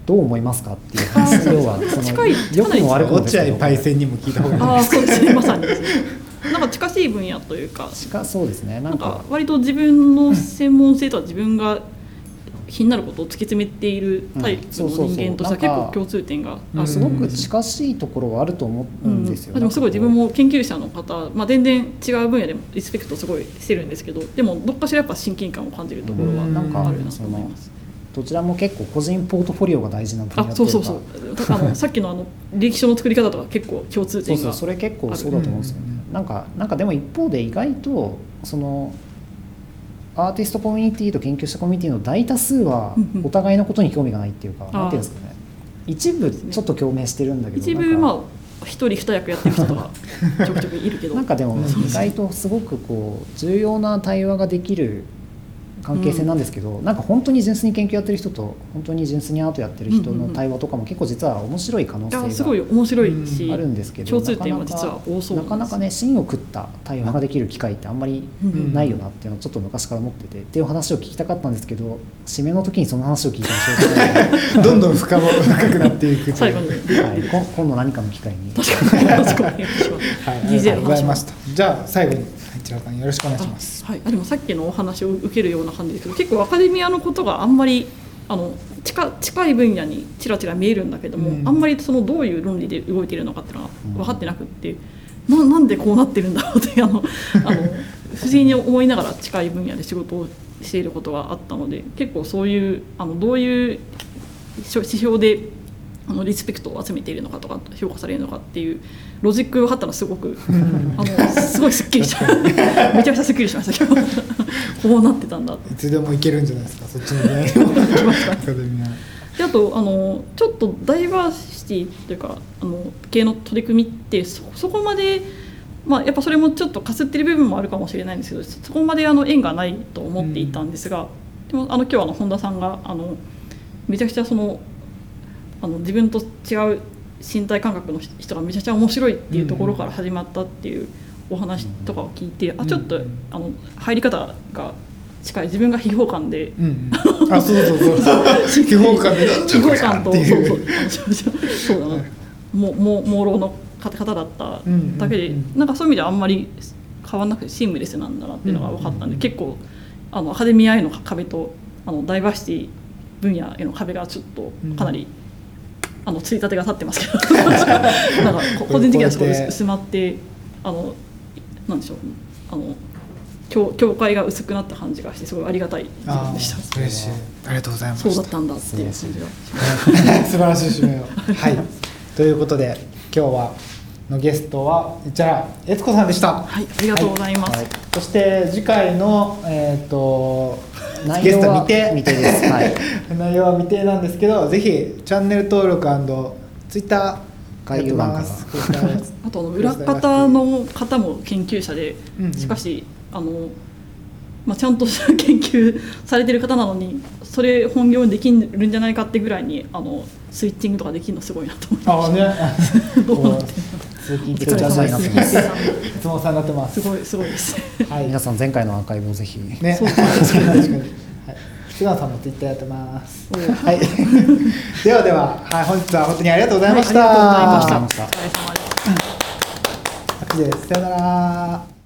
[SPEAKER 3] どう思いますかっていう話。要はそ
[SPEAKER 2] 近い
[SPEAKER 3] の良くも悪くもです
[SPEAKER 1] 落合パイセンにも聞いた方がいい
[SPEAKER 2] ああそうですね。まさに [LAUGHS] なんか近しい分野というか
[SPEAKER 3] しかそうですねな
[SPEAKER 2] なんんか
[SPEAKER 3] か
[SPEAKER 2] 割と自分の専門性とは自分が気になることを突き詰めているタイプの人間としては結構共通点がある
[SPEAKER 1] うん
[SPEAKER 3] すごく近しいところはあると思うんですよ、
[SPEAKER 2] うん、でもすごい自分も研究者の方、まあ、全然違う分野でもリスペクトすごいしてるんですけどでもどっかしらやっぱ親近感を感じるところは
[SPEAKER 1] うん。
[SPEAKER 3] なんか
[SPEAKER 2] あるなと思います。
[SPEAKER 3] どちらも結構個人ポートフォリオが大事な分野
[SPEAKER 2] そうそうそう。あのさっきのあの履歴書の作り方とか結構共通
[SPEAKER 3] そう
[SPEAKER 2] 点が
[SPEAKER 3] そうそれ結構そうだと思うんですよね。
[SPEAKER 1] うん
[SPEAKER 3] なんかなんかでも一方で意外とそのアーティストコミュニティと研究者コミュニティの大多数はお互いのことに興味がないっていうか、なんていうんですかね。一部ちょっと共鳴してるんだけど
[SPEAKER 2] 一部まあ一人二役やってる人とかちょくちょくいるけど。[LAUGHS]
[SPEAKER 3] なんかでも
[SPEAKER 1] うん。
[SPEAKER 3] 意外とすごくこう重要な対話ができる関係性なんですけど、なんか本当に純粋に研究やってる人と本当に純粋にアートやってる人の対話とかも結構実は面白い可能
[SPEAKER 2] い
[SPEAKER 3] 性が
[SPEAKER 2] やすごい面白いし、
[SPEAKER 3] あるんですけど
[SPEAKER 2] 共通点は実は多そう
[SPEAKER 3] なかなかね芯を食った対話ができる機会ってあんまり
[SPEAKER 2] うん。
[SPEAKER 3] ないよなっていうのをちょっと昔から思っててっていう話を聞きたかったんですけど締めの時にその話を聞いたらしょうがないので [LAUGHS]
[SPEAKER 1] どんどん深も深くなっていく。という
[SPEAKER 2] 最後に。
[SPEAKER 3] はい、こ [LAUGHS] 今度何かの機会に。
[SPEAKER 2] 確かによろしくお願いします。
[SPEAKER 1] はい、あり
[SPEAKER 2] DJ
[SPEAKER 1] がとう
[SPEAKER 2] の話。も
[SPEAKER 1] ございました。じゃあ最後に一郎さんよろしくお願いします。
[SPEAKER 2] はい、あでもさっきのお話を受けるような感じですけど結構アカデミアのことがあんまりあの近近い分野にちらちら見えるんだけども、
[SPEAKER 1] うん
[SPEAKER 2] あんまりそのどういう論理で動いているのかっていうのが分かってなくって、ななんでこうなってるんだろうって [LAUGHS] あのあの不思議に思いながら近い分野で仕事をしていることがあったので結構そういうあのどういう指標であのリスペクトを集めているのかとか評価されるのかっていうロジック分かったのすごくあのすごいすっきりした [LAUGHS] めちゃくちゃすっきりしましたけど [LAUGHS] こうなってたんだ
[SPEAKER 1] いつでもいけるんじゃないですか。そっちの分野にもアカデミア。[LAUGHS]
[SPEAKER 2] であとあのちょっとダイバーシティというかあの系の取り組みってそそこまで、まあ、やっぱそれもちょっとかすってる部分もあるかもしれないんですけどそこまであの縁がないと思っていたんですが、でもあの今日あの本田さんがあのめちゃくちゃそのあの自分と違う身体感覚の人がめちゃくちゃ面白いっていうところから始まったっていうお話とかを聞いて、あちょっとあの入り方が近い自分が批評感で。
[SPEAKER 1] うん。[LAUGHS] あ、そうそうそう。そう。基本感で。
[SPEAKER 2] 記号感と
[SPEAKER 1] って
[SPEAKER 2] そうそうそう。そうそう。だな。も朦朧 [LAUGHS] の方だった
[SPEAKER 1] うん
[SPEAKER 2] だけで、
[SPEAKER 1] うん
[SPEAKER 2] なんかそういう意味ではあんまり変わらなくてシームレスなんだなっていうのが分かったんで、結構あのアカデミアへの壁とあのダイバーシティ分野への壁がちょっとかなり、あのついたてが立ってますけど。[LAUGHS] なんかこ個人的にはすごい薄まってあのなんでしょう。あの境境界が薄くなった感じがしてすごいありがたい時間でした。
[SPEAKER 1] 嬉しい。ありがとうございます
[SPEAKER 2] そうだったんだっていう感じが。[LAUGHS]
[SPEAKER 1] 素晴らしい締めを。はい。ということで今日はのゲストは市原悦子さんでした。
[SPEAKER 2] はいありがとうございます、
[SPEAKER 1] はい。そして次回のえっ、と
[SPEAKER 3] 内
[SPEAKER 1] ゲスト
[SPEAKER 3] 容は
[SPEAKER 1] 未定
[SPEAKER 3] 未定です。はい。[LAUGHS]
[SPEAKER 1] 内容は未定なんですけどぜひチャンネル登録ツイッター
[SPEAKER 3] 概要欄から。[LAUGHS]
[SPEAKER 2] あとあの裏方の方も研究者で、
[SPEAKER 1] うんうん。
[SPEAKER 2] しかしあの、まあ、ちゃんとし [LAUGHS] た研究されてる方なのにそれ本業にできるんじゃないかってぐらいにあのスイッチングとかできるのすごいなと思いま
[SPEAKER 1] あね。
[SPEAKER 2] どうなって
[SPEAKER 1] 通勤
[SPEAKER 3] いつもお世話になってます
[SPEAKER 1] 質問さんになってます
[SPEAKER 2] すごいすごいですね
[SPEAKER 1] はい
[SPEAKER 3] 皆さん前回のアーカイブをぜひ
[SPEAKER 1] ね、
[SPEAKER 2] そう
[SPEAKER 1] 確かに確かに。はい。菅野さんもツイッターやってます。
[SPEAKER 2] お
[SPEAKER 1] はい。[LAUGHS] ではでは、はい、本日は本当にありがとうございました。
[SPEAKER 2] はいありがとうございました
[SPEAKER 3] ありがとうございました
[SPEAKER 2] お疲れ様です
[SPEAKER 1] あっちです。さよなら。